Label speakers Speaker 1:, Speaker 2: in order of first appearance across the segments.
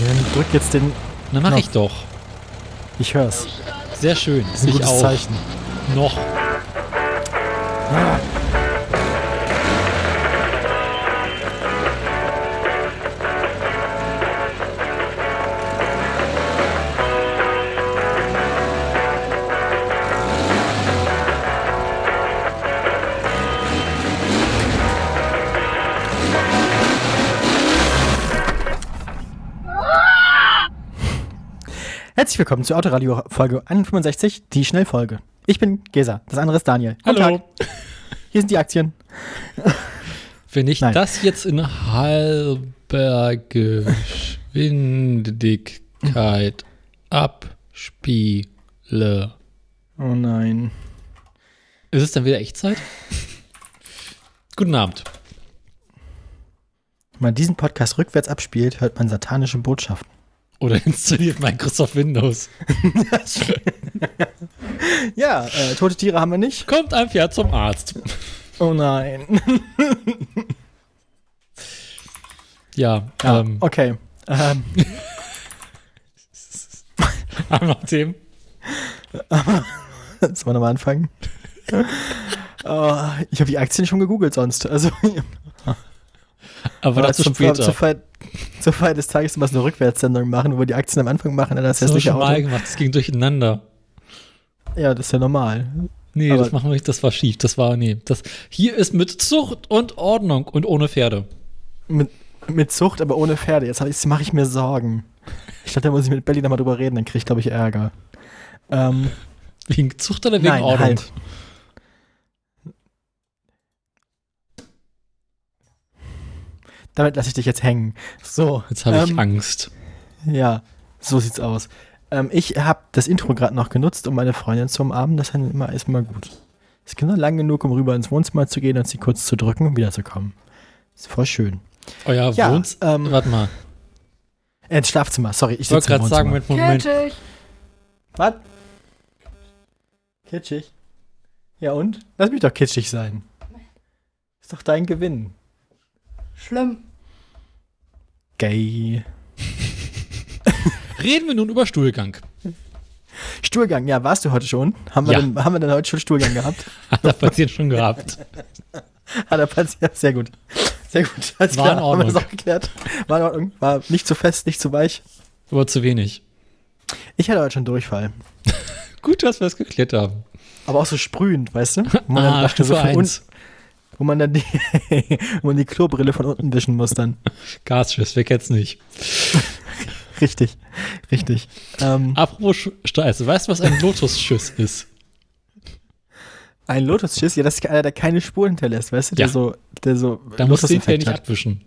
Speaker 1: Ja, dann drück jetzt den.
Speaker 2: Na, mach
Speaker 1: Knopf.
Speaker 2: ich doch.
Speaker 1: Ich hör's.
Speaker 2: Sehr schön.
Speaker 1: Das ist ein
Speaker 2: ich
Speaker 1: gutes
Speaker 2: auch.
Speaker 1: Zeichen.
Speaker 2: Noch.
Speaker 1: Herzlich willkommen zur Autoradio Folge 61, die Schnellfolge. Ich bin Gesa, das andere ist Daniel. Guten
Speaker 2: Hallo.
Speaker 1: Tag. Hier sind die Aktien.
Speaker 2: Wenn ich
Speaker 1: Nein.
Speaker 2: das jetzt in halber Geschwindigkeit abspiele,
Speaker 1: Oh nein.
Speaker 2: ist es dann wieder Echtzeit? Guten Abend.
Speaker 1: Wenn man diesen Podcast rückwärts abspielt, hört man satanische Botschaften.
Speaker 2: Oder installiert Microsoft Windows.
Speaker 1: Ja, äh, tote Tiere haben wir nicht.
Speaker 2: Kommt ein Pferd zum Arzt.
Speaker 1: Oh nein.
Speaker 2: Ja,
Speaker 1: Ja,
Speaker 2: ähm,
Speaker 1: okay. Ähm,
Speaker 2: haben wir noch Themen?
Speaker 1: sollen wir nochmal anfangen? oh, ich habe die Aktien schon gegoogelt sonst. Also,
Speaker 2: Aber dazu
Speaker 1: zum,
Speaker 2: später.
Speaker 1: Zur Feier, zur Feier des Tages mal so eine Rückwärtssendung machen, wo wir die Aktien am Anfang machen, dann das
Speaker 2: das
Speaker 1: hässliche
Speaker 2: schon mal
Speaker 1: Auto.
Speaker 2: gemacht, das ging durcheinander.
Speaker 1: Ja, das ist ja normal.
Speaker 2: Nee,
Speaker 1: Aber-
Speaker 2: das machen wir nicht, das war schief. Das war, nee. Das, hier ist mit Zucht und Ordnung und ohne Pferde.
Speaker 1: Mit, mit Zucht, aber ohne Pferde. Jetzt, jetzt mache ich mir Sorgen. Ich dachte, da muss ich mit Belly nochmal drüber reden, dann kriege ich, glaube ich, Ärger. Ähm,
Speaker 2: Wegen Zucht oder wegen
Speaker 1: nein,
Speaker 2: Ordnung?
Speaker 1: halt. Damit lasse ich dich jetzt hängen. So.
Speaker 2: Jetzt habe ich
Speaker 1: ähm,
Speaker 2: Angst.
Speaker 1: Ja, so sieht's aus. Ähm, ich habe das Intro gerade noch genutzt, um meine Freundin zu umarmen. Das ist immer, ist immer gut. Es geht nur lang genug, um rüber ins Wohnzimmer zu gehen und sie kurz zu drücken und wiederzukommen. Ist voll schön.
Speaker 2: Euer
Speaker 1: Ja,
Speaker 2: Wohns...
Speaker 1: ähm,
Speaker 2: Warte mal.
Speaker 1: Äh, ins Schlafzimmer, sorry, ich
Speaker 2: wollte
Speaker 1: sitze im
Speaker 2: gerade sagen,
Speaker 1: Wohnzimmer.
Speaker 2: Moment, Moment.
Speaker 1: Was? Kitschig? Ja und? Lass mich doch kitschig sein. Ist doch dein Gewinn.
Speaker 3: Schlimm.
Speaker 1: Gay.
Speaker 2: Reden wir nun über Stuhlgang.
Speaker 1: Stuhlgang, ja, warst du heute schon? Haben wir,
Speaker 2: Ja.
Speaker 1: denn, haben wir denn heute schon Stuhlgang gehabt?
Speaker 2: Hat der Patient schon gehabt.
Speaker 1: Hat er Patient, ja, sehr gut. Sehr gut. Alles
Speaker 2: War in
Speaker 1: klar, Haben wir das
Speaker 2: Ordnung.
Speaker 1: auch geklärt? War in Ordnung. War nicht zu fest, nicht zu weich.
Speaker 2: Aber zu wenig.
Speaker 1: Ich hatte heute schon Durchfall.
Speaker 2: Gut, dass wir es geklärt haben.
Speaker 1: Aber auch so sprühend, weißt du? Wo man
Speaker 2: Ah,
Speaker 1: dachte, so
Speaker 2: Stufe
Speaker 1: von
Speaker 2: 1.
Speaker 1: unten- Wo man dann die, wo man die Klobrille von unten wischen muss dann.
Speaker 2: Gasschiss, wer kennt's nicht?
Speaker 1: Richtig, richtig. Ähm,
Speaker 2: Apropos Sch Scheiße, weißt du, was ein Lotusschiss ist?
Speaker 1: ein Lotusschiss, ja, das ist einer, der keine Spur hinterlässt, weißt du? Der
Speaker 2: Ja.
Speaker 1: so, der so
Speaker 2: Da musst du den
Speaker 1: Lotus-Effekt
Speaker 2: nicht
Speaker 1: hat.
Speaker 2: abwischen.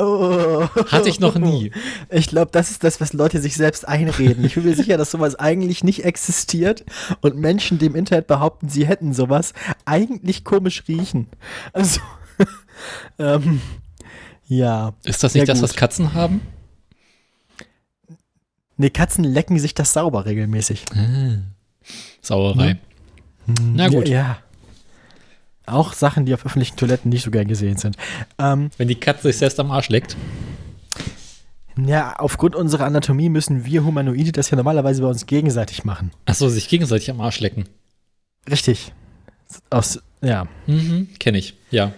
Speaker 1: Oh.
Speaker 2: Hatte ich noch nie.
Speaker 1: Ich glaube, das ist das, was Leute sich selbst einreden. Ich bin mir sicher, dass sowas eigentlich nicht existiert und Menschen, die im Internet behaupten, sie hätten sowas, eigentlich komisch riechen. Also, ähm, ja.
Speaker 2: Ist das nicht das, was Katzen haben?
Speaker 1: Nee, Katzen lecken sich das sauber regelmäßig.
Speaker 2: Sauerei. Na gut.
Speaker 1: Ja, ja. Auch Sachen, die auf öffentlichen Toiletten nicht so gern gesehen sind. Ähm,
Speaker 2: Wenn die Katze sich selbst am Arsch leckt.
Speaker 1: ja, aufgrund unserer Anatomie müssen wir Humanoide das ja normalerweise bei uns gegenseitig machen.
Speaker 2: Achso, sich gegenseitig am Arsch lecken.
Speaker 1: Richtig. Aus, ja.
Speaker 2: Mhm, kenne ich, ja.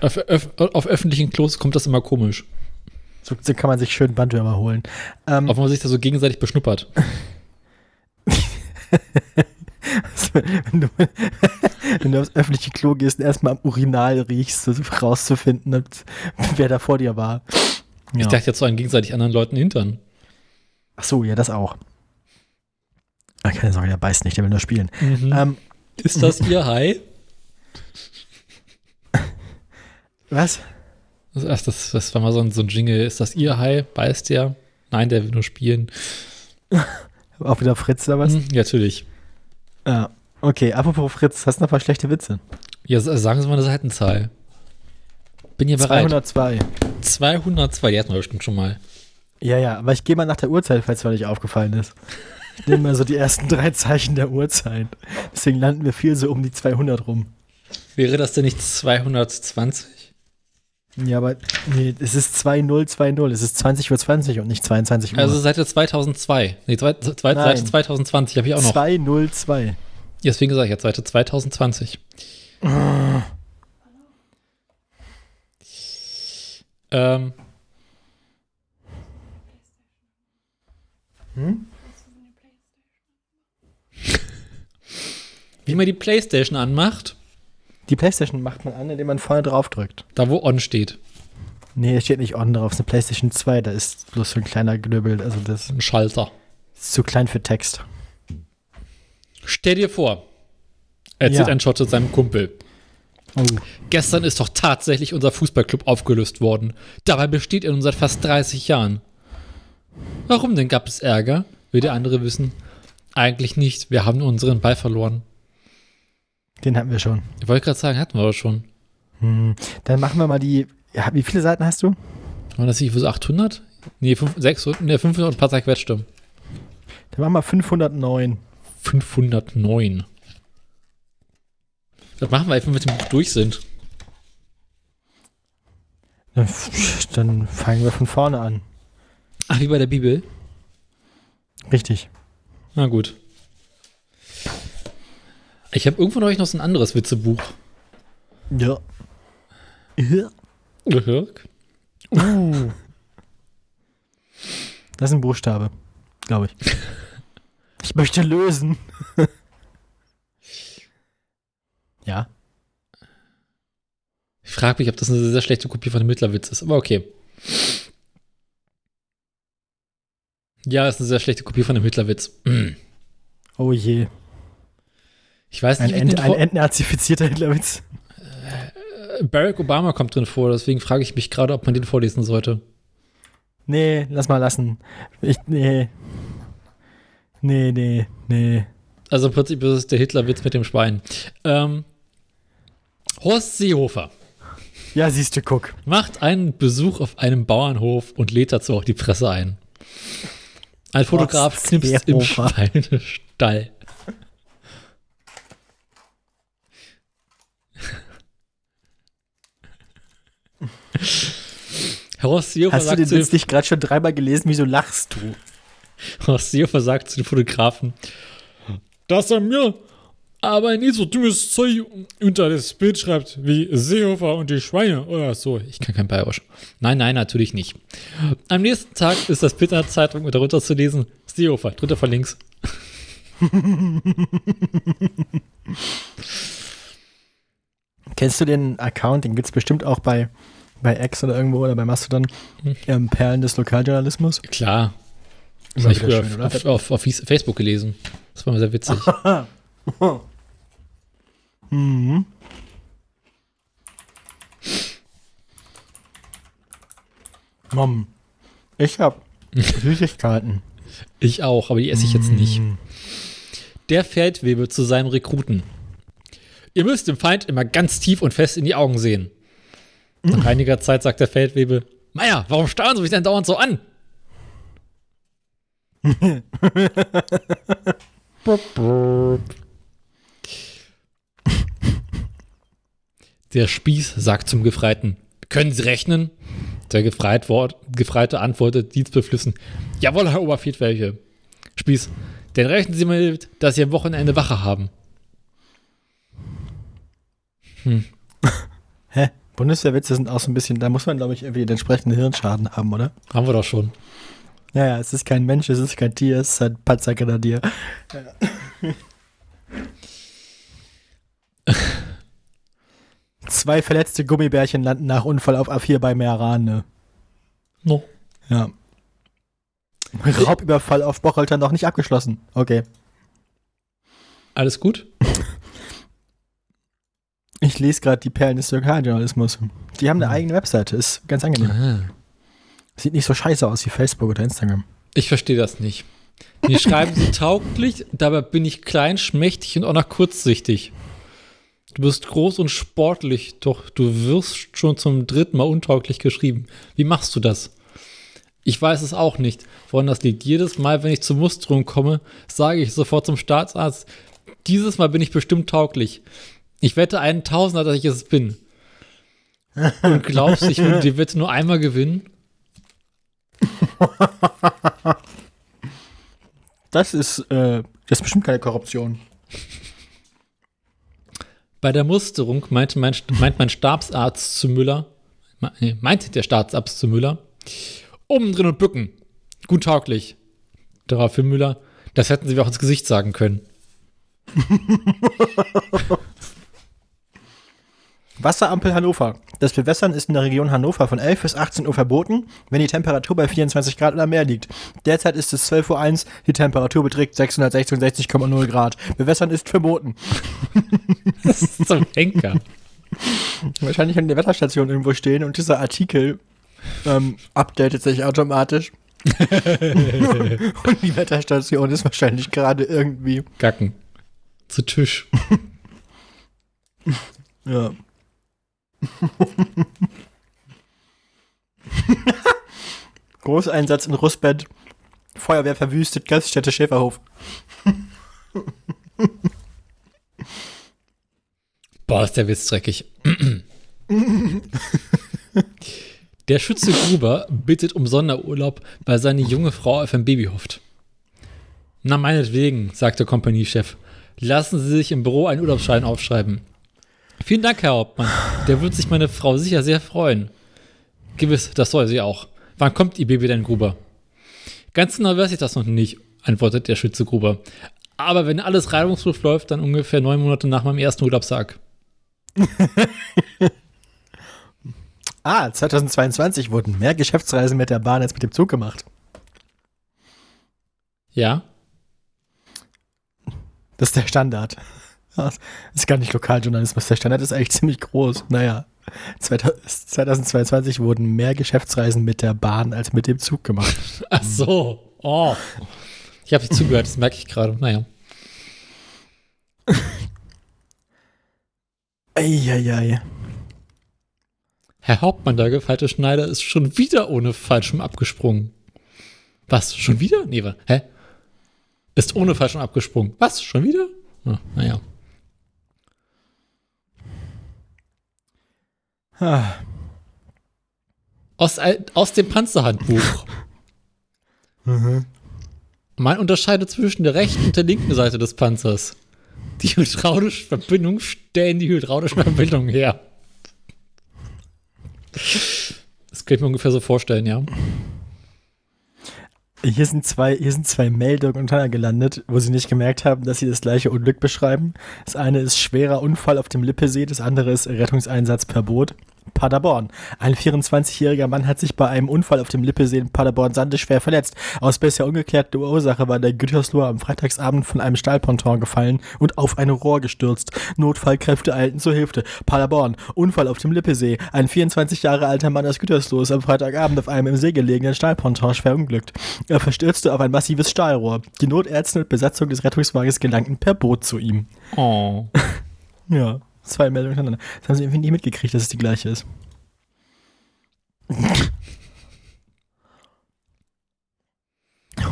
Speaker 2: Auf, öf auf öffentlichen Klos kommt das immer komisch.
Speaker 1: So, so kann man sich schön Bandwürmer holen. Ähm,
Speaker 2: Ob man sich da so gegenseitig beschnuppert.
Speaker 1: wenn, du, wenn du aufs öffentliche Klo gehst und erstmal am Urinal riechst, so rauszufinden, ob- wer da vor dir war. Ja.
Speaker 2: Ich dachte jetzt so an gegenseitig anderen Leuten hintern.
Speaker 1: Ach so, ja, das auch. Ah, Keine Sorge, der beißt nicht, der will nur spielen.
Speaker 2: Mhm.
Speaker 1: Ähm,
Speaker 2: Ist das ihr Hai?
Speaker 1: was?
Speaker 2: Ach, das, das war mal so ein, so ein Jingle. Ist das ihr Hai? Beißt der? Nein, der will nur spielen.
Speaker 1: Auch wieder Fritz oder was?
Speaker 2: Mhm, ja, natürlich.
Speaker 1: Ja. Okay, apropos Fritz, hast du noch ein paar schlechte Witze?
Speaker 2: Ja, sagen Sie mal eine Seitenzahl. Bin hier bereit.
Speaker 1: 202.
Speaker 2: 202, die hatten wir bestimmt schon mal.
Speaker 1: Ja, ja, aber ich gehe mal nach der Uhrzeit, falls es mir nicht aufgefallen ist. Ich nehme mal so die ersten drei Zeichen der Uhrzeit. Deswegen landen wir viel so um die 200 rum.
Speaker 2: Wäre das denn nicht 220?
Speaker 1: Ja, aber nee, es ist 2-0-2-0. Es ist 20.20 Uhr und nicht 22 Uhr.
Speaker 2: Also Seite 2002. Nee, zwei, zwei,
Speaker 1: Nein.
Speaker 2: Seite 2020 habe ich auch noch.
Speaker 1: 2-0-2.
Speaker 2: Deswegen sage ich jetzt Seite 2020. Ähm.
Speaker 1: Hm?
Speaker 2: Wie man die Playstation anmacht,
Speaker 1: Die Playstation macht man an, indem man vorne drauf drückt.
Speaker 2: da wo On steht.
Speaker 1: Nee, es steht nicht on drauf. Es ist eine Playstation 2. Da ist bloß so ein kleiner Knüppel. Also das
Speaker 2: Ein Schalter.
Speaker 1: ist zu klein für Text.
Speaker 2: Stell dir vor, erzählt
Speaker 1: Ja.
Speaker 2: ein Schotte seinem Kumpel.
Speaker 1: Oh.
Speaker 2: Gestern ist doch tatsächlich unser Fußballclub aufgelöst worden. Dabei besteht er nun seit fast 30 Jahren. Warum denn gab es Ärger? Will der andere wissen. Eigentlich nicht. Wir haben unseren Ball verloren.
Speaker 1: Den hatten wir schon.
Speaker 2: Ich wollte gerade sagen, hatten wir aber schon.
Speaker 1: Hm. Dann machen wir mal die. Ja, wie viele Seiten hast du?
Speaker 2: War das nicht so 800? Nee, 5, 600, nee, 500 und ein paar zerquetschte.
Speaker 1: Dann machen wir 509.
Speaker 2: 509. Das machen wir, wenn wir mit dem Buch durch sind.
Speaker 1: Dann, fangen wir von vorne an.
Speaker 2: Ach, wie bei der Bibel?
Speaker 1: Richtig.
Speaker 2: Na gut. Ich habe irgendwo neulich noch so ein anderes Witzebuch.
Speaker 1: Ja. Ja.
Speaker 2: Gehört?
Speaker 1: Uh. Das ist ein Buchstabe, glaube ich. Ich möchte lösen. ja.
Speaker 2: Ich frage mich, ob das eine sehr schlechte Kopie von dem Mittlerwitz ist, aber okay. Ja, ist eine sehr schlechte Kopie von dem Hitlerwitz.
Speaker 1: Oh je.
Speaker 2: Ich weiß
Speaker 1: Ein,
Speaker 2: nicht, wie
Speaker 1: ent, ein entnazifizierter Hitlerwitz.
Speaker 2: Barack Obama kommt drin vor, deswegen frage ich mich gerade, ob man den vorlesen sollte.
Speaker 1: Nee, lass mal lassen. Ich, nee. Nee, nee, nee.
Speaker 2: Also im Prinzip ist es der Hitlerwitz mit dem Schwein. Ähm, Horst Seehofer
Speaker 1: Ja, siehst du, guck.
Speaker 2: macht einen Besuch auf einem Bauernhof und lädt dazu auch die Presse ein. Ein Fotograf
Speaker 1: Horst
Speaker 2: knipst im
Speaker 1: Seehofer.
Speaker 2: Schweinestall. Horst Seehofer,
Speaker 1: Hast du den Witz nicht gerade schon dreimal gelesen? Wieso lachst du?
Speaker 2: Seehofer sagt zu den Fotografen, dass er mir aber nie so dummes Zeug unter das Bild schreibt wie Seehofer und die Schweine oder so. Ich kann kein Bayerisch. Nein, nein, natürlich nicht. Am nächsten Tag ist das Bild in der Zeitung und darunter zu lesen, Seehofer, dritter von links.
Speaker 1: Kennst du den Account? Den gibt es bestimmt auch bei, bei X oder irgendwo oder bei Mastodon.
Speaker 2: Hm.
Speaker 1: Ähm, Perlen des Lokaljournalismus.
Speaker 2: Klar. Das habe ich früher
Speaker 1: schön,
Speaker 2: auf, auf, auf, auf Facebook gelesen. Das war mir sehr witzig.
Speaker 1: Mhm. Mom, ich hab Süßigkeiten.
Speaker 2: Ich auch, aber die esse ich jetzt nicht.
Speaker 1: Mm.
Speaker 2: Der Feldwebel zu seinen Rekruten. Ihr müsst dem Feind immer ganz tief und fest in die Augen sehen. Nach einiger Zeit sagt der Feldwebel, Meier, warum starren Sie mich denn dauernd so an? Der Spieß sagt zum Gefreiten, können Sie rechnen? Der Gefreit Wort, Gefreite antwortet dienstbeflissen, jawohl, Herr Oberfeldwebel. Spieß, denn rechnen Sie mal, dass Sie am Wochenende Wache haben.
Speaker 1: Hä? Bundeswehrwitze sind auch so ein bisschen, da muss man, glaube ich, irgendwie den entsprechenden Hirnschaden haben, oder?
Speaker 2: Haben wir doch schon.
Speaker 1: Ja, ja, es ist kein Mensch, es ist kein Tier, es ist ein Panzergrenadier. Zwei verletzte Gummibärchen landen nach Unfall auf A4 bei Meerane.
Speaker 2: No.
Speaker 1: Ja. Raubüberfall auf Bocholter noch nicht abgeschlossen. Okay.
Speaker 2: Alles gut?
Speaker 1: Ich lese gerade die Perlen des Lokaljournalismus. Die haben eine eigene Webseite, ist ganz angenehm.
Speaker 2: Ah.
Speaker 1: Sieht nicht so scheiße aus wie Facebook oder Instagram.
Speaker 2: Ich verstehe das nicht. Die schreiben sie tauglich, dabei bin ich klein, schmächtig und auch noch kurzsichtig. Du bist groß und sportlich, doch du wirst schon zum dritten Mal untauglich geschrieben. Wie machst du das? Ich weiß es auch nicht. Woran das liegt. Jedes Mal, wenn ich zur Musterung komme, sage ich sofort zum Staatsarzt, dieses Mal bin ich bestimmt tauglich. Ich wette einen Tausender, dass ich es bin. Und glaubst du, ich würde die Wette nur einmal gewinnen?
Speaker 1: Das ist, äh, das ist bestimmt keine Korruption.
Speaker 2: Bei der Musterung meinte mein, meint mein Stabsarzt zu Müller, me- meinte der Staatsarzt zu Müller, oben drin und bücken. Gut tauglich. Daraufhin Müller, das hätten sie mir auch ins Gesicht sagen können.
Speaker 1: Wasserampel Hannover. Das Bewässern ist in der Region Hannover von 11 bis 18 Uhr verboten, wenn die Temperatur bei 24 Grad oder mehr liegt. Derzeit ist es 12.01 Uhr, die Temperatur beträgt 666,0 Grad. Bewässern ist verboten.
Speaker 2: Das ist zum Henker.
Speaker 1: Wahrscheinlich an der Wetterstation irgendwo stehen und dieser Artikel ähm, updatet sich automatisch. und die Wetterstation ist wahrscheinlich gerade irgendwie.
Speaker 2: Gacken. Zu Tisch.
Speaker 1: Ja. Großeinsatz in Russbett. Feuerwehr verwüstet, Gaststätte Schäferhof.
Speaker 2: Boah, ist der Witz dreckig. der Schütze Gruber bittet um Sonderurlaub, weil seine junge Frau auf ein Baby hofft. Na, meinetwegen, sagt der Kompaniechef. Lassen Sie sich im Büro einen Urlaubsschein aufschreiben. Vielen Dank, Herr Hauptmann. Der wird sich meine Frau sicher sehr freuen. Gewiss, das soll sie auch. Wann kommt Ihr Baby denn, Gruber? Ganz genau weiß ich das noch nicht, antwortet der Schütze Gruber. Aber wenn alles reibungslos läuft, dann ungefähr neun Monate nach meinem ersten Urlaubstag.
Speaker 1: Ah, 2022 wurden mehr Geschäftsreisen mit der Bahn als mit dem Zug gemacht.
Speaker 2: Ja?
Speaker 1: Das ist der Standard. Das ist gar nicht Lokaljournalismus. Der Standard ist eigentlich ziemlich groß. Naja, 2022 wurden mehr Geschäftsreisen mit der Bahn als mit dem Zug gemacht.
Speaker 2: Ach so. Oh. Ich habe nicht zugehört, das merke ich gerade. Naja.
Speaker 1: Eieiei.
Speaker 2: Herr Hauptmann, der gefeilte Schneider ist schon wieder ohne Fallschirm abgesprungen. Was? Schon wieder? Nee, hä? Ist ohne Fallschirm abgesprungen. Was? Schon wieder? Ah, naja. Aus, al- aus dem Panzerhandbuch. Man unterscheidet zwischen der rechten und der linken Seite des Panzers. Die hydraulische Verbindung stellen die hydraulische Verbindung her. Das kann ich mir ungefähr so vorstellen, ja.
Speaker 1: Hier sind zwei, hier sind zwei Meldungen untereinander gelandet, wo sie nicht gemerkt haben, dass sie das gleiche Unglück beschreiben. Das eine ist schwerer Unfall auf dem Lippesee, das andere ist Rettungseinsatz per Boot. Paderborn. Ein 24-jähriger Mann hat sich bei einem Unfall auf dem Lippesee in Paderborn-Sande schwer verletzt. Aus bisher ungeklärter Ursache war der Gütersloher am Freitagsabend von einem Stahlponton gefallen und auf ein Rohr gestürzt. Notfallkräfte eilten zur Hilfe. Paderborn. Unfall auf dem Lippesee. Ein 24 Jahre alter Mann aus Gütersloh ist am Freitagabend auf einem im See gelegenen Stahlponton schwer unglückt. Er verstürzte auf ein massives Stahlrohr. Die Notärzte und Besatzung des Rettungswagens gelangten per Boot zu ihm.
Speaker 2: Oh.
Speaker 1: Ja, zwei Meldungen hintereinander. Das haben sie irgendwie nicht mitgekriegt, dass es die gleiche ist.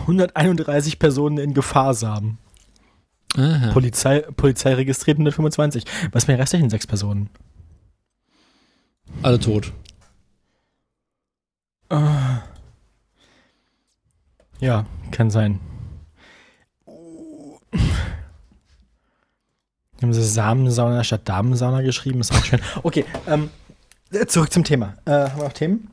Speaker 1: ...131 Personen in Gewahrsam.
Speaker 2: Aha.
Speaker 1: Polizei, Polizei registriert 125. Was mit den restlichen sechs Personen?
Speaker 2: Alle tot.
Speaker 1: Ja, kann sein. Haben sie Samensauna statt Damensauna geschrieben? Ist auch schön. Okay, ähm, zurück zum Thema. Äh, haben wir noch Themen?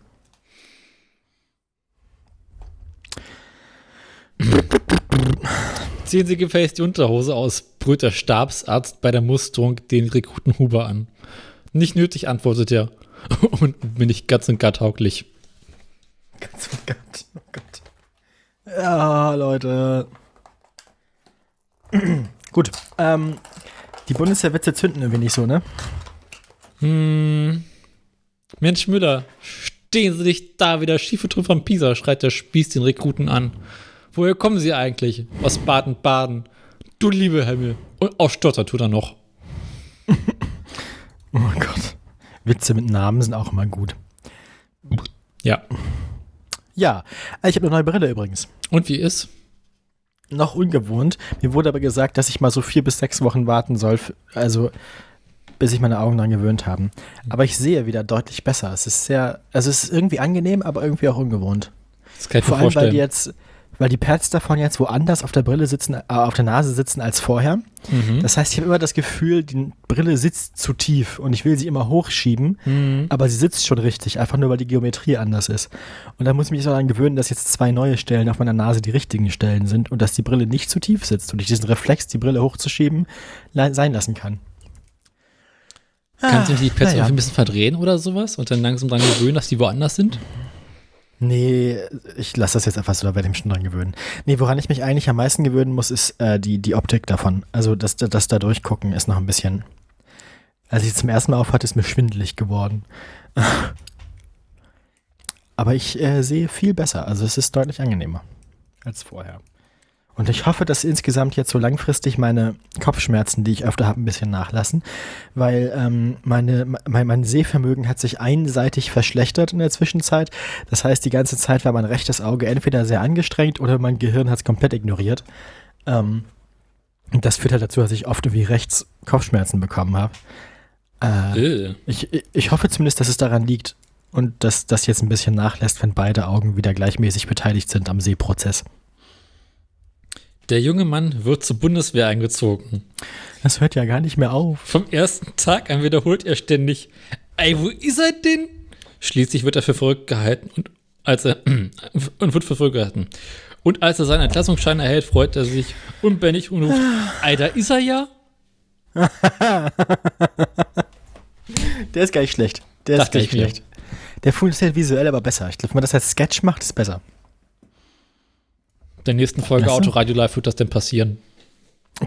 Speaker 2: Ziehen Sie gefälligst die Unterhose aus, brüllt der Stabsarzt bei der Musterung den Rekruten Huber an. Nicht nötig, antwortet er. Und bin ich ganz und gar tauglich.
Speaker 1: Ganz oh Gott, oh Gott. Ja, Leute. Gut, ähm, die Bundeswehrwitze zünden irgendwie nicht so, ne?
Speaker 2: Hm. Mensch Müller, stehen Sie nicht da wie der schiefe Trupp von Pisa, schreit der Spieß den Rekruten an. Woher kommen Sie eigentlich? Aus Baden-Baden. Du liebe Himmel. Und auch Stotter tut er noch.
Speaker 1: Oh Gott. Witze mit Namen sind auch immer gut.
Speaker 2: Ja.
Speaker 1: Ja, ich habe eine neue Brille übrigens.
Speaker 2: Und wie ist?
Speaker 1: Noch ungewohnt. Mir wurde aber gesagt, dass ich mal so vier bis sechs Wochen warten soll. Also bis sich meine Augen daran gewöhnt haben. Aber ich sehe wieder deutlich besser. Es ist sehr, also es ist irgendwie angenehm, aber irgendwie auch ungewohnt.
Speaker 2: Das kann ich
Speaker 1: Vor allem, weil
Speaker 2: vorstellen.
Speaker 1: die jetzt, weil die Pads davon jetzt woanders auf der Brille sitzen, äh, auf der Nase sitzen als vorher.
Speaker 2: Mhm.
Speaker 1: Das heißt, ich habe immer das Gefühl, die Brille sitzt zu tief und ich will sie immer hochschieben,
Speaker 2: Mhm.
Speaker 1: aber sie sitzt schon richtig, einfach nur weil die Geometrie anders ist. Und da muss ich mich so daran gewöhnen, dass jetzt zwei neue Stellen auf meiner Nase die richtigen Stellen sind und dass die Brille nicht zu tief sitzt und ich diesen Reflex, die Brille hochzuschieben, sein lassen kann.
Speaker 2: Kannst du die Pads
Speaker 1: Ah,
Speaker 2: irgendwie ein bisschen verdrehen oder sowas und dann langsam dran gewöhnen, dass die woanders sind?
Speaker 1: Nee, ich lasse das jetzt einfach so, da werde ich mich schon dran gewöhnen. Nee, woran ich mich eigentlich am meisten gewöhnen muss, ist äh, die, die Optik davon. Also das, das da durchgucken ist noch ein bisschen. Als ich zum ersten Mal aufhatte, ist mir schwindelig geworden. Aber ich äh, sehe viel besser. Also es ist deutlich angenehmer als vorher. Und ich hoffe, dass insgesamt jetzt so langfristig meine Kopfschmerzen, die ich öfter habe, ein bisschen nachlassen, weil ähm, meine, mein, mein Sehvermögen hat sich einseitig verschlechtert in der Zwischenzeit. Das heißt, die ganze Zeit war mein rechtes Auge entweder sehr angestrengt oder mein Gehirn hat es komplett ignoriert. Ähm, und das führt halt dazu, dass ich oft irgendwie rechts Kopfschmerzen bekommen habe. Äh,
Speaker 2: Äh.
Speaker 1: ich- ich hoffe zumindest, dass es daran liegt und dass das jetzt ein bisschen nachlässt, wenn beide Augen wieder gleichmäßig beteiligt sind am Sehprozess.
Speaker 2: Der junge Mann wird zur Bundeswehr eingezogen.
Speaker 1: Das hört ja gar nicht mehr auf.
Speaker 2: Vom ersten Tag an wiederholt er ständig, ey, wo ist er denn? Schließlich wird er für verrückt gehalten und als er und wird für verrückt gehalten. Und als er seinen Entlassungsschein erhält, freut er sich unbändig und ruft, ey, da ist er ja.
Speaker 1: Der ist gar nicht schlecht. Der ist
Speaker 2: Dachte
Speaker 1: gar
Speaker 2: ich
Speaker 1: nicht
Speaker 2: mir.
Speaker 1: schlecht. Der funktioniert visuell aber besser. Ich glaube, wenn man das als Sketch macht, ist besser.
Speaker 2: Der nächsten Folge
Speaker 1: du?
Speaker 2: Autoradio Live wird das denn passieren.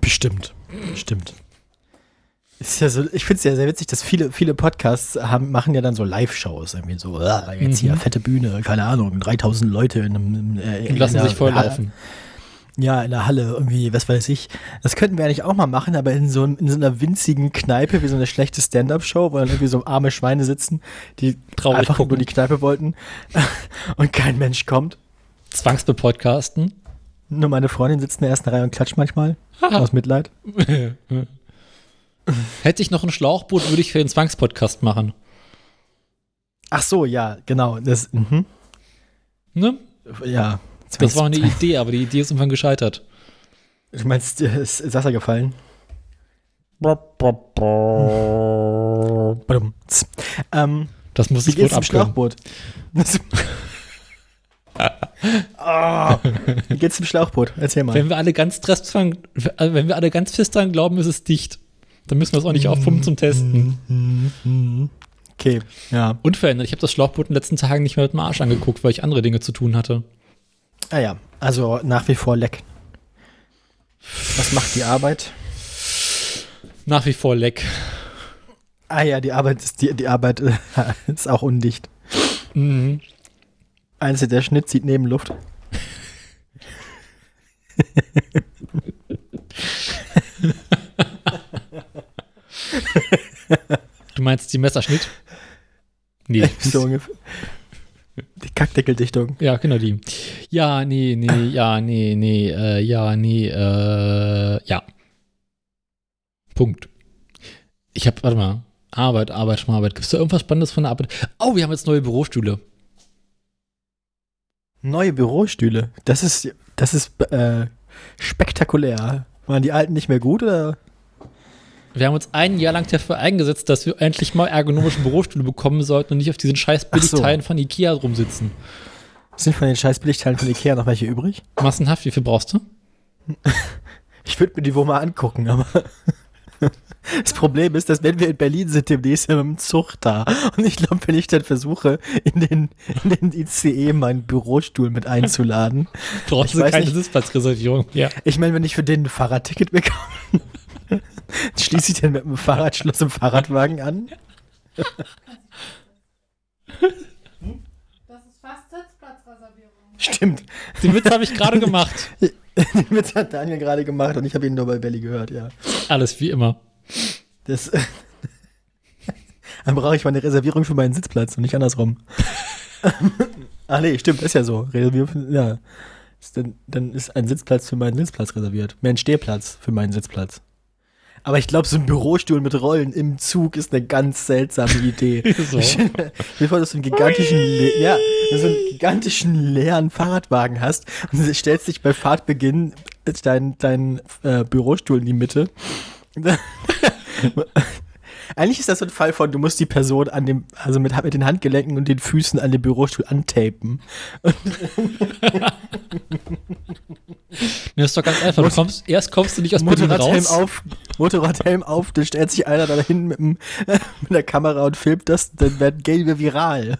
Speaker 1: Bestimmt. Bestimmt. Ist ja so, ich finde es ja sehr witzig, dass viele, viele Podcasts haben, machen ja dann so Live-Shows. Irgendwie so, ah, jetzt hier
Speaker 2: Mhm.
Speaker 1: fette Bühne, keine Ahnung, 3000 Leute in einem. Äh,
Speaker 2: Und lassen
Speaker 1: in
Speaker 2: sich volllaufen.
Speaker 1: Ja, in der Halle irgendwie, was weiß ich. Das könnten wir eigentlich auch mal machen, aber in so, in so einer winzigen Kneipe, wie so eine schlechte Stand-Up-Show, wo dann irgendwie so arme Schweine sitzen, die
Speaker 2: Traurig
Speaker 1: einfach
Speaker 2: gucken.
Speaker 1: nur die Kneipe wollten und kein Mensch kommt.
Speaker 2: Zwangsbepodcasten.
Speaker 1: Nur meine Freundin sitzt in der ersten Reihe und klatscht manchmal. aus Mitleid.
Speaker 2: Hätte ich noch ein Schlauchboot, würde ich für den Zwangspodcast machen.
Speaker 1: Ach so, ja, genau. Das, mhm.
Speaker 2: Ne?
Speaker 1: Ja.
Speaker 2: Das war eine Idee, aber die Idee ist irgendwann gescheitert.
Speaker 1: Du meinst, dir ist Wasser gefallen? Ähm,
Speaker 2: Das muss wohl
Speaker 1: zum
Speaker 2: abkönnen.
Speaker 1: Schlauchboot? Ah, wie geht's zum Schlauchboot? Erzähl mal.
Speaker 2: Wenn wir alle ganz fest dran, wenn wir alle ganz fest dran glauben, ist es dicht. Dann müssen wir es auch nicht aufpumpen zum Testen.
Speaker 1: Okay, ja.
Speaker 2: Unverändert. Ich habe das Schlauchboot in den letzten Tagen nicht mehr mit dem Arsch angeguckt, weil ich andere Dinge zu tun hatte.
Speaker 1: Ah ja, also nach wie vor leck. Was macht die Arbeit?
Speaker 2: Nach wie vor leck.
Speaker 1: Ah ja, die Arbeit ist, die, die Arbeit ist auch undicht.
Speaker 2: Mhm.
Speaker 1: Einzel der Schnitt zieht Nebenluft.
Speaker 2: Du meinst die Messerschnitt? Nee.
Speaker 1: So ungefähr. Die Kackdeckeldichtung.
Speaker 2: Ja, genau die. Ja, nee, nee, ja, nee, nee, äh, ja, nee, äh, ja. Punkt. Ich hab, warte mal, Arbeit, Arbeit, Schmarbeit. Gibt es da irgendwas Spannendes von der Arbeit? Oh, wir haben jetzt neue Bürostühle.
Speaker 1: Neue Bürostühle. Das ist, das ist äh, spektakulär. Waren die alten nicht mehr gut oder?
Speaker 2: Wir haben uns ein Jahr lang dafür eingesetzt, dass wir endlich mal ergonomische Bürostühle bekommen sollten und nicht auf diesen scheiß
Speaker 1: Ach so.
Speaker 2: Billigteilen von Ikea rumsitzen.
Speaker 1: Sind von den scheiß Billigteilen von Ikea noch welche übrig?
Speaker 2: Massenhaft, wie viel brauchst du?
Speaker 1: Ich würde mir die wohl mal angucken, aber das Problem ist, dass wenn wir in Berlin sind, demnächst ja mit dem Zug da. Und ich glaube, wenn ich dann versuche, in den, in den ICE meinen Bürostuhl mit einzuladen,
Speaker 2: Brauchst
Speaker 1: Ich
Speaker 2: du keine
Speaker 1: nicht.
Speaker 2: Sitzplatzreservierung mehr.
Speaker 1: ich meine, wenn ich für den ein Fahrradticket bekomme, schließe ich den mit dem Fahrradschloss im Fahrradwagen an.
Speaker 3: Das ist fast Sitzplatzreservierung.
Speaker 1: Stimmt.
Speaker 2: Den Witz habe ich gerade gemacht.
Speaker 1: Den Witz hat Daniel gerade gemacht und ich habe ihn nur bei Belly gehört, ja.
Speaker 2: Alles wie immer.
Speaker 1: Das, dann brauche ich meine Reservierung für meinen Sitzplatz und nicht andersrum. ah nee, stimmt, ist ja so. Reservierung, ja. Ist dann, dann ist ein Sitzplatz für meinen Sitzplatz reserviert. Mehr ein Stehplatz für meinen Sitzplatz. Aber ich glaube, so ein Bürostuhl mit Rollen im Zug ist eine ganz seltsame Idee.
Speaker 2: So.
Speaker 1: Ich mir vor, dass du einen gigantischen, le ja, so einen gigantischen leeren Fahrradwagen hast und du stellst dich bei Fahrtbeginn deinen dein, äh, Bürostuhl in die Mitte. Eigentlich ist das so ein Fall von, du musst die Person an dem, also mit, mit den Handgelenken und den Füßen an dem Bürostuhl antapen.
Speaker 2: Das ist doch ganz einfach. Du kommst, erst kommst du nicht aus Berlin
Speaker 1: Motorradhelm
Speaker 2: raus.
Speaker 1: auf, Motorradhelm auf, dann stellt sich einer da hin mit, dem, mit der Kamera und filmt das, dann werden gehen wir viral.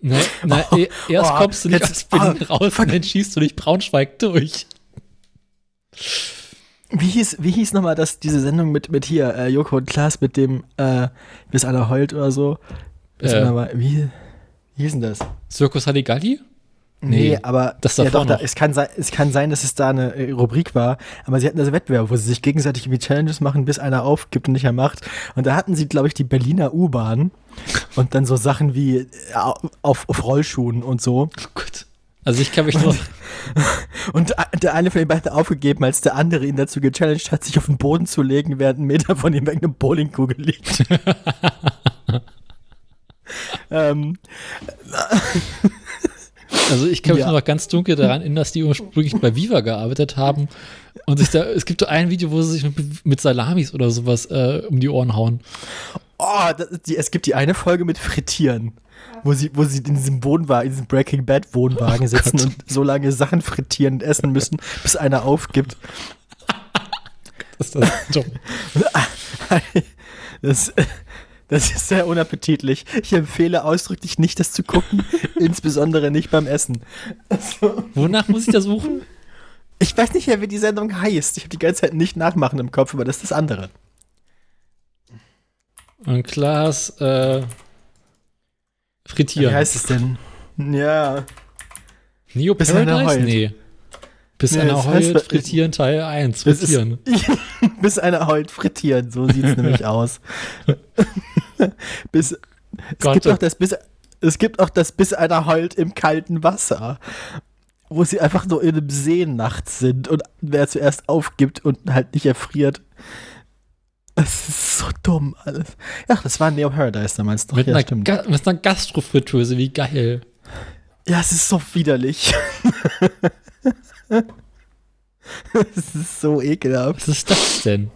Speaker 2: Ne, na, e- erst
Speaker 1: oh,
Speaker 2: kommst du nicht
Speaker 1: jetzt-
Speaker 2: aus Berlin
Speaker 1: ah,
Speaker 2: raus und dann schießt du durch Braunschweig durch.
Speaker 1: Wie hieß, wie hieß nochmal das, diese Sendung mit, mit hier, äh, Joko und Klaas mit dem, äh, bis einer heult oder so? Bis
Speaker 2: Äh.
Speaker 1: mal, wie, wie hieß denn das?
Speaker 2: Circus Halligalli?
Speaker 1: Nee,
Speaker 2: Nee,
Speaker 1: aber
Speaker 2: das
Speaker 1: ja, doch, da, es, kann sein, es kann sein, dass es da eine äh, Rubrik war, aber sie hatten also Wettbewerb, wo sie sich gegenseitig irgendwie Challenges machen, bis einer aufgibt und nicht mehr macht. Und da hatten sie, glaube ich, die Berliner U-Bahn und dann so Sachen wie äh, auf, auf Rollschuhen und so.
Speaker 2: Oh Gott. Also ich kann mich nur.
Speaker 1: Und der eine von den beiden aufgegeben, als der andere ihn dazu gechallenged hat, sich auf den Boden zu legen, während ein Meter von ihm weg eine Bowlingkugel liegt. ähm,
Speaker 2: Also ich kann mich
Speaker 1: Ja.
Speaker 2: noch ganz dunkel daran erinnern, dass die ursprünglich bei Viva gearbeitet haben. Und sich da, es gibt so ein Video, wo sie sich mit, mit Salamis oder sowas äh, um die Ohren hauen.
Speaker 1: oh, das, die, es gibt die eine Folge mit Frittieren, wo sie, wo sie in diesem Wohnwagen, in diesem Breaking Bad Wohnwagen
Speaker 2: Oh
Speaker 1: sitzen
Speaker 2: Gott.
Speaker 1: und so lange Sachen frittieren und essen müssen, bis einer aufgibt.
Speaker 2: Das ist das dumm.
Speaker 1: Das, das ist sehr unappetitlich. Ich empfehle ausdrücklich nicht, das zu gucken, insbesondere nicht beim Essen.
Speaker 2: Wonach muss ich da suchen?
Speaker 1: Ich weiß nicht mehr, wie die Sendung heißt. Ich habe die ganze Zeit nicht nachmachen im Kopf, aber das ist das andere.
Speaker 2: Und Klaas, äh, frittieren.
Speaker 1: Wie heißt es denn? Ja.
Speaker 2: Neo
Speaker 1: Bis
Speaker 2: Paradise?
Speaker 1: heult.
Speaker 2: Nee. Bis
Speaker 1: Nee,
Speaker 2: einer
Speaker 1: das heißt-
Speaker 2: heult, frittieren Teil 1.
Speaker 1: Das ist,
Speaker 2: Frittieren.
Speaker 1: bis einer heult frittieren, so sieht es nämlich aus. bis, es gibt auch das bis es gibt auch das bis einer heult im kalten Wasser, wo sie einfach so in einem See nachts sind und wer zuerst aufgibt und halt nicht erfriert. Es ist so dumm alles. Ja, das war Neo Paradise damals doch.
Speaker 2: mit,
Speaker 1: ja,
Speaker 2: einer
Speaker 1: stimmt.
Speaker 2: Ga mit einer Gastrofritteuse, wie geil.
Speaker 1: Ja, es ist so widerlich. es ist so ekelhaft.
Speaker 2: Was ist das denn?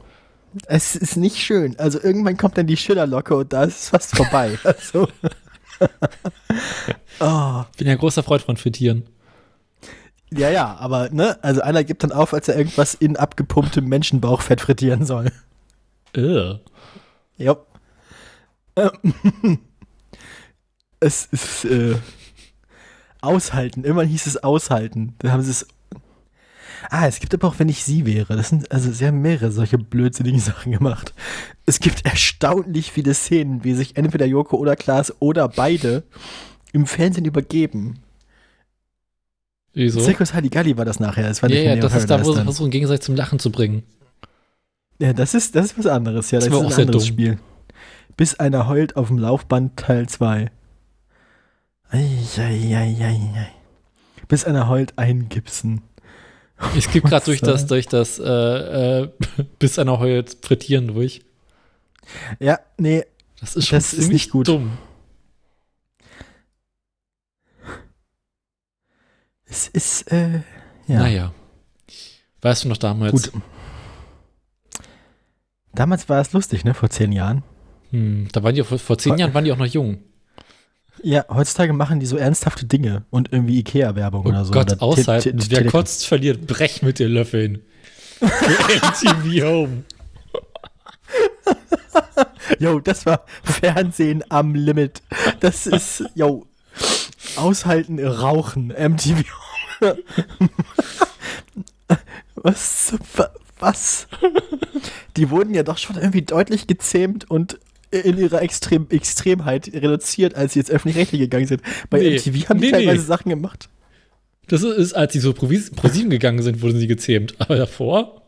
Speaker 1: Es ist nicht schön. Also irgendwann kommt dann die Schillerlocke und da ist es fast vorbei. Also. oh,
Speaker 2: Ich bin ja großer Freund von Frittieren.
Speaker 1: ja, ja, aber ne, also einer gibt dann auf, als er irgendwas in abgepumptem Menschenbauchfett frittieren soll.
Speaker 2: Ugh.
Speaker 1: Ja. Ähm, es ist äh, aushalten. Irgendwann hieß es aushalten. Da haben sie es. Ah, es gibt aber auch, wenn ich sie wäre. Das sind, also sie haben mehrere solche blödsinnigen Sachen gemacht. Es gibt erstaunlich viele Szenen, wie sich entweder Joko oder Klaas oder beide im Fernsehen übergeben.
Speaker 2: Wieso?
Speaker 1: Circus Halligalli war das nachher. Das war
Speaker 2: Ja,
Speaker 1: nicht
Speaker 2: ja, das ist da, wo sie versuchen, gegenseitig zum Lachen zu bringen.
Speaker 1: Ja, das ist, das ist was anderes. Ja,
Speaker 2: Das
Speaker 1: das, ist
Speaker 2: auch
Speaker 1: ein
Speaker 2: sehr
Speaker 1: anderes
Speaker 2: dumm.
Speaker 1: Spiel. Bis einer heult auf dem Laufband Teil 2. Eieieiei. Bis einer heult eingipsen.
Speaker 2: Ich gebe gerade durch das, durch das, äh, äh, bis einer heult Frittieren durch.
Speaker 1: Ja, nee,
Speaker 2: Das ist schon
Speaker 1: Das ist nicht gut.
Speaker 2: dumm.
Speaker 1: es ist, äh, ja.
Speaker 2: Naja. Weißt du noch damals?
Speaker 1: Gut. Damals war es lustig, ne, vor zehn Jahren.
Speaker 2: Hm, da waren die auch, vor- zehn Jahren waren die auch noch jung.
Speaker 1: Ja, heutzutage machen die so ernsthafte Dinge und irgendwie Ikea-Werbung
Speaker 2: Oh
Speaker 1: oder so.
Speaker 2: Gott,
Speaker 1: Oder Te-
Speaker 2: aushalten.
Speaker 1: Te-
Speaker 2: Wer kotzt, verliert. Brech mit den Löffeln. MTV Home.
Speaker 1: Yo, das war Fernsehen am Limit. Das ist, yo, aushalten, rauchen, MTV. was, zum Ver- was? Die wurden ja doch schon irgendwie deutlich gezähmt und in ihrer Extrem Extremheit reduziert, als sie jetzt öffentlich-rechtlich gegangen sind. Bei
Speaker 2: Nee,
Speaker 1: MTV haben die
Speaker 2: nee,
Speaker 1: teilweise
Speaker 2: nee.
Speaker 1: Sachen gemacht.
Speaker 2: Das ist, als sie so pro ProSieben gegangen sind, wurden sie gezähmt. Aber davor,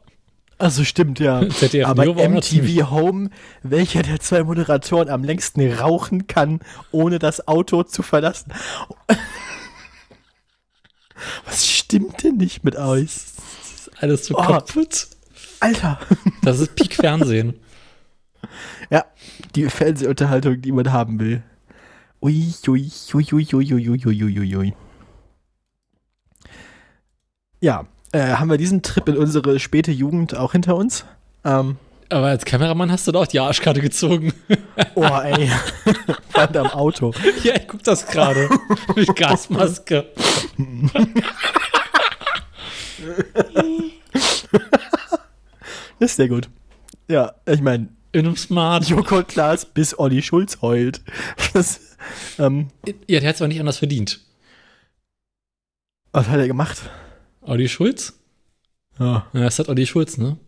Speaker 1: Also stimmt, ja.
Speaker 2: ZDF
Speaker 1: Aber MTV Home, welcher der zwei Moderatoren am längsten rauchen kann, ohne das Auto zu verlassen. Was stimmt denn nicht mit euch?
Speaker 2: alles so
Speaker 1: Oh.
Speaker 2: kaputt.
Speaker 1: Alter.
Speaker 2: Das ist Peak Fernsehen.
Speaker 1: Ja, die Fernsehunterhaltung, die man haben will. Ui, ui, ui, ui, ui, ui, ui, ui, ui, ui. Ja, äh, haben wir diesen Trip in unsere späte Jugend auch hinter uns? Ähm,
Speaker 2: Aber als Kameramann hast du doch die Arschkarte gezogen.
Speaker 1: oh, ey. Fand am Auto.
Speaker 2: ja, ich guck das gerade. Mit Gasmaske.
Speaker 1: Das ist sehr gut. Ja, ich meine,
Speaker 2: In einem Smart.
Speaker 1: Joko Klaas bis Olli Schulz heult. Das, ähm,
Speaker 2: Ja, der hat es aber nicht anders verdient.
Speaker 1: was hat er gemacht?
Speaker 2: Olli Schulz?
Speaker 1: Ja.
Speaker 2: Ja, das hat Olli Schulz, ne?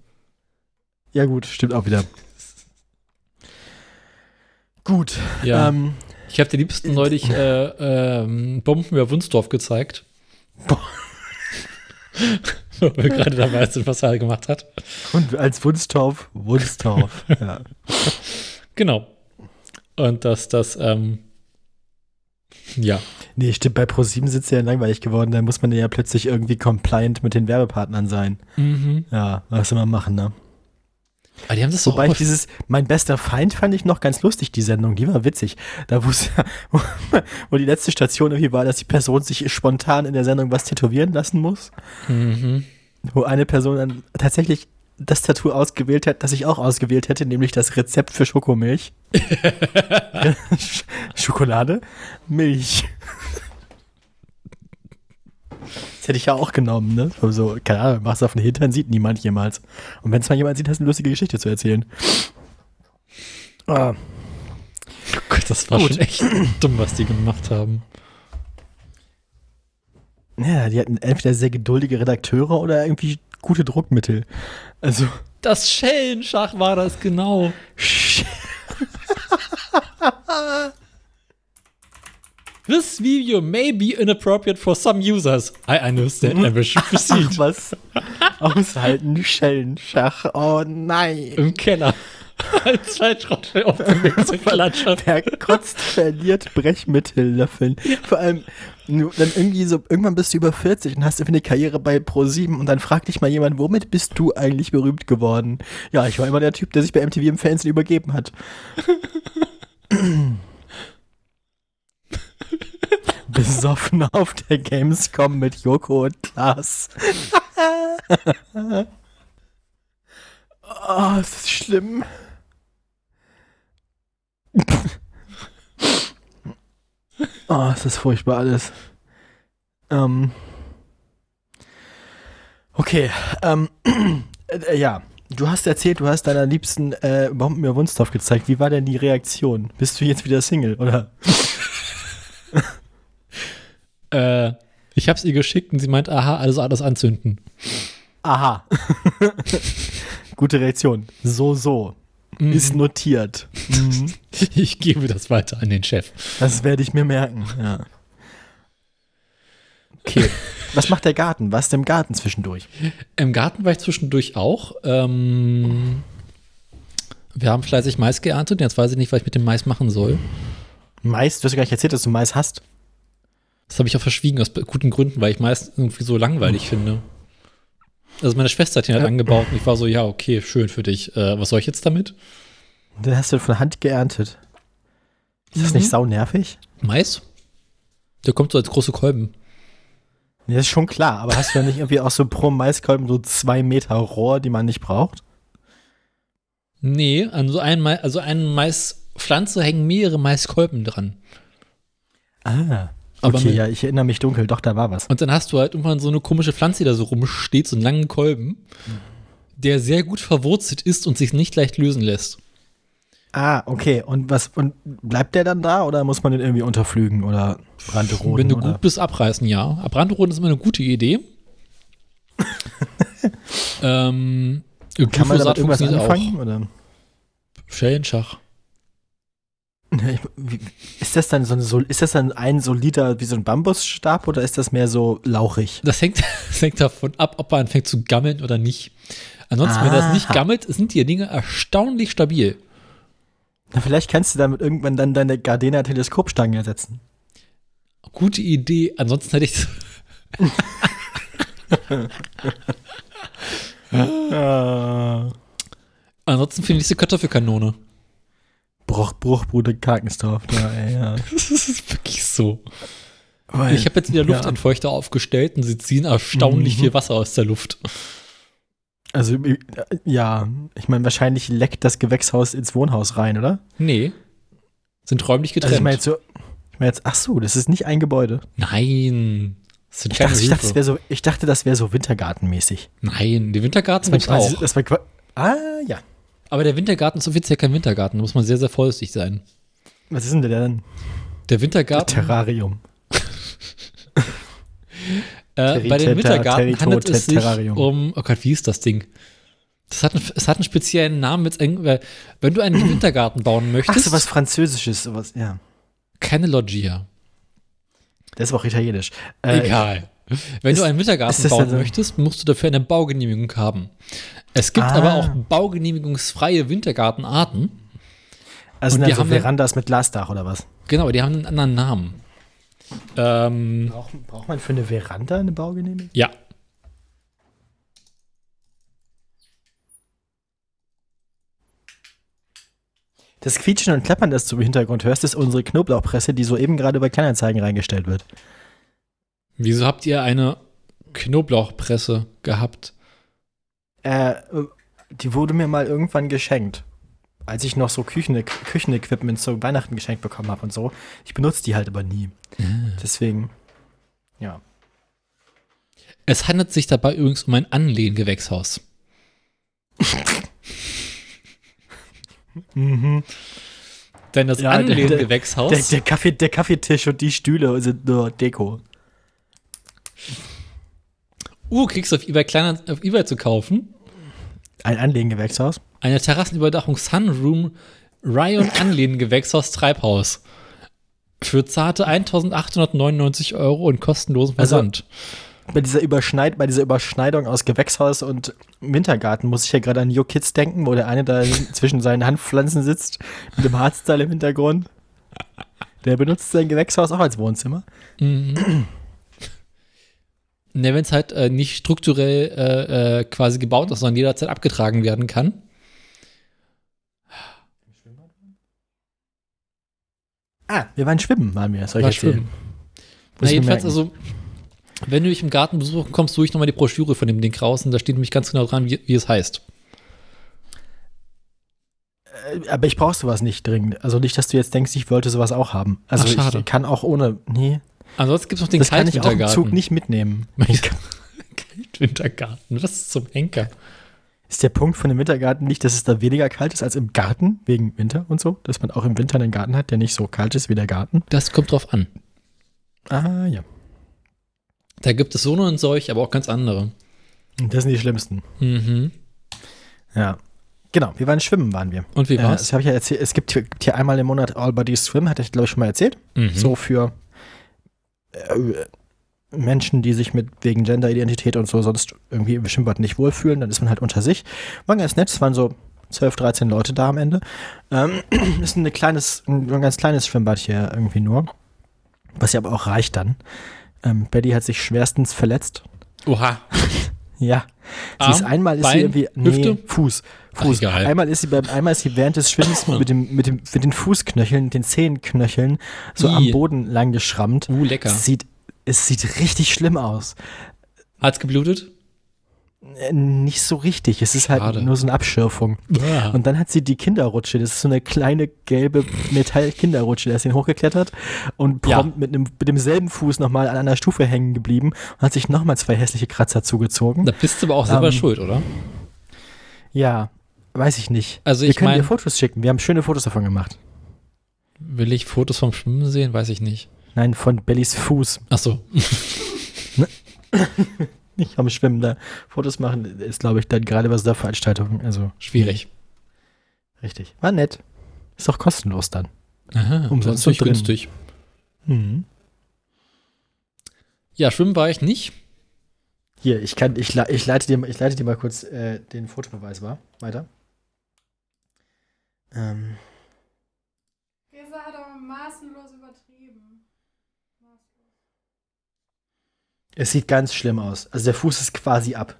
Speaker 1: Ja, gut, stimmt auch wieder. Gut.
Speaker 2: Ja.
Speaker 1: Ähm,
Speaker 2: Ich habe dir liebsten neulich äh, ähm, Bomben über Wunsdorf gezeigt. Wo wir gerade dabei sind, was er gemacht hat.
Speaker 1: und als Wunstorf, Wunstorf. ja.
Speaker 2: Genau. Und dass das, ähm, ja.
Speaker 1: Nee, stimmt, bei Pro7 sitzt ja langweilig geworden, da muss man ja plötzlich irgendwie compliant mit den Werbepartnern sein.
Speaker 2: Mhm.
Speaker 1: Ja, was soll man machen, ne?
Speaker 2: Aber die haben das
Speaker 1: Wobei ich dieses, mein bester Feind fand ich noch ganz lustig, die Sendung, die war witzig. Da wo, wo, die letzte Station irgendwie war, dass die Person sich spontan in der Sendung was tätowieren lassen muss.
Speaker 2: Mhm.
Speaker 1: Wo eine Person dann tatsächlich das Tattoo ausgewählt hat, das ich auch ausgewählt hätte, nämlich das Rezept für Schokomilch. Sch- Schokolade, Milch. Das hätte ich ja auch genommen, ne? So, keine Ahnung, machst du auf den Hintern, sieht niemand jemals. Und wenn es mal jemand sieht, hast du eine lustige Geschichte zu erzählen. Ah,
Speaker 2: Oh Gott, das war
Speaker 1: Gut.
Speaker 2: schon echt dumm, was die gemacht haben.
Speaker 1: ja, die hatten entweder sehr geduldige Redakteure oder irgendwie gute Druckmittel. Also,
Speaker 2: Das Schellenschach war das genau. This video may be inappropriate for some users. I understand to proceed.
Speaker 1: ach was. Aushalten, Schellenschach. Oh nein.
Speaker 2: Im Keller. Als Zeitschrott auf dem Weg zur Klatsche.
Speaker 1: Wer kotzt, verliert Brechmittellöffeln. Vor allem, dann irgendwie so, irgendwann bist du über 40 und hast irgendwie eine Karriere bei Pro7 und dann fragt dich mal jemand, womit bist du eigentlich berühmt geworden? Ja, ich war immer der Typ, der sich bei MTV im Fernsehen übergeben hat. Besoffen auf der Gamescom mit Joko und Klaas. oh, das ist schlimm. Oh, ist das furchtbar alles. Ähm. Okay, ähm, äh, ja. Du hast erzählt, du hast deiner liebsten äh, Bomben mir Wunstorf gezeigt. Wie war denn die Reaktion? Bist du jetzt wieder Single, oder?
Speaker 2: Äh, ich hab's ihr geschickt und sie meint, aha, also alles anzünden.
Speaker 1: Aha. Gute Reaktion. So, so. Ist notiert. Mhm.
Speaker 2: Ich gebe das weiter an den Chef.
Speaker 1: Das werde ich mir merken, ja. Okay. Was macht der Garten? Was ist im Garten zwischendurch?
Speaker 2: Im Garten war ich zwischendurch auch. Ähm, wir haben fleißig Mais geerntet. Jetzt weiß ich nicht, was ich mit dem Mais machen soll.
Speaker 1: Mais, du hast ja gar nicht erzählt, dass du Mais hast.
Speaker 2: Das habe ich auch verschwiegen aus guten Gründen, weil ich Mais irgendwie so langweilig finde. Also meine Schwester hat ihn halt
Speaker 1: Ja.
Speaker 2: angebaut und ich war so, ja, okay, schön für dich. Äh, was soll ich jetzt damit?
Speaker 1: Den hast du von Hand geerntet. Ist das
Speaker 2: Mhm.
Speaker 1: nicht sau nervig?
Speaker 2: Mais? Der kommt so als große Kolben.
Speaker 1: Ja, das ist schon klar, aber hast du da nicht irgendwie auch so pro Maiskolben so zwei Meter Rohr, die man nicht braucht?
Speaker 2: Nee, an so einen Mais, also eine Maispflanze hängen mehrere Maiskolben dran.
Speaker 1: Ah.
Speaker 2: Aber
Speaker 1: okay, ja, ich erinnere mich dunkel, doch, da war was.
Speaker 2: Und dann hast du halt irgendwann so eine komische Pflanze, die da so rumsteht, so einen langen Kolben, der sehr gut verwurzelt ist und sich nicht leicht lösen lässt.
Speaker 1: Ah, okay. Und was, und bleibt der dann da oder muss man den irgendwie unterflügen oder brandroden?
Speaker 2: Wenn du
Speaker 1: oder?
Speaker 2: gut bist, abreißen, ja. Abrandroden ist immer eine gute Idee. ähm,
Speaker 1: Kann man damit irgendwas anfangen? Oder?
Speaker 2: Auch. Schellenschach.
Speaker 1: Ist das dann so ein, ist das dann ein solider wie so ein Bambusstab oder ist das mehr so lauchig?
Speaker 2: Das hängt, das hängt davon ab, ob er anfängt zu gammeln oder nicht. Ansonsten, wenn das nicht
Speaker 1: Aha.
Speaker 2: gammelt, sind die Dinge erstaunlich stabil.
Speaker 1: Na, vielleicht kannst du damit irgendwann dann deine Gardena Teleskopstange ersetzen.
Speaker 2: Gute Idee. Ansonsten hätte ich.
Speaker 1: Ah.
Speaker 2: Ansonsten finde ich diese Kartoffelkanone.
Speaker 1: Bruch, Bruchbude Karkensdorf. Ja, ey, ja.
Speaker 2: Das ist wirklich so.
Speaker 1: Weil-
Speaker 2: Ich habe jetzt wieder Luftentfeuchter aufgestellt und sie ziehen erstaunlich
Speaker 1: Mhm.
Speaker 2: viel Wasser aus der Luft.
Speaker 1: Also, ja, ich meine, wahrscheinlich leckt das Gewächshaus ins Wohnhaus rein, oder?
Speaker 2: Nee. Sind räumlich
Speaker 1: Also,
Speaker 2: getrennt.
Speaker 1: ich meine jetzt so, ich meine jetzt, ach so, das ist nicht ein Gebäude.
Speaker 2: Nein. Das sind
Speaker 1: Ich dachte, ich dachte, das so, ich dachte, das wäre so Wintergartenmäßig.
Speaker 2: Nein, die Wintergarten
Speaker 1: Das
Speaker 2: gibt's
Speaker 1: war quasi,
Speaker 2: auch.
Speaker 1: das war ah, ja.
Speaker 2: Aber der Wintergarten ist offiziell kein Wintergarten. Da muss man sehr, sehr vorsichtig sein.
Speaker 1: Was ist denn der denn?
Speaker 2: Der Wintergarten,
Speaker 1: Terrarium.
Speaker 2: äh, bei den Wintergarten
Speaker 1: Terri-
Speaker 2: handelt es sich
Speaker 1: Terrarium.
Speaker 2: um, oh Gott, wie ist das Ding? Das hat, einen- es hat einen speziellen Namen. Jetzt, wenn du einen Wintergarten bauen
Speaker 1: Ach,
Speaker 2: möchtest,
Speaker 1: so was Französisches, sowas, ja.
Speaker 2: keine Loggia.
Speaker 1: Das ist auch italienisch. Äh,
Speaker 2: Egal. Wenn
Speaker 1: ist-
Speaker 2: du einen Wintergarten bauen
Speaker 1: denn so-
Speaker 2: möchtest, musst du dafür eine Baugenehmigung haben. Es gibt
Speaker 1: Ah.
Speaker 2: aber auch baugenehmigungsfreie Wintergartenarten.
Speaker 1: Also
Speaker 2: die
Speaker 1: dann so
Speaker 2: haben
Speaker 1: Verandas mit Glasdach oder was?
Speaker 2: Genau, die haben einen anderen Namen. Ähm,
Speaker 1: Braucht, braucht man für eine Veranda eine Baugenehmigung?
Speaker 2: ja.
Speaker 1: Das Quietschen und Klappern, das du im Hintergrund hörst, ist unsere Knoblauchpresse, die soeben gerade bei Kleinanzeigen reingestellt wird.
Speaker 2: Wieso habt ihr eine Knoblauchpresse gehabt?
Speaker 1: Äh, die wurde mir mal irgendwann geschenkt. Als ich noch so Küchen Küchenequipment zu Weihnachten geschenkt bekommen habe und so. Ich benutze die halt aber nie. Deswegen, ja.
Speaker 2: Es handelt sich dabei übrigens um ein Anlehngewächshaus.
Speaker 1: Mhm.
Speaker 2: Denn das
Speaker 1: Ja, der- der-
Speaker 2: Anlehngewächshaus,
Speaker 1: Der, der, Kaffee, der Kaffeetisch und die Stühle sind nur Deko.
Speaker 2: Uh, kriegst du auf eBay, kleiner, auf eBay zu kaufen,
Speaker 1: Ein Anlegengewächshaus.
Speaker 2: eine Terrassenüberdachung Sunroom Ryan Anlehngewächshaus Treibhaus. Für zarte 1899 Euro und kostenlosen
Speaker 1: Also-
Speaker 2: Versand.
Speaker 1: Bei dieser, Überschneid, bei dieser Überschneidung aus Gewächshaus und Wintergarten muss ich ja gerade an Yo Kids denken, wo der eine da zwischen seinen Handpflanzen sitzt, mit dem Hardstyle im Hintergrund. Der benutzt sein Gewächshaus auch als Wohnzimmer.
Speaker 2: Mhm. Ne, wenn es halt äh, nicht strukturell äh, äh, quasi gebaut ist, sondern jederzeit abgetragen werden kann.
Speaker 1: Ah, wir waren schwimmen, waren wir, soll ich
Speaker 2: War
Speaker 1: erzählen.
Speaker 2: schwimmen. Na, jedenfalls, also, wenn du mich im Garten besuchen kommst, suche ich nochmal die Broschüre von dem Ding raus und da steht nämlich ganz genau dran, wie, wie es heißt.
Speaker 1: Äh, Aber ich brauche sowas nicht dringend. Also nicht, dass du jetzt denkst, ich wollte sowas auch haben. Also
Speaker 2: Ach, schade.
Speaker 1: ich kann auch ohne. Nee,
Speaker 2: Ansonsten gibt es noch den
Speaker 1: das kann ich auch im
Speaker 2: Kaltwintergarten.
Speaker 1: Zug nicht mitnehmen.
Speaker 2: Kaltwintergarten, was ist zum Henker?
Speaker 1: Ist der Punkt von dem Wintergarten nicht, dass es da weniger kalt ist als im Garten, wegen Winter und so? Dass man auch im Winter einen Garten hat, der nicht so kalt ist wie der Garten?
Speaker 2: Das kommt drauf an.
Speaker 1: Ah, ja.
Speaker 2: Da gibt es so und solche, aber auch ganz andere.
Speaker 1: Und das sind die schlimmsten.
Speaker 2: Mhm.
Speaker 1: Ja. Genau, wir waren schwimmen, waren wir.
Speaker 2: Und wie
Speaker 1: Äh,
Speaker 2: war's?
Speaker 1: das habe ich ja erzählt. Es gibt hier, gibt hier einmal im Monat All Body Swim, hatte ich glaube ich schon mal erzählt.
Speaker 2: Mhm.
Speaker 1: So für äh, Menschen, die sich mit wegen Genderidentität und so sonst irgendwie im Schwimmbad nicht wohlfühlen, dann ist man halt unter sich. War ganz nett, es waren so 12, 13 Leute da am Ende. Ähm, ist ein kleines, ein, ein ganz kleines Schwimmbad hier irgendwie nur. Was ja aber auch reicht dann. Ähm, Betty hat sich schwerstens verletzt.
Speaker 2: Oha.
Speaker 1: Ja. Sie
Speaker 2: Arm,
Speaker 1: ist einmal ist
Speaker 2: Bein,
Speaker 1: sie irgendwie. Nee,
Speaker 2: Hüfte?
Speaker 1: Fuß.
Speaker 2: Ach,
Speaker 1: Fuß.
Speaker 2: egal.
Speaker 1: Einmal ist sie beim, einmal ist sie während des Schwimmens mit dem, mit dem, mit den Fußknöcheln, den Zehenknöcheln, so
Speaker 2: Ih.
Speaker 1: am Boden lang geschrammt.
Speaker 2: Uh, lecker.
Speaker 1: Es sieht, es sieht richtig schlimm aus.
Speaker 2: Hat's geblutet?
Speaker 1: Äh, Nicht so richtig. Es ist
Speaker 2: Schade.
Speaker 1: halt nur so eine Abschürfung.
Speaker 2: Ah.
Speaker 1: Und dann hat sie die Kinderrutsche. Das ist so eine kleine gelbe Metall-Kinderrutsche. Da ist sie hochgeklettert und
Speaker 2: Ja.
Speaker 1: prompt mit, einem, mit demselben Fuß nochmal an einer Stufe hängen geblieben und hat sich nochmal zwei hässliche Kratzer zugezogen.
Speaker 2: Da bist du aber auch selber
Speaker 1: Ähm,
Speaker 2: schuld, oder?
Speaker 1: Ja, weiß ich nicht.
Speaker 2: Also
Speaker 1: Wir
Speaker 2: ich
Speaker 1: können dir
Speaker 2: meine,
Speaker 1: Fotos schicken. Wir haben schöne Fotos davon gemacht.
Speaker 2: will ich Fotos vom Schwimmen sehen? Weiß ich nicht.
Speaker 1: Nein, von Bellys Fuß.
Speaker 2: Ach so.
Speaker 1: Nicht vom Schwimmen. Da Fotos machen ist, glaube ich, dann gerade was der Veranstaltung. Also
Speaker 2: Schwierig.
Speaker 1: richtig. War nett. Ist doch kostenlos dann.
Speaker 2: Aha,
Speaker 1: Umsonst und
Speaker 2: günstig.
Speaker 1: Mhm.
Speaker 2: Ja, schwimmen war ich nicht.
Speaker 1: Hier, ich kann, ich, ich, leite, dir, ich leite dir mal kurz äh, den Fotobeweis war. Weiter. Ähm,
Speaker 3: Gesa hat aber maßenlos
Speaker 1: es sieht ganz schlimm aus. Also der Fuß ist quasi ab.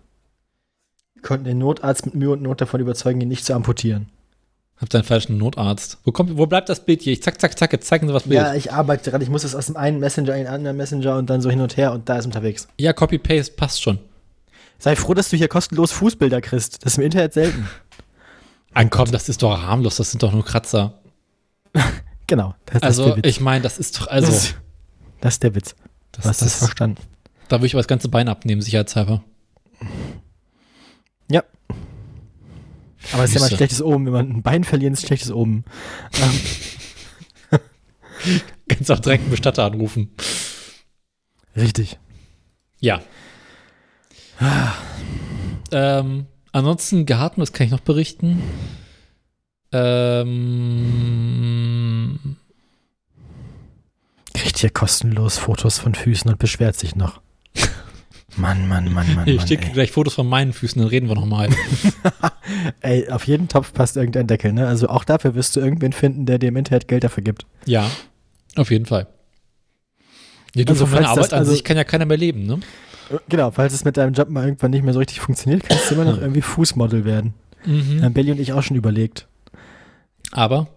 Speaker 1: konnten den Notarzt mit Mühe und Not davon überzeugen, ihn nicht zu amputieren.
Speaker 2: Hab einen falschen Notarzt. Wo, kommt, wo bleibt das Bild hier? Ich zack, zack, zack, jetzt zeigen Sie was Bild.
Speaker 1: Ja, ich arbeite gerade. Ich muss das aus dem einen Messenger in den anderen Messenger und dann so hin und her und da ist unterwegs.
Speaker 2: Ja, Copy-Paste passt schon.
Speaker 1: Sei froh, dass du hier kostenlos Fußbilder kriegst. Das ist im Internet selten.
Speaker 2: Ein komm, das ist doch harmlos, das sind doch nur Kratzer.
Speaker 1: Genau. Das, das ist
Speaker 2: Also,
Speaker 1: der Witz.
Speaker 2: ich meine, das ist doch, also,
Speaker 1: das, das ist der Witz.
Speaker 2: das,
Speaker 1: Du hast das
Speaker 2: ist,
Speaker 1: verstanden.
Speaker 2: Da würde ich aber das ganze Bein abnehmen, sicherheitshalber.
Speaker 1: Ja. Aber es ist ja mal ein schlechtes Omen. Wenn man ein Bein verliert, ist ein schlechtes Omen. Ähm,
Speaker 2: Kannst auch direkt einen Bestatter anrufen.
Speaker 1: richtig.
Speaker 2: Ja. ähm, ansonsten Garten, was kann ich noch berichten? Ähm,
Speaker 1: Kriegt hier kostenlos Fotos von Füßen und beschwert sich noch. Mann, Mann, Mann, Mann,
Speaker 2: ich
Speaker 1: Mann. Ey.
Speaker 2: gleich Fotos von meinen Füßen, dann reden wir nochmal.
Speaker 1: ey, auf jeden Topf passt irgendein Deckel, ne? Also auch dafür wirst du irgendwen finden, der dir im Internet Geld dafür gibt.
Speaker 2: ja, auf jeden Fall. Ja, du,
Speaker 1: Also,
Speaker 2: von meiner
Speaker 1: falls das-
Speaker 2: Arbeit an
Speaker 1: also-
Speaker 2: sich kann ja keiner mehr leben, ne?
Speaker 1: Äh, Genau, falls es mit deinem Job mal irgendwann nicht mehr so richtig funktioniert, kannst du immer noch irgendwie Fußmodel werden.
Speaker 2: Mhm.
Speaker 1: Haben Belly und ich auch schon überlegt.
Speaker 2: Aber,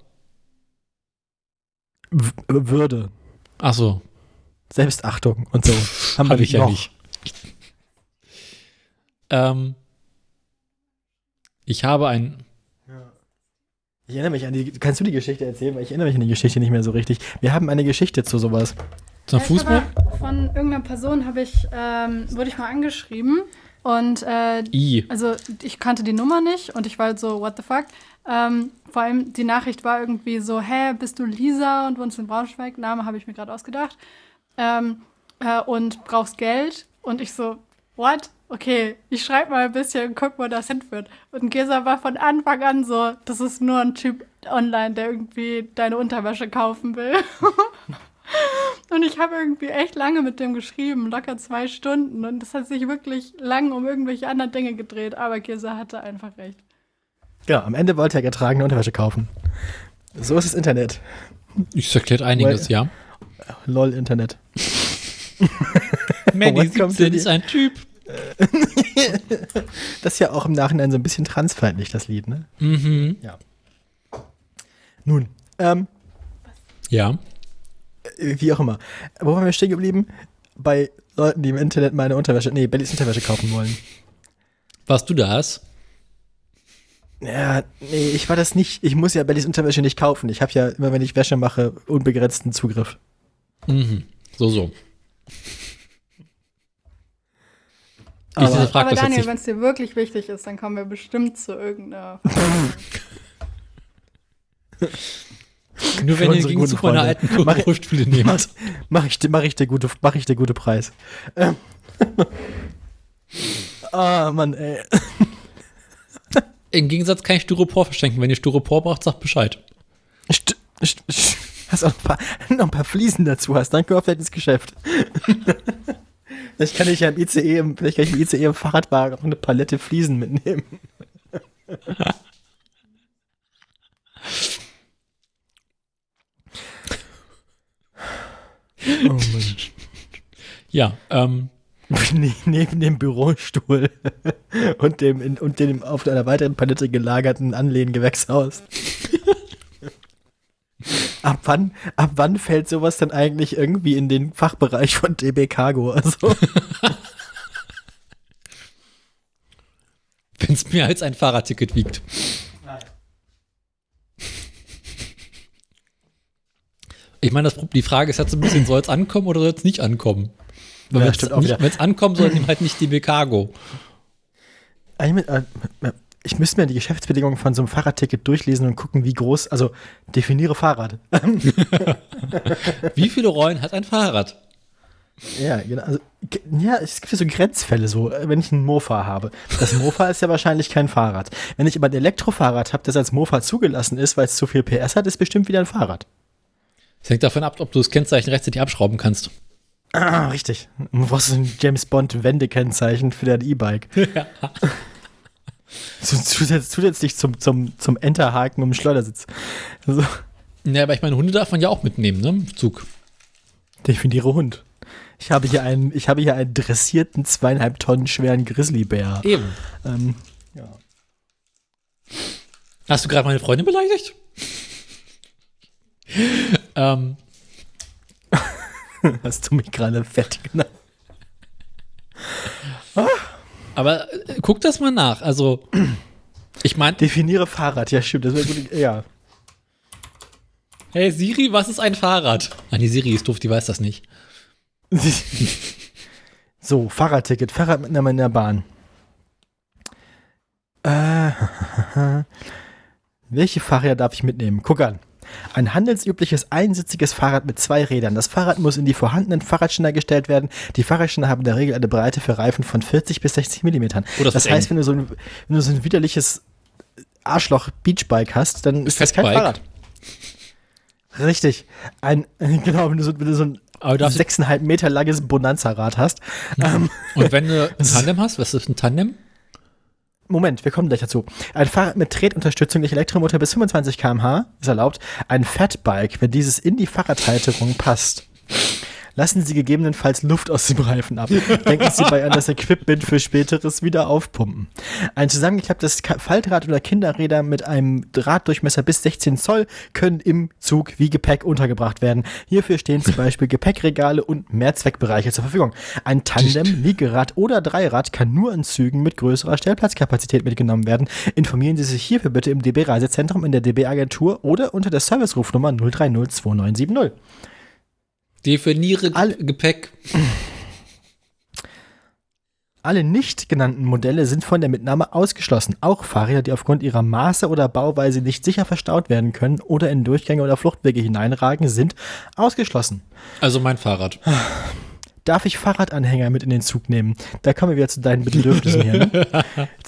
Speaker 1: W Würde,
Speaker 2: ach so,
Speaker 1: Selbstachtung und so. Haben wir
Speaker 2: habe ich ja
Speaker 1: noch.
Speaker 2: nicht. Ähm, ich habe ein,
Speaker 1: Ich erinnere mich an die. Kannst du die Geschichte erzählen? Weil ich erinnere mich an die Geschichte nicht mehr so richtig. Wir haben eine Geschichte zu sowas.
Speaker 2: zum
Speaker 3: Ja,
Speaker 2: Fußball?
Speaker 3: habe Von irgendeiner Person habe ich, ähm, wurde ich mal angeschrieben und äh,
Speaker 2: I.
Speaker 3: also ich kannte die Nummer nicht und ich war halt so, what the fuck. Ähm, vor allem die Nachricht war irgendwie so, hä, bist du Lisa und wohnst in Braunschweig? Name habe ich mir gerade ausgedacht. Ähm, äh, und brauchst Geld. Und ich so, what? Okay, ich schreibe mal ein bisschen und guck, wo das hinführt. Und Gesa war von Anfang an so, das ist nur ein Typ online, der irgendwie deine Unterwäsche kaufen will. Und ich habe irgendwie echt lange mit dem geschrieben, locker zwei Stunden. Und das hat sich wirklich lang um irgendwelche anderen Dinge gedreht. Aber Gesa hatte einfach recht.
Speaker 1: Genau, am Ende wollte er getragene Unterwäsche kaufen. So ist das Internet.
Speaker 2: Ich erklärt einiges,
Speaker 1: Weil-
Speaker 2: ja.
Speaker 1: Lol, Internet.
Speaker 2: Manny
Speaker 1: What comes
Speaker 2: 17
Speaker 1: to
Speaker 2: ist ein Typ.
Speaker 1: Das ist ja auch im Nachhinein so ein bisschen transfeindlich, das Lied, ne?
Speaker 2: Mhm.
Speaker 1: Nun, ähm,
Speaker 2: Ja.
Speaker 1: äh, wie auch immer. Wo waren wir stehen geblieben? Bei Leuten, die im Internet meine Unterwäsche, nee, Bellys Unterwäsche kaufen wollen.
Speaker 2: Warst du das?
Speaker 1: Ja, nee, ich war das nicht. Ich muss ja Bellys Unterwäsche nicht kaufen. Ich habe ja immer, wenn ich Wäsche mache, unbegrenzten Zugriff.
Speaker 2: Mhm. So, so. Ich
Speaker 1: Aber-
Speaker 2: diese frag
Speaker 3: Aber Daniel, wenn es dir wirklich wichtig ist, dann kommen wir bestimmt zu irgendeiner.
Speaker 2: Nur wenn ihr
Speaker 1: guten
Speaker 2: Gegenzug meiner alten
Speaker 1: Mach,
Speaker 2: nehmt.
Speaker 1: mach, ich, dir- mach, ich dir gute, mach ich dir gute Preis. Ähm. Ah, Mann, ey.
Speaker 2: Im Gegensatz kann ich Styropor verschenken. Wenn ihr Styropor braucht, sagt Bescheid.
Speaker 1: St st st hast auch noch ein, paar, noch ein paar Fliesen dazu hast, dann komm vielleicht ins Geschäft. vielleicht kann ich ja im ICE, im, vielleicht kann ich im ICE im Fahrradwagen auch eine Palette Fliesen mitnehmen. oh Mann.
Speaker 2: Ja, ähm,
Speaker 1: Ne- Neben dem Bürostuhl und dem, in, und dem auf einer weiteren Palette gelagerten Anlehngewächshaus. Ab, wann, ab wann fällt sowas dann eigentlich irgendwie in den Fachbereich von DB Cargo? Also,
Speaker 2: wenn es mehr als ein Fahrradticket wiegt. Ich meine, die Frage ist jetzt so ein bisschen, soll es ankommen oder soll es nicht ankommen?
Speaker 1: Ja,
Speaker 2: Wenn es ankommt, soll ihm halt nicht die Cargo.
Speaker 1: äh, ich müsste mir die Geschäftsbedingungen von so einem Fahrradticket durchlesen und gucken, wie groß, also definiere Fahrrad.
Speaker 2: Wie viele Rollen hat ein Fahrrad?
Speaker 1: Ja, genau. Also, ja, es gibt ja so Grenzfälle, so, äh, wenn ich einen Mofa habe. Das Mofa ist ja wahrscheinlich kein Fahrrad. Wenn ich aber ein Elektrofahrrad habe, das als Mofa zugelassen ist, weil es zu viel PS hat, ist bestimmt wieder ein Fahrrad.
Speaker 2: Es hängt davon ab, ob du das Kennzeichen rechtzeitig abschrauben kannst.
Speaker 1: Ah, richtig. Du brauchst so ein James Bond Wendekennzeichen für dein E-Bike. so, zusätzlich, zum, zum, zum Enterhaken um den Schleudersitz. So,
Speaker 2: Ja, aber ich meine, Hunde darf man ja auch mitnehmen, ne? Im Zug.
Speaker 1: definiere Hund. Ich habe hier einen, ich habe hier einen dressierten zweieinhalb Tonnen schweren Grizzlybär.
Speaker 2: Eben.
Speaker 1: Ähm, Ja.
Speaker 2: Hast du gerade meine Freundin beleidigt? ähm,
Speaker 1: Hast du mich gerade fertig genannt?
Speaker 2: Aber äh, guck das mal nach. Also, ich meine,
Speaker 1: Definiere Fahrrad. Ja, stimmt. Das wäre gut. Ja.
Speaker 2: hey Siri, was ist ein Fahrrad? Ah, die Siri ist doof, die weiß das nicht.
Speaker 1: So, Fahrradticket, Fahrradmitnahme in der Bahn. Äh, welche Fahrräder darf ich mitnehmen? Guck an. Ein handelsübliches einsitziges Fahrrad mit zwei Rädern. Das Fahrrad muss in die vorhandenen Fahrradständer gestellt werden. Die Fahrradständer haben in der Regel eine Breite für Reifen von 40 bis 60 Millimetern.
Speaker 2: Oh, das
Speaker 1: das heißt, wenn du, so ein, wenn du so ein widerliches Arschloch-Beachbike hast, dann ist das kein
Speaker 2: Fatbike.
Speaker 1: Fahrrad. Richtig. Ein, genau, wenn du so, wenn du so ein sechseinhalb Meter langes Bonanza-Rad hast. Ähm,
Speaker 2: Und wenn du ein Tandem hast, was ist ein Tandem?
Speaker 1: Moment, wir kommen gleich dazu. Ein Fahrrad mit Tretunterstützung durch Elektromotor bis 25 km/h ist erlaubt. Ein Fatbike, wenn dieses in die Fahrradhalterung passt. Lassen Sie gegebenenfalls Luft aus dem Reifen ab. Denken Sie bei an das Equipment für späteres wieder aufpumpen. Ein zusammengeklapptes Faltrad oder Kinderräder mit einem Drahtdurchmesser bis 16 Zoll können im Zug wie Gepäck untergebracht werden. Hierfür stehen zum Beispiel Gepäckregale und Mehrzweckbereiche zur Verfügung. Ein Tandem, Liegerad oder Dreirad kann nur in Zügen mit größerer Stellplatzkapazität mitgenommen werden. Informieren Sie sich hierfür bitte im DB Reisezentrum in der DB Agentur oder unter der Servicerufnummer 030 2970.
Speaker 2: Definiere
Speaker 1: Alle-
Speaker 2: Gepäck.
Speaker 1: Alle nicht genannten Modelle sind von der Mitnahme ausgeschlossen. Auch Fahrräder, die aufgrund ihrer Maße oder Bauweise nicht sicher verstaut werden können oder in Durchgänge oder Fluchtwege hineinragen, sind ausgeschlossen.
Speaker 2: Also mein Fahrrad.
Speaker 1: Darf ich Fahrradanhänger mit in den Zug nehmen? Da kommen wir wieder zu deinen Bedürfnissen hier. Ne?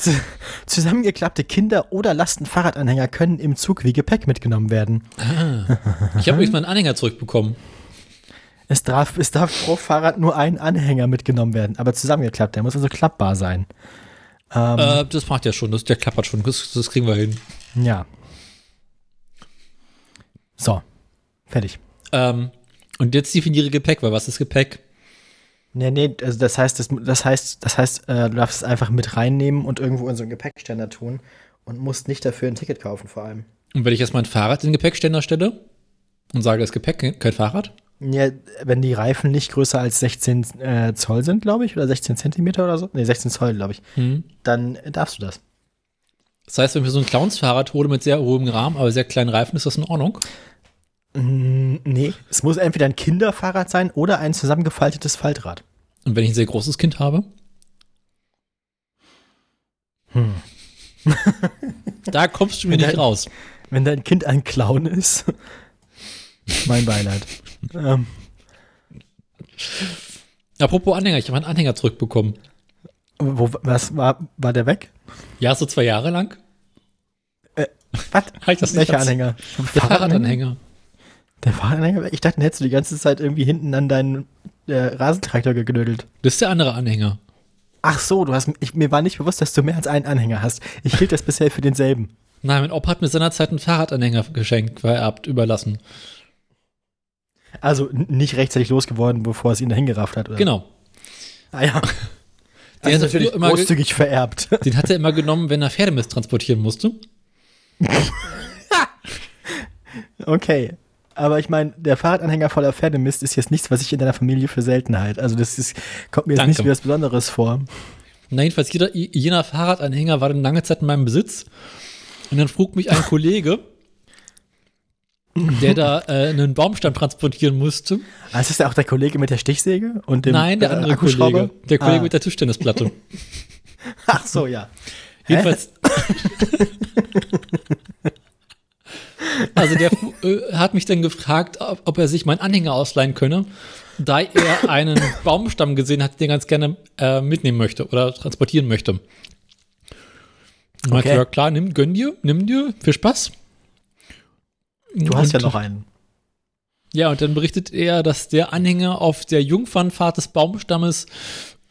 Speaker 1: Zusammengeklappte Kinder- oder Lastenfahrradanhänger können im Zug wie Gepäck mitgenommen werden.
Speaker 2: Ich habe übrigens meinen Anhänger zurückbekommen.
Speaker 1: Es darf, es darf pro Fahrrad nur ein Anhänger mitgenommen werden, aber zusammengeklappt. Der muss also klappbar sein. Ähm,
Speaker 2: Äh, das macht ja schon, das, der klappert schon, das, das kriegen wir hin.
Speaker 1: Ja. So, fertig.
Speaker 2: Ähm, und jetzt definiere Gepäck, weil was ist Gepäck?
Speaker 1: Nee, nee, also das heißt, das, das heißt, das heißt, äh, du darfst es einfach mit reinnehmen und irgendwo in so einen Gepäckständer tun und musst nicht dafür ein Ticket kaufen, vor allem.
Speaker 2: Und wenn ich jetzt mein Fahrrad in den Gepäckständer stelle und sage, das Gepäck, kein Fahrrad?
Speaker 1: Ja, wenn die Reifen nicht größer als 16 äh, Zoll sind, glaube ich, oder 16 Zentimeter oder so, nee, 16 Zoll, glaube ich,
Speaker 2: Hm.
Speaker 1: dann darfst du das.
Speaker 2: Das heißt, wenn mir so ein Clowns-Fahrrad hole mit sehr hohem Rahmen, aber sehr kleinen Reifen, ist das in Ordnung?
Speaker 1: Mm, nee, es muss entweder ein Kinderfahrrad sein oder ein zusammengefaltetes Faltrad.
Speaker 2: Und wenn ich ein sehr großes Kind habe?
Speaker 1: Hm.
Speaker 2: Da kommst du mir
Speaker 1: Wenn
Speaker 2: nicht
Speaker 1: dein-
Speaker 2: raus.
Speaker 1: Wenn dein Kind ein Clown ist, mein Beileid. Ähm,
Speaker 2: Apropos Anhänger, ich habe meinen Anhänger zurückbekommen.
Speaker 1: wo, was war, war der weg?
Speaker 2: Ja, so zwei Jahre lang.
Speaker 1: Was?
Speaker 2: Ich das nicht
Speaker 1: Welcher Anhänger?
Speaker 2: Der Fahrradanhänger.
Speaker 1: Der Fahrradanhänger? Ich dachte, den hättest du die ganze Zeit irgendwie hinten an deinen äh, Rasentraktor geknödelt.
Speaker 2: Das ist der andere Anhänger.
Speaker 1: Ach so, du hast, ich, mir war nicht bewusst, dass du mehr als einen Anhänger hast. Ich hielt das bisher für denselben.
Speaker 2: Nein, mein Opa hat mir seinerzeit einen Fahrradanhänger geschenkt, vererbt, überlassen.
Speaker 1: Also nicht rechtzeitig losgeworden, bevor es ihn dahin gerafft hat. Oder?
Speaker 2: Genau.
Speaker 1: Ah ja.
Speaker 2: Der
Speaker 1: Also
Speaker 2: ist
Speaker 1: natürlich
Speaker 2: immer
Speaker 1: großzügig vererbt.
Speaker 2: Den hat er immer genommen, wenn er Pferdemist transportieren musste.
Speaker 1: Okay. Aber ich meine, der Fahrradanhänger voller Pferdemist ist jetzt nichts, was ich in deiner Familie für Seltenheit. Also das ist, kommt mir jetzt
Speaker 2: Danke.
Speaker 1: nicht wie was Besonderes vor.
Speaker 2: Na, jedenfalls, jeder, jener Fahrradanhänger war dann lange Zeit in meinem Besitz. Und dann frug mich ein Kollege, der da äh, einen Baumstamm transportieren musste.
Speaker 1: Ah, ist das ja auch der Kollege mit der Stichsäge und dem
Speaker 2: Nein, der
Speaker 1: äh,
Speaker 2: andere
Speaker 1: Akkuschrauber?
Speaker 2: Kollege. Der Kollege
Speaker 1: Ah.
Speaker 2: mit der Tischtennisplatte.
Speaker 1: Ach so, ja.
Speaker 2: Jedenfalls. also der äh, hat mich dann gefragt, ob, ob er sich meinen Anhänger ausleihen könne, da er einen Baumstamm gesehen hat, den er ganz gerne äh, mitnehmen möchte oder transportieren möchte. Und meinte,
Speaker 1: Okay.
Speaker 2: ja klar, nimm, gönn dir, nimm dir, viel Spaß.
Speaker 1: Du hast ja noch einen.
Speaker 2: Ja, und dann berichtet er, dass der Anhänger auf der Jungfernfahrt des Baumstammes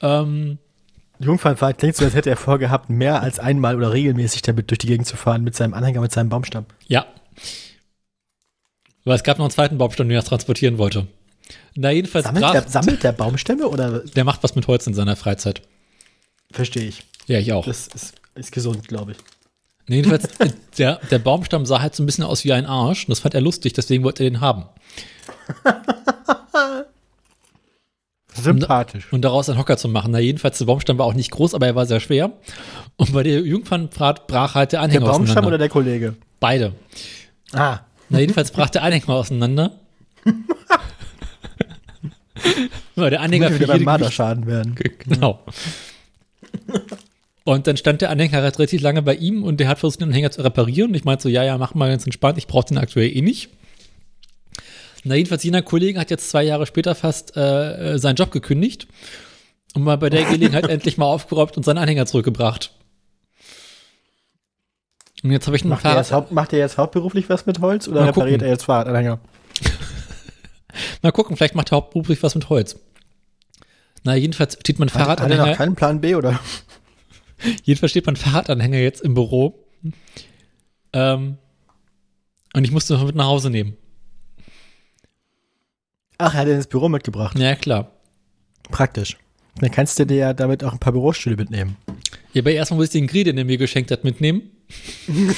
Speaker 2: ähm,
Speaker 1: Jungfernfahrt klingt so, als hätte er vorgehabt, mehr als einmal oder regelmäßig damit durch die Gegend zu fahren mit seinem Anhänger, mit seinem Baumstamm.
Speaker 2: Ja. Aber es gab noch einen zweiten Baumstamm, den er transportieren wollte. Na, jedenfalls
Speaker 1: Sammelt
Speaker 2: brach,
Speaker 1: der, sammelt der Baumstämme oder
Speaker 2: der macht was mit Holz in seiner Freizeit.
Speaker 1: verstehe ich?
Speaker 2: Ja, ich auch.
Speaker 1: Das ist Ist gesund, glaube ich.
Speaker 2: Nee, jedenfalls, äh, der, der Baumstamm sah halt so ein bisschen aus wie ein Arsch. Und das fand er lustig, deswegen wollte er den haben.
Speaker 1: Sympathisch.
Speaker 2: Und daraus einen Hocker zu machen. Na, jedenfalls, der Baumstamm war auch nicht groß, aber er war sehr schwer. Und bei der Jungfernfahrt brach halt der
Speaker 1: Der
Speaker 2: Anhänger
Speaker 1: Baumstamm
Speaker 2: auseinander.
Speaker 1: oder der Kollege?
Speaker 2: Beide.
Speaker 1: Ah.
Speaker 2: Na, jedenfalls brach der Anhänger auseinander. Weil der Anhänger für
Speaker 1: wieder beim
Speaker 2: jede
Speaker 1: Marderschaden werden.
Speaker 2: Genau. Und dann stand der Anhänger halt relativ lange bei ihm und der hat versucht, den Anhänger zu reparieren. Und ich meinte so, ja, ja, mach mal ganz entspannt, ich brauche den aktuell eh nicht. Na, jedenfalls, jener Kollege hat jetzt zwei Jahre später fast äh, äh, seinen Job gekündigt und mal bei der Gelegenheit endlich mal aufgeräumt und seinen Anhänger zurückgebracht. Und jetzt habe ich einen
Speaker 1: Macht er,
Speaker 2: Fahrrad.
Speaker 1: haupt, macht er jetzt hauptberuflich was mit Holz oder
Speaker 2: Mal
Speaker 1: repariert
Speaker 2: gucken.
Speaker 1: er jetzt Fahrradanhänger?
Speaker 2: Mal gucken, vielleicht macht er hauptberuflich was mit Holz. Na, jedenfalls steht mein
Speaker 1: Hat, hat er
Speaker 2: Fahrradanhänger.
Speaker 1: noch keinen Plan B oder?
Speaker 2: Jedenfalls steht mein Fahrradanhänger jetzt im Büro. Ähm, und ich musste ihn mit nach Hause nehmen.
Speaker 1: Ach, er hat ihn ins Büro mitgebracht.
Speaker 2: Ja, klar.
Speaker 1: Praktisch. Dann kannst du dir ja damit auch ein paar Bürostühle mitnehmen.
Speaker 2: Ja, aber erstmal muss ich den Grill, den er mir geschenkt hat, mitnehmen.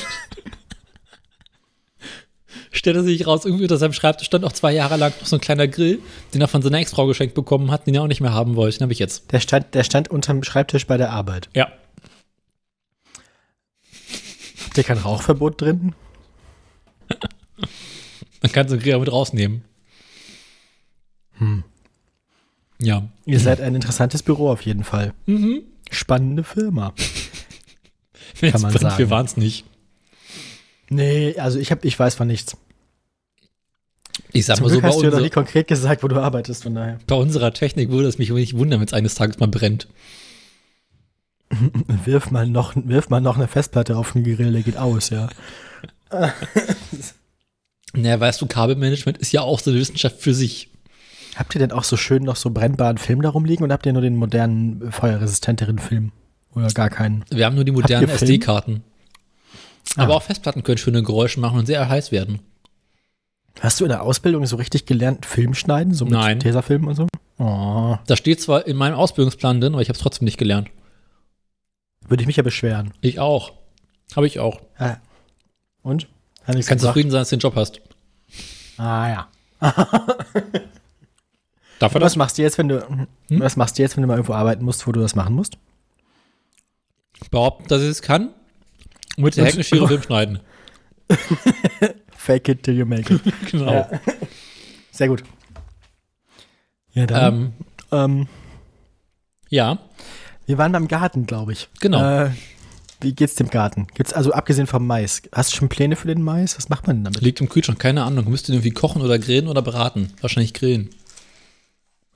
Speaker 2: Stellte sich raus, irgendwie unter seinem Schreibtisch stand auch zwei Jahre lang noch so ein kleiner Grill, den er von seiner Ex-Frau geschenkt bekommen hat, den er auch nicht mehr haben wollte. Den habe ich jetzt.
Speaker 1: Der stand, der stand unterm Schreibtisch bei der Arbeit.
Speaker 2: Ja.
Speaker 1: Habt ihr kein Rauchverbot drin?
Speaker 2: Man kann so einen Grill auch mit rausnehmen.
Speaker 1: Hm.
Speaker 2: Ja.
Speaker 1: Ihr seid ein interessantes Büro auf jeden Fall.
Speaker 2: Mhm.
Speaker 1: Spannende Firma.
Speaker 2: Wenn
Speaker 1: Kann man
Speaker 2: brennt,
Speaker 1: sagen.
Speaker 2: wir waren es nicht.
Speaker 1: Nee, also ich, hab, ich weiß von nichts.
Speaker 2: Ich sag
Speaker 1: Zum
Speaker 2: mal so,
Speaker 1: Glück
Speaker 2: bei,
Speaker 1: hast du ja noch nie konkret gesagt, wo du arbeitest, von daher.
Speaker 2: bei unserer Technik würde es mich nicht wundern, wenn es eines Tages mal brennt.
Speaker 1: Wirf mal noch, wirf mal noch eine Festplatte auf den Grill, der geht aus, ja.
Speaker 2: Naja, weißt du, Kabelmanagement ist ja auch so eine Wissenschaft für sich.
Speaker 1: Habt ihr denn auch so schön noch so brennbaren Film darum liegen oder habt ihr nur den modernen, äh, feuerresistenteren Film? Oder gar keinen?
Speaker 2: Wir haben nur die modernen? SD-Karten. Aber
Speaker 1: Ah.
Speaker 2: auch Festplatten können schöne Geräusche machen und sehr heiß werden.
Speaker 1: Hast du in der Ausbildung so richtig gelernt, Film schneiden? So mit
Speaker 2: Nein.
Speaker 1: Tesafilm und so? Oh,
Speaker 2: Das steht zwar in meinem Ausbildungsplan drin, aber ich habe es trotzdem nicht gelernt.
Speaker 1: Würde ich mich ja beschweren.
Speaker 2: Ich auch. Habe ich auch.
Speaker 1: Ah. Und? Hat nichts
Speaker 2: Kannst zufrieden sein, dass du den Job hast.
Speaker 1: Ah ja. Und was machst du jetzt, wenn du
Speaker 2: Hm?
Speaker 1: was machst du jetzt, wenn du mal irgendwo arbeiten musst, wo du das machen musst?
Speaker 2: Behaupten, dass ich es kann. Und mit der Heckenschere Film schneiden.
Speaker 1: Fake it till you make it.
Speaker 2: Genau.
Speaker 1: Ja. Sehr gut. Ja, dann.
Speaker 2: Ähm,
Speaker 1: Ähm,
Speaker 2: ja.
Speaker 1: Wir waren beim Garten, glaube ich.
Speaker 2: Genau.
Speaker 1: Äh, wie geht's dem Garten? Gibt's also abgesehen vom Mais? Hast du schon Pläne für den Mais? Was macht man denn damit?
Speaker 2: Liegt im Kühlschrank, keine Ahnung. Müsst ihr irgendwie kochen oder grillen oder braten? Wahrscheinlich grillen.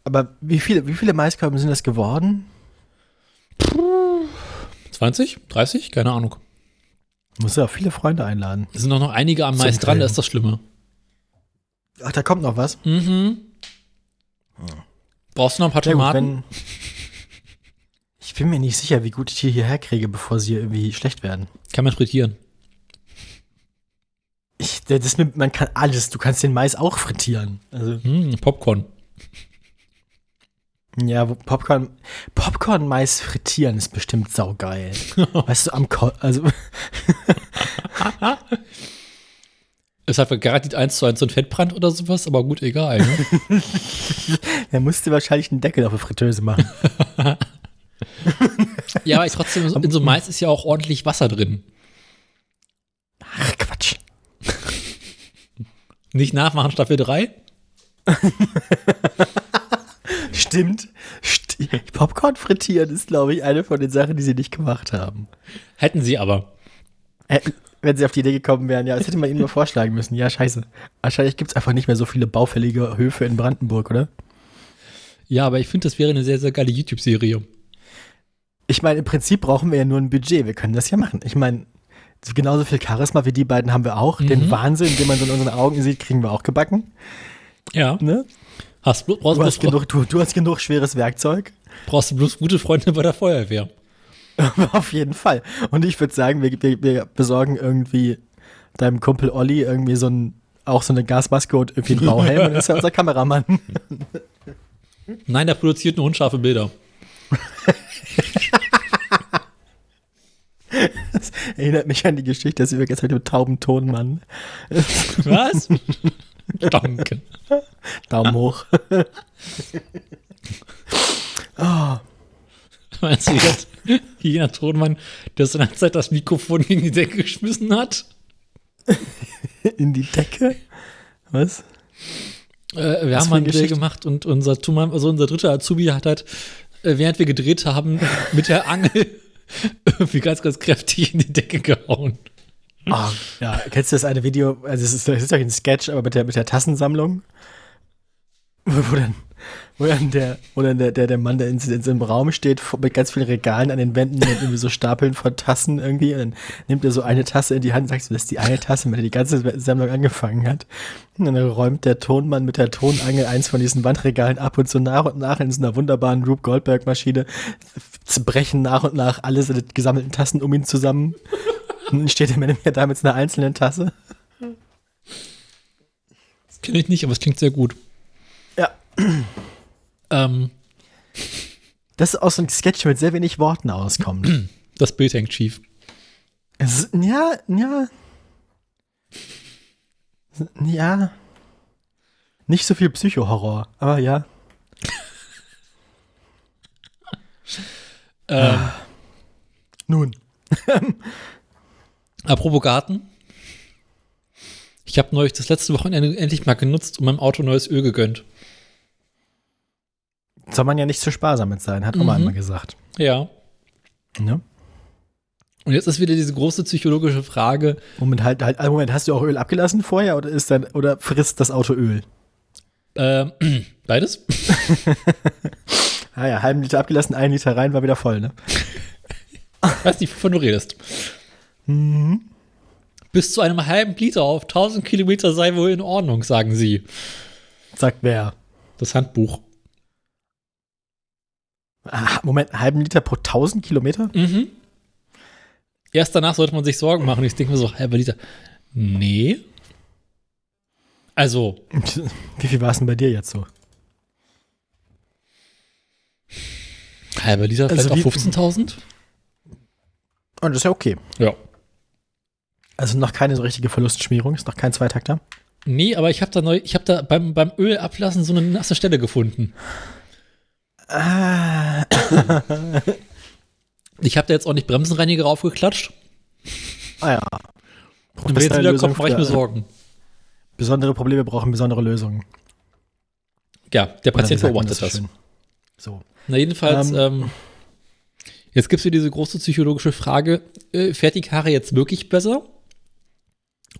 Speaker 1: Aber wie viele, wie viele Maiskörben sind das geworden?
Speaker 2: 20? 30? Keine Ahnung.
Speaker 1: Muss ja auch viele Freunde einladen.
Speaker 2: Es sind auch noch einige am
Speaker 1: Zum
Speaker 2: Mais dran, das ist das Schlimme.
Speaker 1: Ach, da kommt noch was.
Speaker 2: Mhm. Brauchst du noch ein paar Tomaten?
Speaker 1: wenn, ich bin mir nicht sicher, wie gut ich die hierher kriege, bevor sie irgendwie schlecht werden.
Speaker 2: Kann man frittieren.
Speaker 1: Ich, das mit, man kann alles. Du kannst den Mais auch frittieren. Also,
Speaker 2: Hm, Popcorn.
Speaker 1: ja, wo Popcorn, Popcorn-Mais frittieren ist bestimmt saugeil. weißt du, am Ko also
Speaker 2: Es hat garantiert eins zu eins so ein Fettbrand oder sowas, aber gut, egal. Ne?
Speaker 1: er musste wahrscheinlich einen Deckel auf eine Fritteuse machen.
Speaker 2: ja, aber ich trotzdem, in so Mais ist ja auch ordentlich Wasser drin.
Speaker 1: Ach, Quatsch.
Speaker 2: Nicht nachmachen, Staffel 3?
Speaker 1: Stimmt. St Popcorn frittieren ist, glaube ich, eine von den Sachen, die sie nicht gemacht haben.
Speaker 2: Hätten sie aber.
Speaker 1: Äh, wenn sie auf die Idee gekommen wären, ja, das hätte man ihnen nur vorschlagen müssen. Ja, scheiße. Wahrscheinlich gibt es einfach nicht mehr so viele baufällige Höfe in Brandenburg, oder?
Speaker 2: Ja, aber ich finde, das wäre eine sehr, sehr geile YouTube-Serie.
Speaker 1: Ich meine, im Prinzip brauchen wir ja nur ein Budget. Wir können das ja machen. Ich meine, genauso viel Charisma wie die beiden haben wir auch. Den
Speaker 2: Mhm.
Speaker 1: Wahnsinn, den man so in unseren Augen sieht, kriegen wir auch gebacken.
Speaker 2: Ja.
Speaker 1: Ne?
Speaker 2: Hast, blo- brauchst,
Speaker 1: Du, hast genug, du, du hast genug schweres Werkzeug.
Speaker 2: brauchst du bloß gute Freunde bei der Feuerwehr.
Speaker 1: Auf jeden Fall. Und ich würde sagen, wir, wir, wir besorgen irgendwie deinem Kumpel Olli irgendwie so ein, auch so eine Gasmaske und irgendwie einen Bauhelm und ist er unser Kameramann.
Speaker 2: Nein, der produziert nur unscharfe Bilder.
Speaker 1: Erinnert mich an die Geschichte, dass wir gestern mit dem tauben Tonmann.
Speaker 2: Was? Danke.
Speaker 1: Daumen hoch. oh,
Speaker 2: Meinst du jetzt, jener Tonmann, der seinerzeit das Mikrofon gegen die Decke geschmissen hat?
Speaker 1: in die Decke? Was?
Speaker 2: Äh, wir
Speaker 1: Was
Speaker 2: haben
Speaker 1: eine
Speaker 2: Dreh
Speaker 1: Geschichte?
Speaker 2: gemacht und unser also unser dritter Azubi hat halt, während wir gedreht haben, mit der Angel irgendwie ganz, ganz kräftig in die Decke gehauen.
Speaker 1: Ah, ja, kennst du das eine Video? Also, es ist, es ist doch ein Sketch, aber mit der, mit der Tassensammlung. Wo, wo dann, dann, der, dann der, der, der Mann, der in, einem Raum steht, mit ganz vielen Regalen an den Wänden und irgendwie so Stapeln von Tassen irgendwie. Und dann nimmt er so eine Tasse in die Hand und sagt so, das ist die eine Tasse, mit der die ganze Sammlung angefangen hat. Und dann räumt der Tonmann mit der Tonangel eins von diesen Wandregalen ab und so nach und nach in so einer wunderbaren Rube Goldberg-Maschine brechen nach und nach alle seine gesammelten Tassen um ihn zusammen. Und dann steht er mit mir da mit einer einzelnen Tasse.
Speaker 2: Das kenne ich nicht, aber es klingt sehr gut.
Speaker 1: Ja.
Speaker 2: Ähm,
Speaker 1: Das ist auch so ein Sketch, mit sehr wenig Worten auskommt.
Speaker 2: das Bild hängt schief.
Speaker 1: es ja, ja. Ja. Nicht so viel Psychohorror, aber ja.
Speaker 2: Ähm,
Speaker 1: Nun.
Speaker 2: Apropos Garten. Ich habe neulich das letzte Wochenende endlich mal genutzt und meinem Auto neues Öl gegönnt.
Speaker 1: Soll man ja nicht zu sparsam mit sein, hat Oma
Speaker 2: Mhm.
Speaker 1: immer gesagt.
Speaker 2: Ja.
Speaker 1: Ne?
Speaker 2: Und jetzt ist wieder diese große psychologische Frage.
Speaker 1: Moment, halt, halt, Moment, hast du auch Öl abgelassen vorher oder ist dann, oder frisst das Auto Öl?
Speaker 2: Ähm, beides?
Speaker 1: Ah ja, halben Liter abgelassen, ein Liter rein, war wieder voll, ne?
Speaker 2: Weiß nicht, wovon du redest.
Speaker 1: Mhm.
Speaker 2: Bis zu einem halben Liter auf 1000 Kilometer sei wohl in Ordnung, sagen sie.
Speaker 1: Sagt wer?
Speaker 2: Das Handbuch.
Speaker 1: Ah, Moment, einen halben Liter pro 1000 Kilometer?
Speaker 2: Mhm. Erst danach sollte man sich Sorgen machen. Ich denke mir so, halber Liter. Nee. Also,
Speaker 1: Wie viel war es denn bei dir jetzt so?
Speaker 2: halber Liter vielleicht
Speaker 1: Also
Speaker 2: auch
Speaker 1: wie-
Speaker 2: 15.000?
Speaker 1: Und das ist ja okay.
Speaker 2: Ja.
Speaker 1: Also noch keine so richtige Verlustschmierung, ist noch kein Zweitakter.
Speaker 2: Nee, aber ich habe da neu, ich habe da beim, beim Öl ablassen so eine nasse Stelle gefunden.
Speaker 1: Ah,
Speaker 2: Ich habe da jetzt auch nicht Bremsenreiniger aufgeklatscht.
Speaker 1: ah ja.
Speaker 2: Und wenn jetzt wieder kommt, mache ich mir Sorgen.
Speaker 1: Besondere Probleme brauchen besondere Lösungen.
Speaker 2: Ja, der Patient beobachtet das.
Speaker 1: schön? So.
Speaker 2: Na, jedenfalls,
Speaker 1: Ähm.
Speaker 2: ähm, jetzt gibt es wieder diese große psychologische Frage: äh, Fährt die Karre jetzt wirklich besser?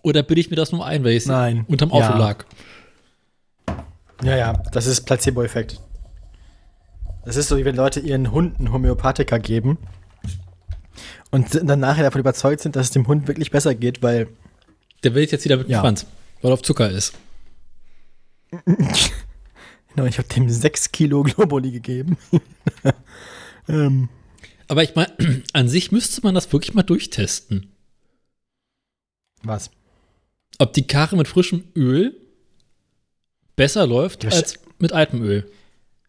Speaker 2: Oder bilde ich mir das nur ein, weil ich
Speaker 1: Nein.
Speaker 2: unterm Auto
Speaker 1: Ja.
Speaker 2: lag?
Speaker 1: Ja, ja, das ist Placebo-Effekt. Das ist so, wie wenn Leute ihren Hunden Homöopathika geben und dann nachher davon überzeugt sind, dass es dem Hund wirklich besser geht, weil
Speaker 2: Der will jetzt wieder mit dem
Speaker 1: Ja.
Speaker 2: Schwanz, weil er auf Zucker ist.
Speaker 1: genau, ich habe dem 6 Kilo Globuli gegeben. ähm,
Speaker 2: Aber ich meine, an sich müsste man das wirklich mal durchtesten.
Speaker 1: was?
Speaker 2: Ob die Karre mit frischem Öl besser läuft als mit altem Öl.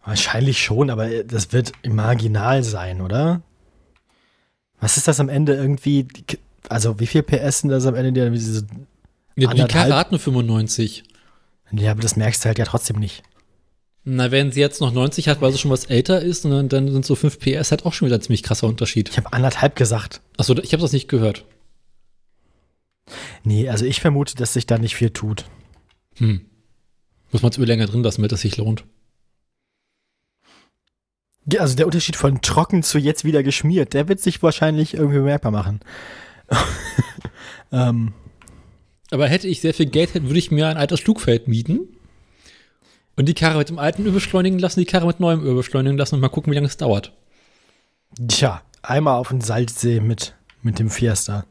Speaker 1: Wahrscheinlich schon, aber das wird marginal sein, oder? Was ist das am Ende irgendwie? Also, wie viel PS sind das am Ende? Die, diese,
Speaker 2: Ja, die nur 95.
Speaker 1: ja, aber das merkst du halt ja trotzdem nicht.
Speaker 2: Na, wenn sie jetzt noch 90 hat, weil sie schon was älter ist, und dann, dann sind so 5 PS halt auch schon wieder ein ziemlich krasser Unterschied.
Speaker 1: Ich habe anderthalb gesagt.
Speaker 2: Achso, ich habe das nicht gehört.
Speaker 1: Nee, also ich vermute, dass sich da nicht viel tut.
Speaker 2: Hm. Muss man das Öl länger drin lassen, damit es sich lohnt.
Speaker 1: Ja, also der Unterschied von trocken zu jetzt wieder geschmiert, der wird sich wahrscheinlich irgendwie bemerkbar machen. ähm,
Speaker 2: Aber hätte ich sehr viel Geld, hätte, würde ich mir ein altes Flugfeld mieten und die Karre mit dem alten Öl beschleunigen lassen, die Karre mit neuem Öl beschleunigen lassen und mal gucken, wie lange es dauert.
Speaker 1: tja, einmal auf den Salzsee mit, mit dem Fiesta.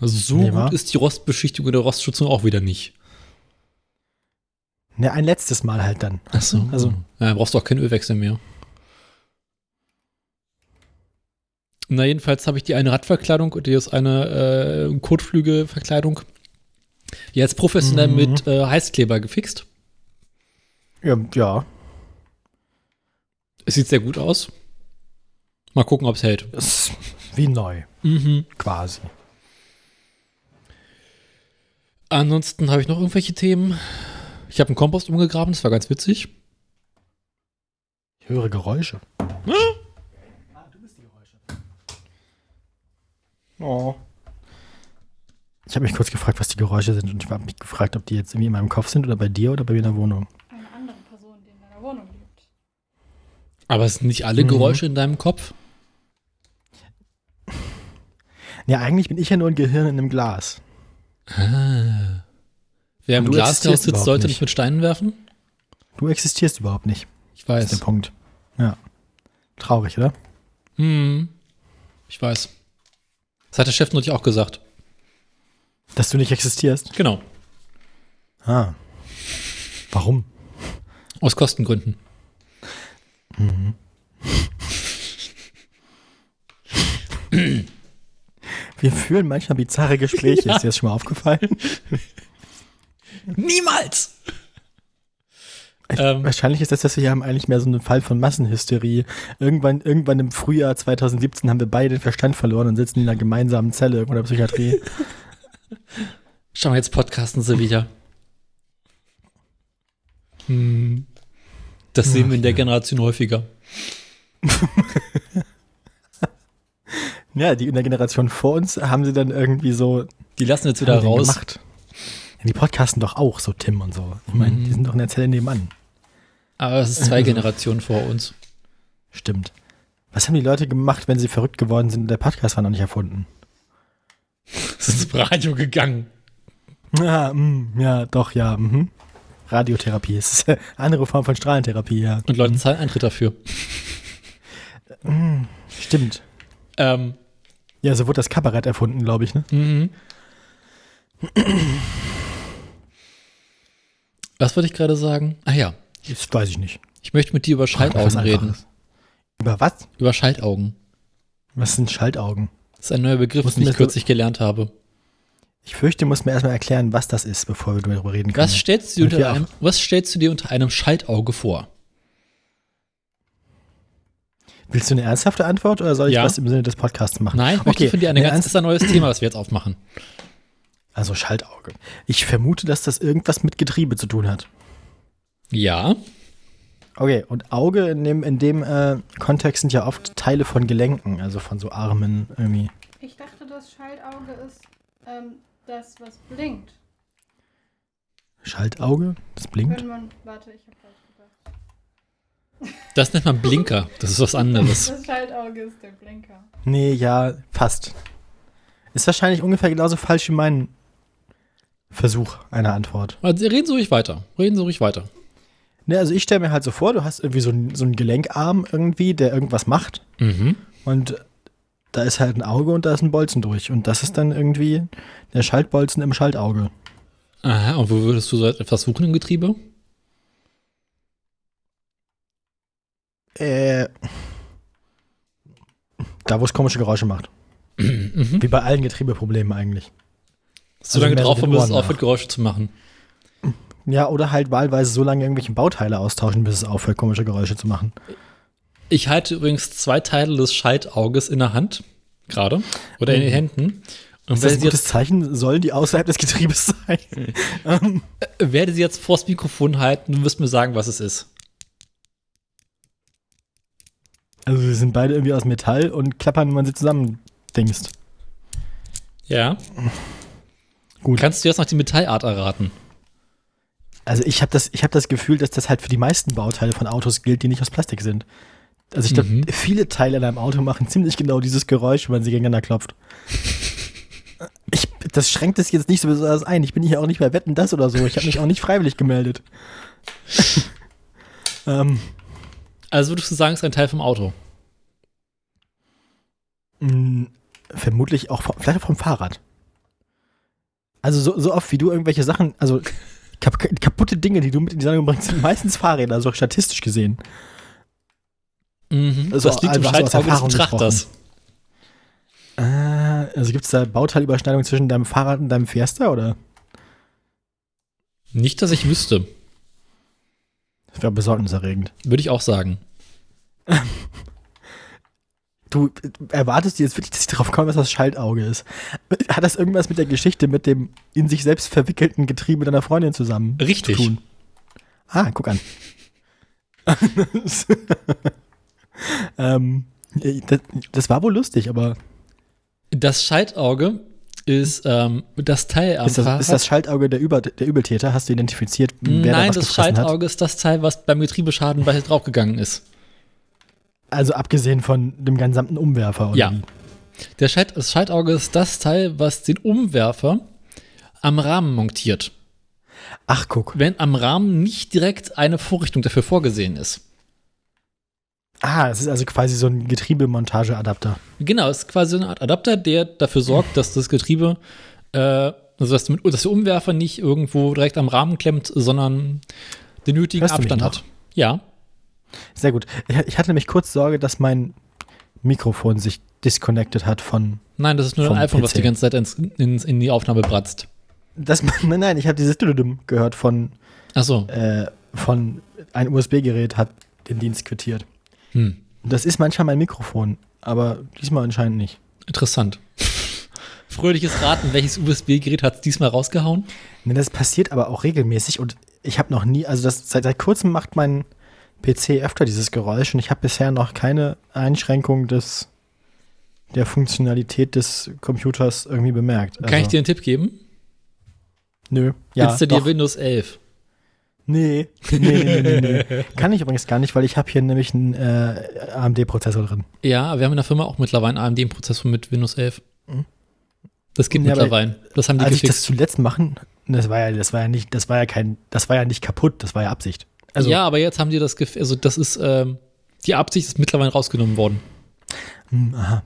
Speaker 2: Also so
Speaker 1: Nee,
Speaker 2: gut
Speaker 1: wa?
Speaker 2: ist die Rostbeschichtung oder Rostschutzung auch wieder nicht.
Speaker 1: Ne, ein letztes Mal halt dann.
Speaker 2: Achso.
Speaker 1: Also-
Speaker 2: Ja, brauchst du auch keinen Ölwechsel mehr. Na, jedenfalls habe ich die eine Radverkleidung und die ist eine äh, Kotflügelverkleidung jetzt professionell
Speaker 1: Mhm.
Speaker 2: mit äh, Heißkleber gefixt.
Speaker 1: Ja, ja.
Speaker 2: Es sieht sehr gut aus. Mal gucken, ob es hält.
Speaker 1: Wie neu,
Speaker 2: Mhm.
Speaker 1: quasi.
Speaker 2: Ansonsten habe ich noch irgendwelche Themen. Ich habe einen Kompost umgegraben, das war ganz witzig.
Speaker 1: Ich höre Geräusche. Oh. Ich habe mich kurz gefragt, was die Geräusche sind und ich habe mich gefragt, ob die jetzt irgendwie in meinem Kopf sind oder bei dir oder bei mir in der Wohnung.
Speaker 3: Eine andere Person, die in deiner Wohnung lebt.
Speaker 2: Aber es sind nicht alle
Speaker 1: Mhm.
Speaker 2: Geräusche in deinem Kopf.
Speaker 1: Ja, eigentlich bin ich ja nur ein Gehirn in einem Glas.
Speaker 2: Ah. Wer im
Speaker 1: du existierst
Speaker 2: sitzt, sollte
Speaker 1: nicht.
Speaker 2: nicht mit Steinen werfen?
Speaker 1: Du existierst überhaupt nicht.
Speaker 2: Ich
Speaker 1: Das ist
Speaker 2: weiß.
Speaker 1: der Punkt. Ja. Traurig, oder?
Speaker 2: Hm. Ich weiß. Das hat der Chef neulich auch gesagt.
Speaker 1: Dass du nicht existierst.
Speaker 2: Genau.
Speaker 1: Ah. Warum?
Speaker 2: Aus Kostengründen.
Speaker 1: Wir führen manchmal bizarre Gespräche. Ist dir das schon mal aufgefallen?
Speaker 2: Niemals! Ähm,
Speaker 1: Wahrscheinlich ist das, was wir hier haben, eigentlich mehr so ein Fall von Massenhysterie. Irgendwann, irgendwann im Frühjahr 2017 haben wir beide den Verstand verloren und sitzen in einer gemeinsamen Zelle irgendwo in der Psychiatrie.
Speaker 2: schau mal, jetzt podcasten sie wieder. Hm. Das sehen wir in der Generation häufiger.
Speaker 1: ja, die in der Generation vor uns haben sie dann irgendwie so
Speaker 2: Die lassen jetzt wieder raus.
Speaker 1: gemacht. Ja, die podcasten doch auch, so Tim und so. Ich meine,
Speaker 2: Mhm.
Speaker 1: die sind doch in der Zelle nebenan.
Speaker 2: Aber es ist zwei Generationen vor uns.
Speaker 1: Stimmt. Was haben die Leute gemacht, wenn sie verrückt geworden sind und der Podcast war noch nicht erfunden?
Speaker 2: Es ist ins Radio gegangen.
Speaker 1: Ja, mm, ja, doch, ja. Mhm. Radiotherapie ist eine andere Form von Strahlentherapie, ja.
Speaker 2: Und Leute zahlen Eintritt dafür.
Speaker 1: Stimmt.
Speaker 2: Ähm,
Speaker 1: Ja, so wurde das Kabarett erfunden, glaube ich, ne?
Speaker 2: mhm. Was wollte ich gerade sagen? Ah ja,
Speaker 1: Das weiß ich nicht.
Speaker 2: ich möchte mit dir über Schaltaugen reden.
Speaker 1: Einfaches. Über was?
Speaker 2: Über Schaltaugen.
Speaker 1: Was sind Schaltaugen?
Speaker 2: Das ist ein neuer Begriff,
Speaker 1: Mussten
Speaker 2: den ich kürzlich gelernt habe.
Speaker 1: Ich fürchte, du musst mir erstmal erklären, was das ist, bevor wir darüber reden können.
Speaker 2: Was stellst, du dir unter einem, was stellst du dir unter einem Schaltauge vor?
Speaker 1: Willst du eine ernsthafte Antwort oder soll ich
Speaker 2: Ja.
Speaker 1: was im Sinne des Podcasts machen?
Speaker 2: Nein, ich möchte
Speaker 1: okay.
Speaker 2: von dir eine
Speaker 1: Eine
Speaker 2: ganz, ein neues Thema, was wir jetzt aufmachen.
Speaker 1: Also Schaltauge. Ich vermute, dass das irgendwas mit Getriebe zu tun hat.
Speaker 2: Ja,
Speaker 1: Okay, und Auge in dem, in dem äh, Kontext sind ja oft Teile von Gelenken, also von so Armen irgendwie.
Speaker 3: Ich dachte, das Schaltauge ist ähm, das, was blinkt.
Speaker 1: Schaltauge? Das blinkt?
Speaker 3: Wenn man. Warte, ich habe falsch gedacht.
Speaker 2: das nennt man Blinker. Das ist was anderes.
Speaker 3: Das Schaltauge ist der Blinker.
Speaker 1: Nee, ja, fast. Ist wahrscheinlich ungefähr genauso falsch wie mein Versuch einer Antwort.
Speaker 2: Also, reden Sie ruhig weiter. Reden Sie ruhig weiter.
Speaker 1: Ne, also ich stelle mir halt so vor, du hast irgendwie so, ein, so einen Gelenkarm irgendwie, der irgendwas macht.
Speaker 2: Mhm.
Speaker 1: Und da ist halt ein Auge und da ist ein Bolzen durch. Und das ist dann irgendwie der Schaltbolzen im Schaltauge.
Speaker 2: Aha, und wo würdest du so etwas suchen im Getriebe?
Speaker 1: Äh, da, wo es komische Geräusche macht.
Speaker 2: Mhm.
Speaker 1: Wie bei allen Getriebeproblemen eigentlich.
Speaker 2: So lange
Speaker 1: mehr so
Speaker 2: drauf, bis es aufhört. Geräusche zu machen.
Speaker 1: Ja, oder halt wahlweise so lange irgendwelche Bauteile austauschen, bis es aufhört, komische Geräusche zu machen.
Speaker 2: Ich halte übrigens zwei Teile des Schaltauges in der Hand, gerade, oder in den Händen. Und
Speaker 1: Ist das ein gutes Zeichen? Sollen die außerhalb des Getriebes sein? ähm,
Speaker 2: werde sie jetzt vors Mikrofon halten du wirst mir sagen, was es ist.
Speaker 1: also sie sind beide irgendwie aus Metall und klappern, wenn man sie zusammen dingst.
Speaker 2: Ja.
Speaker 1: Gut.
Speaker 2: Kannst du jetzt noch die Metallart erraten?
Speaker 1: Also ich habe das, ich hab das Gefühl, dass das halt für die meisten Bauteile von Autos gilt, die nicht aus Plastik sind. Also ich glaube,
Speaker 2: Mhm.
Speaker 1: viele Teile in einem Auto machen ziemlich genau dieses Geräusch, wenn man sie gegeneinander klopft. Ich, das schränkt es jetzt nicht so besonders ein. Ich bin hier auch nicht bei Wetten das oder so. Ich habe mich auch nicht freiwillig gemeldet. ähm,
Speaker 2: Also würdest du sagen, es ist ein Teil vom Auto?
Speaker 1: mh, vermutlich auch vom, vielleicht auch vom Fahrrad. Also so, so oft wie du irgendwelche Sachen, also kap kaputte Dinge, die du mit in die Sendung bringst, sind meistens Fahrräder, so statistisch gesehen.
Speaker 2: Mhm.
Speaker 1: Also
Speaker 2: das liegt im
Speaker 1: einfach so aus
Speaker 2: Schaltauge des Betrachters.
Speaker 1: Äh, also gibt es da Bauteilüberschneidung zwischen deinem Fahrrad und deinem Fiesta oder?
Speaker 2: Nicht, dass ich wüsste.
Speaker 1: Das wäre besorgniserregend.
Speaker 2: Würde ich auch sagen.
Speaker 1: Du erwartest jetzt wirklich, dass ich darauf komme, was das Schaltauge ist. Hat das irgendwas mit der Geschichte mit dem in sich selbst verwickelten Getriebe deiner Freundin zusammen
Speaker 2: Richtig.
Speaker 1: zu tun? Ah, guck an. ähm, das, das war wohl lustig, aber
Speaker 2: Das Schaltauge ist ähm, das Teil am
Speaker 1: ist das,
Speaker 2: Fahrrad.
Speaker 1: ist das Schaltauge der, Über, der Übeltäter? Hast du identifiziert, wer da
Speaker 2: Nein,
Speaker 1: was
Speaker 2: das
Speaker 1: gefressen hat?
Speaker 2: Schaltauge ist das Teil, was beim Getriebeschaden bei draufgegangen ist.
Speaker 1: Also abgesehen von dem gesamten Umwerfer, oder
Speaker 2: Ja.
Speaker 1: wie?
Speaker 2: Der Schalt, das Schaltauge ist das Teil, was den Umwerfer am Rahmen montiert.
Speaker 1: Ach, guck.
Speaker 2: Wenn am Rahmen nicht direkt eine Vorrichtung dafür vorgesehen ist.
Speaker 1: Ah, es ist also quasi so ein Getriebemontageadapter.
Speaker 2: Genau, es ist quasi eine Art Adapter, der dafür sorgt, dass das Getriebe, äh, also dass, mit, dass der Umwerfer nicht irgendwo direkt am Rahmen klemmt, sondern den nötigen
Speaker 1: Hörst
Speaker 2: Abstand hat. Ja.
Speaker 1: Sehr gut. Ich, hatte nämlich kurz Sorge, dass mein Mikrofon sich disconnected hat von.
Speaker 2: Nein, das ist nur ein iPhone, was
Speaker 1: PC.
Speaker 2: die ganze Zeit ins, ins, in die Aufnahme bratzt.
Speaker 1: Das, nein, nein, ich habe dieses Dududum gehört von,
Speaker 2: Achso.
Speaker 1: äh, von ein USB-Gerät hat den Dienst quittiert.
Speaker 2: Hm.
Speaker 1: Das ist manchmal mein Mikrofon, aber diesmal anscheinend nicht.
Speaker 2: Interessant. Fröhliches Raten, welches USB-Gerät hat es diesmal rausgehauen?
Speaker 1: Ne, das passiert aber auch regelmäßig und ich habe noch nie, also das seit, seit kurzem macht mein PC öfter dieses Geräusch und ich habe bisher noch keine Einschränkung des der Funktionalität des Computers irgendwie bemerkt.
Speaker 2: Kann ich dir einen Tipp geben?
Speaker 1: Nö. Ja,
Speaker 2: Installier
Speaker 1: doch.
Speaker 2: Windows 11.
Speaker 1: Nee, nee, nee, nee, nee. Kann ich übrigens gar nicht, weil ich habe hier nämlich einen äh, AMD-Prozessor drin.
Speaker 2: Ja, wir haben in der Firma auch mittlerweile einen AMD-Prozessor mit Windows 11.
Speaker 1: Mhm.
Speaker 2: Das geht
Speaker 1: Ja,
Speaker 2: mittlerweile. Das haben die
Speaker 1: Als ich das
Speaker 2: gefixt.
Speaker 1: zuletzt machen, das war ja, das war ja nicht, das war ja kein, das war ja nicht kaputt, das war ja Absicht. Also,
Speaker 2: ja, aber jetzt haben die das, gef- also das ist, ähm, die Absicht ist mittlerweile rausgenommen worden.
Speaker 1: hm, aha.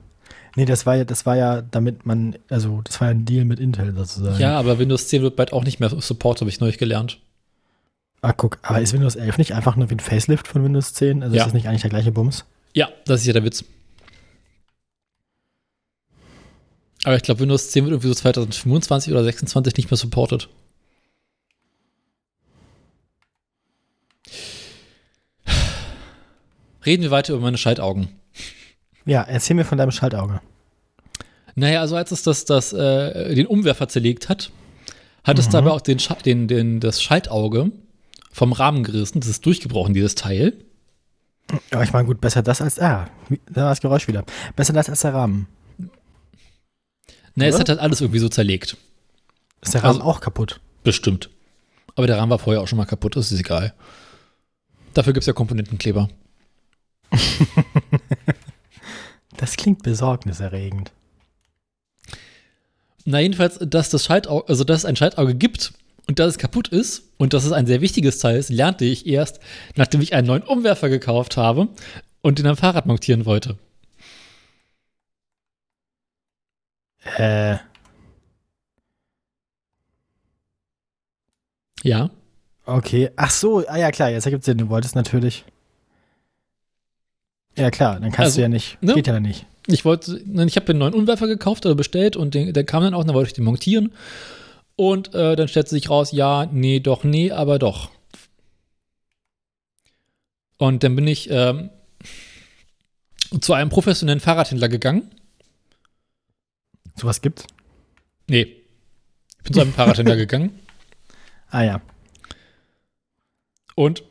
Speaker 1: Nee, das war ja, das war ja, damit man, also das war ja ein Deal mit Intel sozusagen.
Speaker 2: Ja, aber Windows 10 wird bald auch nicht mehr Support, habe ich neulich gelernt.
Speaker 1: Ah, guck, aber ist Windows 11 nicht einfach nur wie ein Facelift von Windows 10? Also
Speaker 2: Ja.
Speaker 1: ist das nicht eigentlich der gleiche Bums?
Speaker 2: Ja, das ist ja der Witz. Aber ich glaube, Windows 10 wird irgendwie so 2025 oder 26 nicht mehr supported. Reden wir weiter über meine Schaltaugen.
Speaker 1: Ja, erzähl mir von deinem Schaltauge.
Speaker 2: Naja, also als es das, das, äh, den Umwerfer zerlegt hat, hat es
Speaker 1: Mhm.
Speaker 2: dabei auch den, den, den, das Schaltauge vom Rahmen gerissen. Das ist durchgebrochen, dieses Teil.
Speaker 1: Aber ich meine, gut, besser das als, ah, da war das Geräusch wieder. Besser das als der Rahmen.
Speaker 2: Naja, es
Speaker 1: Oder?
Speaker 2: hat halt alles irgendwie so zerlegt.
Speaker 1: Ist der Rahmen
Speaker 2: Also-
Speaker 1: auch kaputt?
Speaker 2: Bestimmt. Aber der Rahmen war vorher auch schon mal kaputt, das ist egal. Dafür gibt es ja Komponentenkleber.
Speaker 1: Das klingt besorgniserregend.
Speaker 2: Na, jedenfalls, dass das Schaltauge, also dass es ein Schaltauge gibt und dass es kaputt ist und dass es ein sehr wichtiges Teil ist, lernte ich erst, nachdem ich einen neuen Umwerfer gekauft habe und den am Fahrrad montieren wollte.
Speaker 1: Äh,
Speaker 2: Ja.
Speaker 1: okay. Ach so, ah ja, klar, jetzt ergibt Sinn. Du wolltest natürlich. Ja, klar, dann kannst
Speaker 2: Also,
Speaker 1: du ja nicht.
Speaker 2: ne?
Speaker 1: Geht ja dann nicht.
Speaker 2: Ich wollte, nein, ich habe einen neuen Umwerfer gekauft oder bestellt und den, der kam dann auch, dann wollte ich den montieren. Und äh, dann stellte sich raus, ja, nee, doch, nee, aber doch. Und dann bin ich ähm, zu einem professionellen Fahrradhändler gegangen.
Speaker 1: Sowas gibt's?
Speaker 2: Nee. Ich bin zu einem Fahrradhändler gegangen
Speaker 1: Ah ja.
Speaker 2: und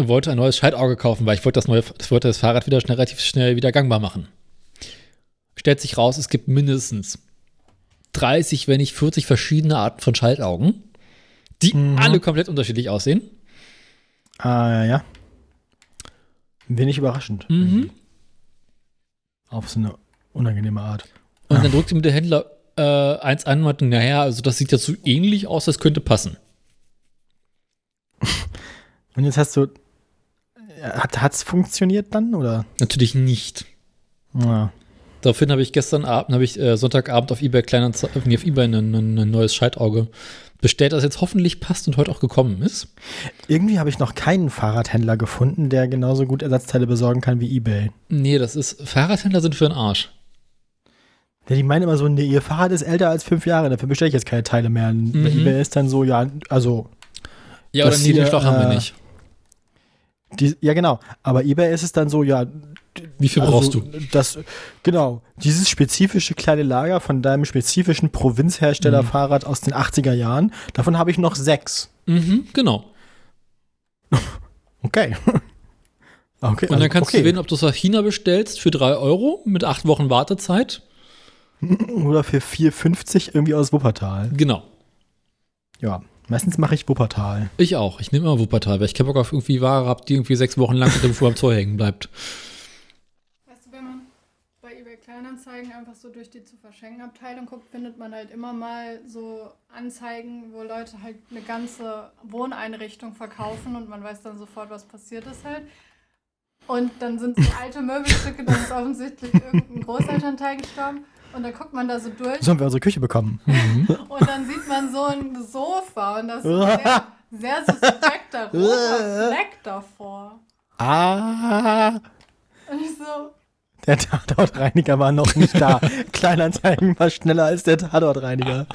Speaker 2: wollte ein neues Schaltauge kaufen, weil ich wollte das neue, ich wollte das Fahrrad wieder schnell, relativ schnell wieder gangbar machen. Stellt sich raus, es gibt mindestens 30, wenn nicht 40 verschiedene Arten von Schaltaugen, die
Speaker 1: Mhm.
Speaker 2: alle komplett unterschiedlich aussehen.
Speaker 1: Ah ja. Wenig überraschend.
Speaker 2: Mhm.
Speaker 1: Auf so eine unangenehme Art.
Speaker 2: Und dann drückte mir der Händler äh, eins an und meinte, naja, also das sieht ja so ähnlich aus, das könnte passen.
Speaker 1: Und jetzt hast du. Hat hat's funktioniert dann oder?
Speaker 2: Natürlich nicht.
Speaker 1: Ja.
Speaker 2: Daraufhin habe ich gestern Abend, habe ich äh, Sonntagabend auf eBay Kleinanzeigen, nee, auf eBay ein, ein, ein neues Schaltauge bestellt, das jetzt hoffentlich passt und heute auch gekommen ist.
Speaker 1: Irgendwie habe ich noch keinen Fahrradhändler gefunden, der genauso gut Ersatzteile besorgen kann wie eBay.
Speaker 2: Nee, das ist, Fahrradhändler sind für den Arsch.
Speaker 1: Ja, die meinen immer so, nee, ihr Fahrrad ist älter als fünf Jahre, dafür bestelle ich jetzt keine Teile mehr. Und Bei
Speaker 2: Mhm.
Speaker 1: eBay ist dann so, ja, also,
Speaker 2: Ja, oder nee, den
Speaker 1: hier,
Speaker 2: Schlauch haben wir
Speaker 1: äh,
Speaker 2: nicht.
Speaker 1: Die, ja, genau. Aber eBay ist es dann so, ja.
Speaker 2: Wie viel
Speaker 1: also,
Speaker 2: brauchst du?
Speaker 1: Das, genau. Dieses spezifische kleine Lager von deinem spezifischen Provinzhersteller Fahrrad aus den 80er Jahren, davon habe ich noch sechs.
Speaker 2: Mhm, genau.
Speaker 1: Okay. okay.
Speaker 2: Und dann
Speaker 1: also,
Speaker 2: kannst
Speaker 1: okay.
Speaker 2: du wählen, ob du es aus China bestellst für 3 Euro mit 8 Wochen Wartezeit.
Speaker 1: Oder für 4,50 irgendwie aus Wuppertal.
Speaker 2: Genau.
Speaker 1: Ja. Meistens mache ich Wuppertal.
Speaker 2: Ich auch. Ich nehme immer Wuppertal, weil ich keinen Bock auf irgendwie Ware habe, die irgendwie sechs Wochen lang hinter am Zoll hängen bleibt.
Speaker 3: Weißt du, wenn man bei eBay Kleinanzeigen einfach so durch die zu verschenken Abteilung guckt, findet man halt immer mal so Anzeigen, wo Leute halt eine ganze Wohneinrichtung verkaufen und man weiß dann sofort, was passiert ist halt. Und dann sind so alte Möbelstücke, dann ist offensichtlich irgendein Großelternteil gestorben. Und dann guckt man da so durch.
Speaker 1: So haben wir unsere Küche bekommen. Mhm.
Speaker 3: und dann sieht man so ein Sofa und das ist sehr, sehr suspekter roter Fleck davor.
Speaker 1: Ah.
Speaker 3: Und ich so.
Speaker 1: Der Tatortreiniger war noch nicht da. Kleinanzeigen war schneller als der Tatortreiniger.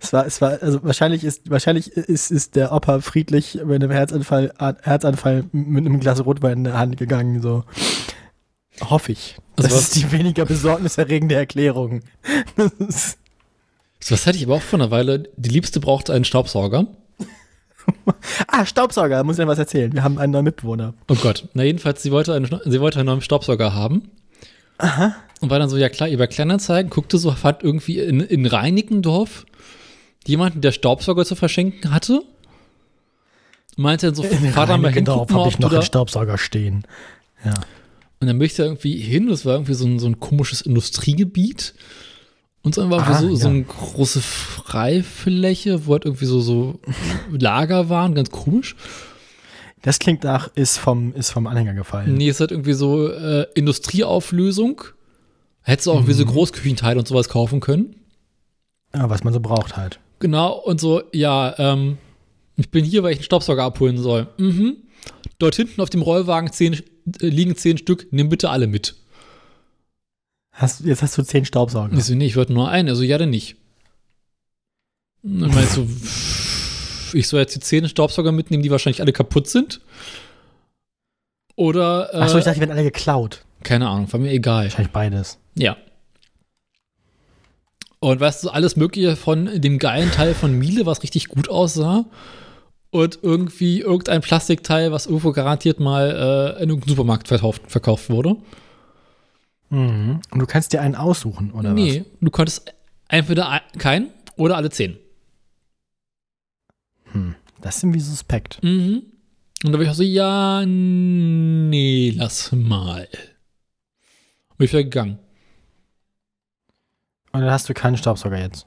Speaker 1: es war, es war, also wahrscheinlich ist, wahrscheinlich ist, ist der Opa friedlich mit einem Herzanfall, Herzanfall mit einem Glas Rotwein in der Hand gegangen, so. Hoffe ich. Das
Speaker 2: Also
Speaker 1: ist die weniger besorgniserregende Erklärung.
Speaker 2: So, was hatte ich aber auch vor einer Weile. Die Liebste braucht einen Staubsauger.
Speaker 1: ah, Staubsauger, muss ich noch was erzählen. Wir haben einen neuen Mitbewohner.
Speaker 2: Oh Gott. Na, jedenfalls, sie wollte, einen, sie wollte einen neuen Staubsauger haben. Aha. Und war dann so, ja klar, über Kleinanzeigen, guckte so, hat irgendwie in, in Reinickendorf jemanden, der Staubsauger zu verschenken hatte. Meinte dann so, fahr da mal hin, guck mal, ob
Speaker 1: ich
Speaker 2: du
Speaker 1: noch
Speaker 2: da,
Speaker 1: einen Staubsauger stehen. Ja.
Speaker 2: Und dann bin ich da irgendwie hin, das war irgendwie so ein, so ein komisches Industriegebiet. Und dann war
Speaker 1: Ah,
Speaker 2: so, so
Speaker 1: ja.
Speaker 2: eine große Freifläche, wo halt irgendwie so, so Lager waren, ganz komisch.
Speaker 1: Das klingt nach, ist vom, ist vom Anhänger gefallen.
Speaker 2: Nee, es hat irgendwie so äh, Industrieauflösung. Hättest du auch irgendwie so Großküchenteile und sowas kaufen können.
Speaker 1: Ja, was man so braucht halt.
Speaker 2: Genau, und so, ja, ähm, ich bin hier, weil ich einen Staubsauger abholen soll. Mhm. Dort hinten auf dem Rollwagen zehn, liegen zehn Stück, nimm bitte alle mit.
Speaker 1: Hast, jetzt hast du zehn Staubsauger.
Speaker 2: Ich so, nee, ich wollte nur einen. Also, ja, dann nicht. Und dann meinst du, ich soll jetzt die zehn Staubsauger mitnehmen, die wahrscheinlich alle kaputt sind? Oder, äh,
Speaker 1: Achso, ich dachte, die werden alle geklaut.
Speaker 2: keine Ahnung, war mir egal.
Speaker 1: Wahrscheinlich beides.
Speaker 2: Ja. Und weißt du, alles Mögliche von dem geilen Teil von Miele, was richtig gut aussah. Und irgendwie irgendein Plastikteil, was irgendwo garantiert mal äh, in irgendeinem Supermarkt verkauft, verkauft wurde.
Speaker 1: Mhm. Und du kannst dir einen aussuchen, oder
Speaker 2: nee, du konntest entweder ein- keinen oder alle zehn.
Speaker 1: was? Hm. Das ist irgendwie suspekt.
Speaker 2: Mhm. Und da war ich auch so, ja, nee, lass mal. Und ich wieder gegangen.
Speaker 1: Und dann hast du keinen Staubsauger jetzt.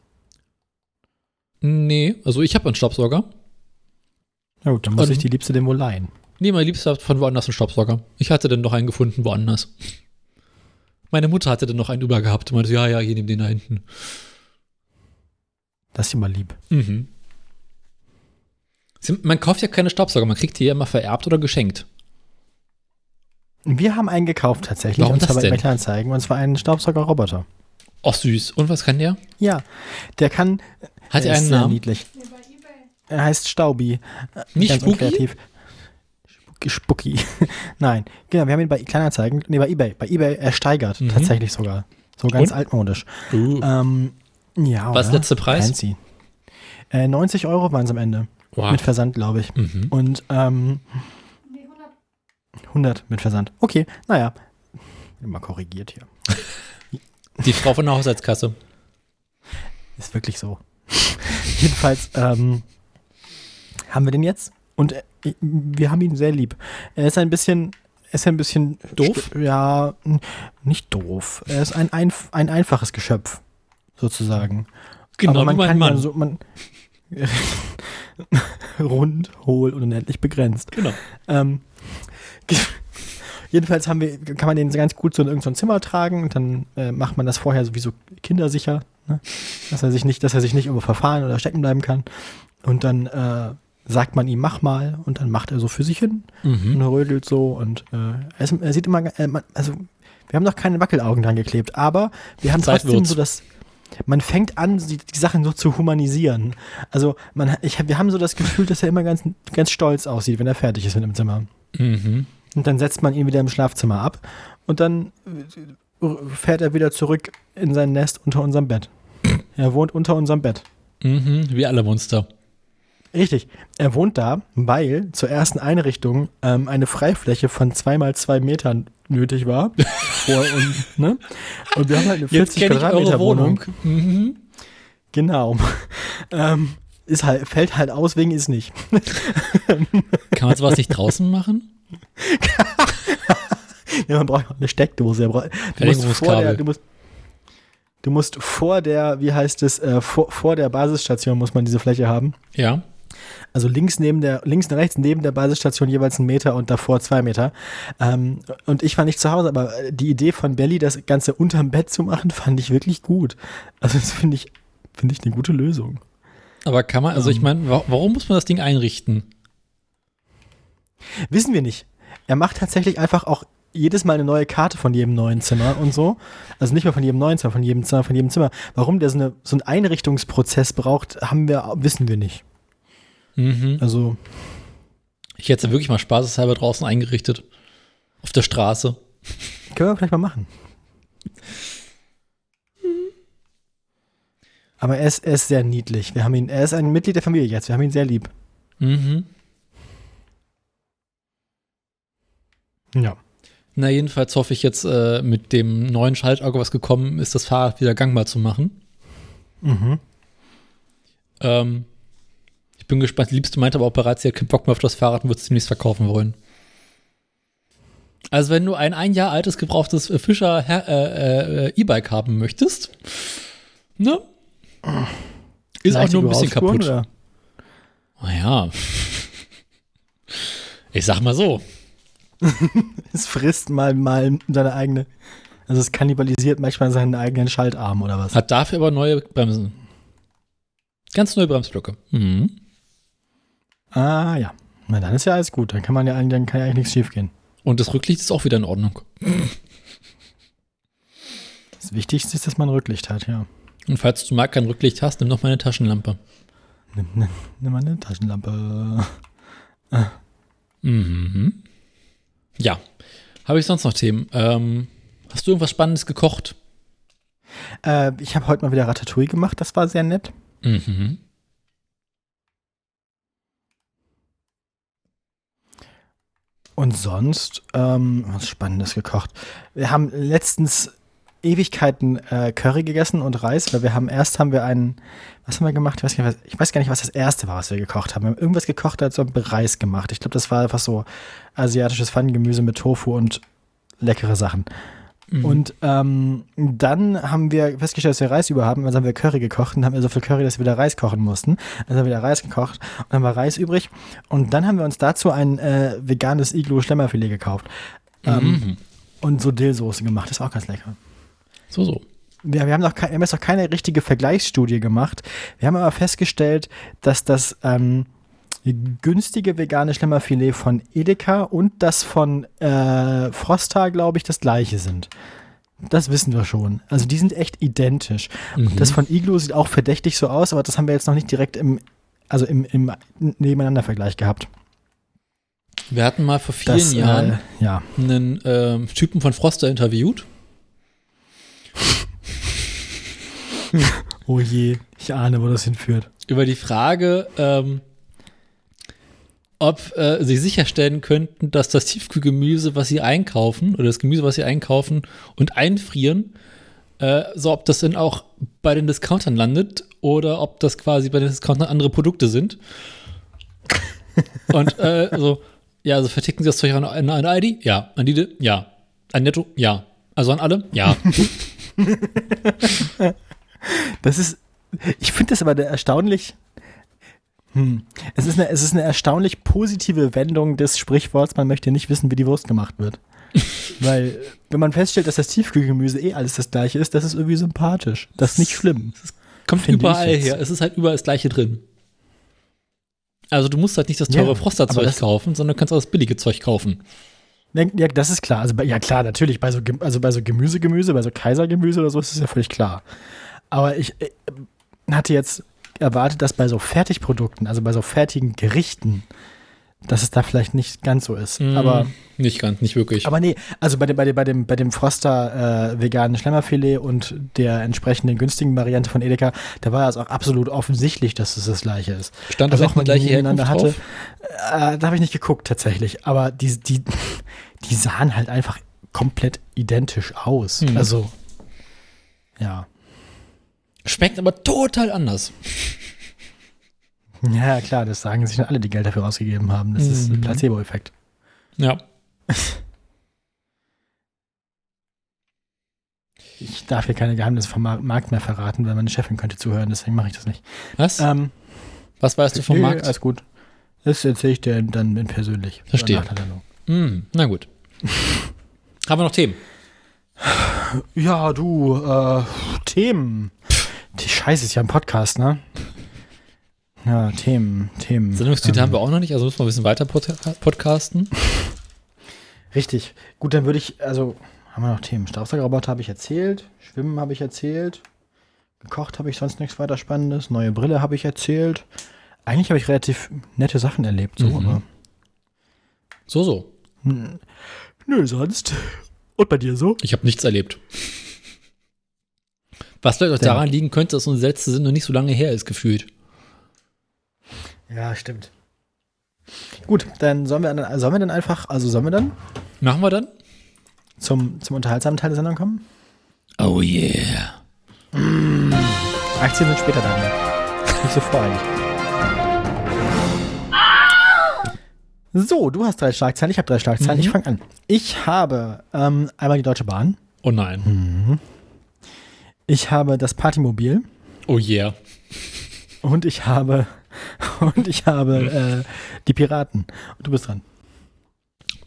Speaker 2: Nee, also ich habe einen Staubsauger.
Speaker 1: Na gut, dann muss
Speaker 2: Und-
Speaker 1: ich die Liebste dem wohl leihen.
Speaker 2: Nee, mein Liebster hat von woanders einen Staubsauger. Ich hatte dann noch einen gefunden woanders. Meine Mutter hatte dann noch einen übergehabt und meinte, ja, ja, hier nimm den da hinten.
Speaker 1: Das ist immer lieb.
Speaker 2: Mhm. Man kauft ja keine Staubsauger, man kriegt die ja immer vererbt oder geschenkt.
Speaker 1: Wir haben einen gekauft tatsächlich.
Speaker 2: Warum
Speaker 1: und zwar bei? Kleinanzeigen. Und zwar einen Staubsaugerroboter.
Speaker 2: Ach, süß. Und was kann der?
Speaker 1: Ja, der kann.
Speaker 2: Hat
Speaker 1: der
Speaker 2: er
Speaker 1: ist
Speaker 2: einen
Speaker 1: sehr
Speaker 2: Namen?
Speaker 1: niedlich. Er heißt Staubi.
Speaker 2: Nicht
Speaker 1: ganz
Speaker 2: Spooky?
Speaker 1: unkreativ. Spucki. Nein, genau, wir haben ihn bei Kleinanzeigen, nee, bei Ebay, bei Ebay ersteigert,
Speaker 2: Mhm.
Speaker 1: tatsächlich sogar. So ganz
Speaker 2: Und?
Speaker 1: altmodisch.
Speaker 2: Uh.
Speaker 1: Ähm, ja,
Speaker 2: Was
Speaker 1: oder?
Speaker 2: letzte Preis?
Speaker 1: Fancy. Äh, 90 Euro waren es am Ende.
Speaker 2: Wow.
Speaker 1: Mit Versand, glaube ich.
Speaker 2: Mhm.
Speaker 1: Und ähm,
Speaker 3: Nee, 100.
Speaker 1: 100 mit Versand. Okay, naja. Immer korrigiert hier.
Speaker 2: Die Frau von der Haushaltskasse.
Speaker 1: Ist wirklich so. Jedenfalls ähm, haben wir den jetzt und äh, wir haben ihn sehr lieb. Er ist ein bisschen, ist ein bisschen
Speaker 2: Doof?
Speaker 1: Ja, nicht doof. Er ist ein, ein, ein einfaches Geschöpf, sozusagen.
Speaker 2: Genau,
Speaker 1: Aber man
Speaker 2: mein
Speaker 1: kann
Speaker 2: Mann.
Speaker 1: ja so, man rund, hohl und unendlich begrenzt.
Speaker 2: Genau.
Speaker 1: Ähm, jedenfalls haben wir, kann man den ganz gut so in irgendein Zimmer tragen und dann äh, macht man das vorher sowieso kindersicher, ne? dass er sich nicht, dass er sich nicht irgendwo verfahren oder stecken bleiben kann. Und dann äh, sagt man ihm, mach mal, und dann macht er so für sich hin und
Speaker 2: Mhm.
Speaker 1: rödelt so und äh, er, er sieht immer, äh, man, also wir haben noch keine Wackelaugen dran geklebt, aber wir haben
Speaker 2: Zeit
Speaker 1: trotzdem
Speaker 2: wird's.
Speaker 1: so das, man fängt an, die, die Sachen so zu humanisieren. Also man, ich, wir haben so das Gefühl, dass er immer ganz, ganz stolz aussieht, wenn er fertig ist mit dem Zimmer.
Speaker 2: Mhm.
Speaker 1: Und dann setzt man ihn wieder im Schlafzimmer ab und dann äh, fährt er wieder zurück in sein Nest unter unserem Bett. Er wohnt unter unserem Bett.
Speaker 2: Mhm. Wie alle Monster.
Speaker 1: Richtig. Er wohnt da, weil zur ersten Einrichtung ähm, eine Freifläche von zwei mal zwei Metern nötig war. Vor und, ne? und wir haben halt eine 40
Speaker 2: kenn ich eure
Speaker 1: Quadratmeter Wohnung.
Speaker 2: Mhm.
Speaker 1: Genau. Ähm, ist halt, fällt halt aus wegen ist nicht.
Speaker 2: Kann man sowas nicht draußen machen?
Speaker 1: Ja, man braucht auch eine Steckdose. Du musst, vor der, du, musst, du musst vor der, wie heißt es, äh, vor, vor der Basisstation muss man diese Fläche haben.
Speaker 2: Ja.
Speaker 1: Also links neben der, links und rechts neben der Basisstation jeweils einen Meter und davor zwei Meter. Ähm, und ich war nicht zu Hause, aber die Idee von Belly, das Ganze unterm Bett zu machen, fand ich wirklich gut. Also das finde ich, finde ich eine gute Lösung.
Speaker 2: Aber kann man, also ich meine, wa warum muss man das Ding einrichten?
Speaker 1: Wissen wir nicht. Er macht tatsächlich einfach auch jedes Mal eine neue Karte von jedem neuen Zimmer und so. Also nicht mehr von jedem neuen Zimmer, von jedem Zimmer, von jedem Zimmer. Warum der so, eine, so einen Einrichtungsprozess braucht, haben wir, wissen wir nicht.
Speaker 2: Mhm.
Speaker 1: Also,
Speaker 2: Ich hätte es wirklich mal spaßeshalber draußen eingerichtet. Auf der Straße.
Speaker 1: können wir vielleicht mal machen. Aber er ist, er ist sehr niedlich. Wir haben ihn, er ist ein Mitglied der Familie jetzt. Wir haben ihn sehr lieb.
Speaker 2: Mhm.
Speaker 1: Ja.
Speaker 2: Na, jedenfalls hoffe ich jetzt äh, mit dem neuen Schaltauge, was gekommen ist, das Fahrrad wieder gangbar zu machen.
Speaker 1: Mhm.
Speaker 2: Ähm, bin gespannt. Die Liebste meinte aber auch bereits, sie hat keinen Bock mehr auf das Fahrrad und wird es demnächst verkaufen wollen. Also, wenn du ein ein Jahr altes, gebrauchtes äh, Fischer Her- äh, äh, E-Bike haben möchtest, ne? Ist auch
Speaker 1: Leichte
Speaker 2: nur ein bisschen kaputt.
Speaker 1: oder?
Speaker 2: Naja. Ich sag mal so.
Speaker 1: Es frisst mal, mal seine eigene. Also es kannibalisiert manchmal seinen eigenen Schaltarm oder was.
Speaker 2: Hat dafür aber neue Bremsen. Ganz neue Bremsblöcke. Mhm.
Speaker 1: Ah ja. Na dann ist ja alles gut. Dann kann man ja eigentlich, dann kann ja eigentlich nichts schief gehen.
Speaker 2: Und das Rücklicht ist auch wieder in Ordnung.
Speaker 1: Das Wichtigste ist, dass man Rücklicht hat, ja.
Speaker 2: Und falls du mal kein Rücklicht hast, nimm noch meine Taschenlampe.
Speaker 1: Nimm, nimm, nimm mal eine Taschenlampe.
Speaker 2: Mhm. Ja. Habe ich sonst noch Themen? Ähm, hast du irgendwas Spannendes gekocht?
Speaker 1: Äh, ich habe heute mal wieder Ratatouille gemacht. Das war sehr nett.
Speaker 2: Mhm.
Speaker 1: Und sonst, ähm, was Spannendes gekocht. Wir haben letztens Ewigkeiten äh, Curry gegessen und Reis, weil wir haben erst haben wir einen, was haben wir gemacht? Ich weiß, gar nicht, was, ich weiß gar nicht, was das erste war, was wir gekocht haben. Wir haben irgendwas gekocht, als Reis gemacht. Ich glaube, das war einfach so asiatisches Pfannengemüse mit Tofu und leckere Sachen.
Speaker 2: Mhm.
Speaker 1: Und ähm, dann haben wir festgestellt, dass wir Reis über haben. Also haben wir Curry gekocht und haben wir so viel Curry, dass wir wieder Reis kochen mussten. Also haben wir wieder Reis gekocht und dann war Reis übrig. Und dann haben wir uns dazu ein äh, veganes Iglo-Schlemmerfilet gekauft. Ähm,
Speaker 2: Mhm.
Speaker 1: und so Dillsoße gemacht. Das war auch ganz lecker.
Speaker 2: So, so.
Speaker 1: Wir, wir, haben noch wir haben jetzt noch keine richtige Vergleichsstudie gemacht. Wir haben aber festgestellt, dass das ähm, günstige vegane Schlemmerfilet von Edeka und das von äh, Frosta, glaube ich, das gleiche sind. Das wissen wir schon. Also die sind echt identisch.
Speaker 2: Mhm.
Speaker 1: Das von Iglo sieht auch verdächtig so aus, aber das haben wir jetzt noch nicht direkt im, also im, im Nebeneinander-Vergleich gehabt.
Speaker 2: Wir hatten mal vor vielen
Speaker 1: Das,
Speaker 2: Jahren
Speaker 1: äh, ja.
Speaker 2: einen ähm, Typen von Froster interviewt.
Speaker 1: Oh je, ich ahne, wo das hinführt.
Speaker 2: über die Frage, ähm, ob äh, sie sicherstellen könnten, dass das Tiefkühlgemüse, was sie einkaufen, oder das Gemüse, was sie einkaufen und einfrieren, äh, so ob das denn auch bei den Discountern landet oder ob das quasi bei den Discountern andere Produkte sind. und äh, so, ja, also verticken sie das Zeug an, an, an ID? Ja. An Lidl? Ja. An Netto? Ja. Also an alle? Ja.
Speaker 1: Das ist, ich finde das aber erstaunlich. Hm. Es, ist eine, es ist eine erstaunlich positive Wendung des Sprichworts, man möchte nicht wissen, wie die Wurst gemacht wird. Weil, wenn man feststellt, dass das Tiefkühlgemüse eh alles das gleiche ist, das ist irgendwie sympathisch. Das ist nicht schlimm.
Speaker 2: Kommt
Speaker 1: Finde ich
Speaker 2: überall her. Es ist halt überall das gleiche drin. Also du musst halt nicht das teure
Speaker 1: Ja,
Speaker 2: Frosterzeug
Speaker 1: das-
Speaker 2: kaufen, sondern du kannst auch das billige Zeug kaufen.
Speaker 1: Ja, das ist klar. Also, bei- ja, klar, natürlich. Bei so, also bei so Gemüse, Gemüse, bei so Kaisergemüse oder so ist es ja völlig klar. Aber ich äh, hatte jetzt erwartet, dass bei so Fertigprodukten, also bei so fertigen Gerichten, dass es da vielleicht nicht ganz so ist.
Speaker 2: Mm,
Speaker 1: Aber,
Speaker 2: Nicht ganz, nicht wirklich.
Speaker 1: aber nee, also bei dem, bei dem, bei dem, bei dem Froster äh, veganen Schlemmerfilet und der entsprechenden günstigen Variante von Edeka, da war es auch absolut offensichtlich, dass es das gleiche ist.
Speaker 2: Stand
Speaker 1: Also
Speaker 2: das
Speaker 1: auch
Speaker 2: mal gleiche
Speaker 1: nebeneinander
Speaker 2: Herkunft
Speaker 1: hatte. Äh, da habe ich nicht geguckt tatsächlich. Aber die, die, die sahen halt einfach komplett identisch aus.
Speaker 2: Hm.
Speaker 1: Also, ja.
Speaker 2: Schmeckt aber total anders.
Speaker 1: Ja, klar, das sagen sich alle, die Geld dafür ausgegeben haben. Das ist ein
Speaker 2: Mhm.
Speaker 1: Placebo-Effekt.
Speaker 2: Ja.
Speaker 1: Ich darf hier keine Geheimnisse vom Mar- Markt mehr verraten, weil meine Chefin könnte zuhören, deswegen mache ich das nicht.
Speaker 2: Was?
Speaker 1: Ähm,
Speaker 2: Was weißt du vom
Speaker 1: nee,
Speaker 2: Markt?
Speaker 1: Alles gut. Das erzähle ich dir dann in persönlich.
Speaker 2: Verstehe. Hm, na gut. Haben wir noch Themen?
Speaker 1: Ja, du, äh, Themen. Die Scheiße ist ja ein Podcast, ne? Ja, Themen, Themen.
Speaker 2: Sendungstitel
Speaker 1: Ähm,
Speaker 2: haben wir auch noch nicht, also müssen wir ein bisschen weiter pod podcasten.
Speaker 1: Richtig. Gut, dann würde ich, also, haben wir noch Themen. Staubsaugerroboter habe ich erzählt, Schwimmen habe ich erzählt, gekocht habe ich sonst nichts weiter Spannendes, neue Brille habe ich erzählt. Eigentlich habe ich relativ nette Sachen erlebt, so,
Speaker 2: Mhm.
Speaker 1: aber.
Speaker 2: So, so.
Speaker 1: Nö, sonst. Und bei dir so?
Speaker 2: Ich habe nichts erlebt. Was vielleicht auch daran liegen könnte, dass unsere letzte Sendung nicht so lange her ist, gefühlt.
Speaker 1: Ja, stimmt. Gut, dann sollen wir, dann- sollen wir dann einfach, also sollen wir dann
Speaker 2: Machen wir dann?
Speaker 1: zum, zum unterhaltsamen Teil der Sendung kommen?
Speaker 2: Oh yeah.
Speaker 1: Aktien sind später dann. Nicht so voreilig. So, du hast drei Schlagzeilen, ich habe drei Schlagzeilen.
Speaker 2: Mhm.
Speaker 1: Ich fange an. Ich habe ähm, einmal die Deutsche Bahn.
Speaker 2: Oh nein.
Speaker 1: Ich habe das Partymobil.
Speaker 2: Oh yeah.
Speaker 1: Und ich habe und ich habe äh, die Piraten. Und du bist dran.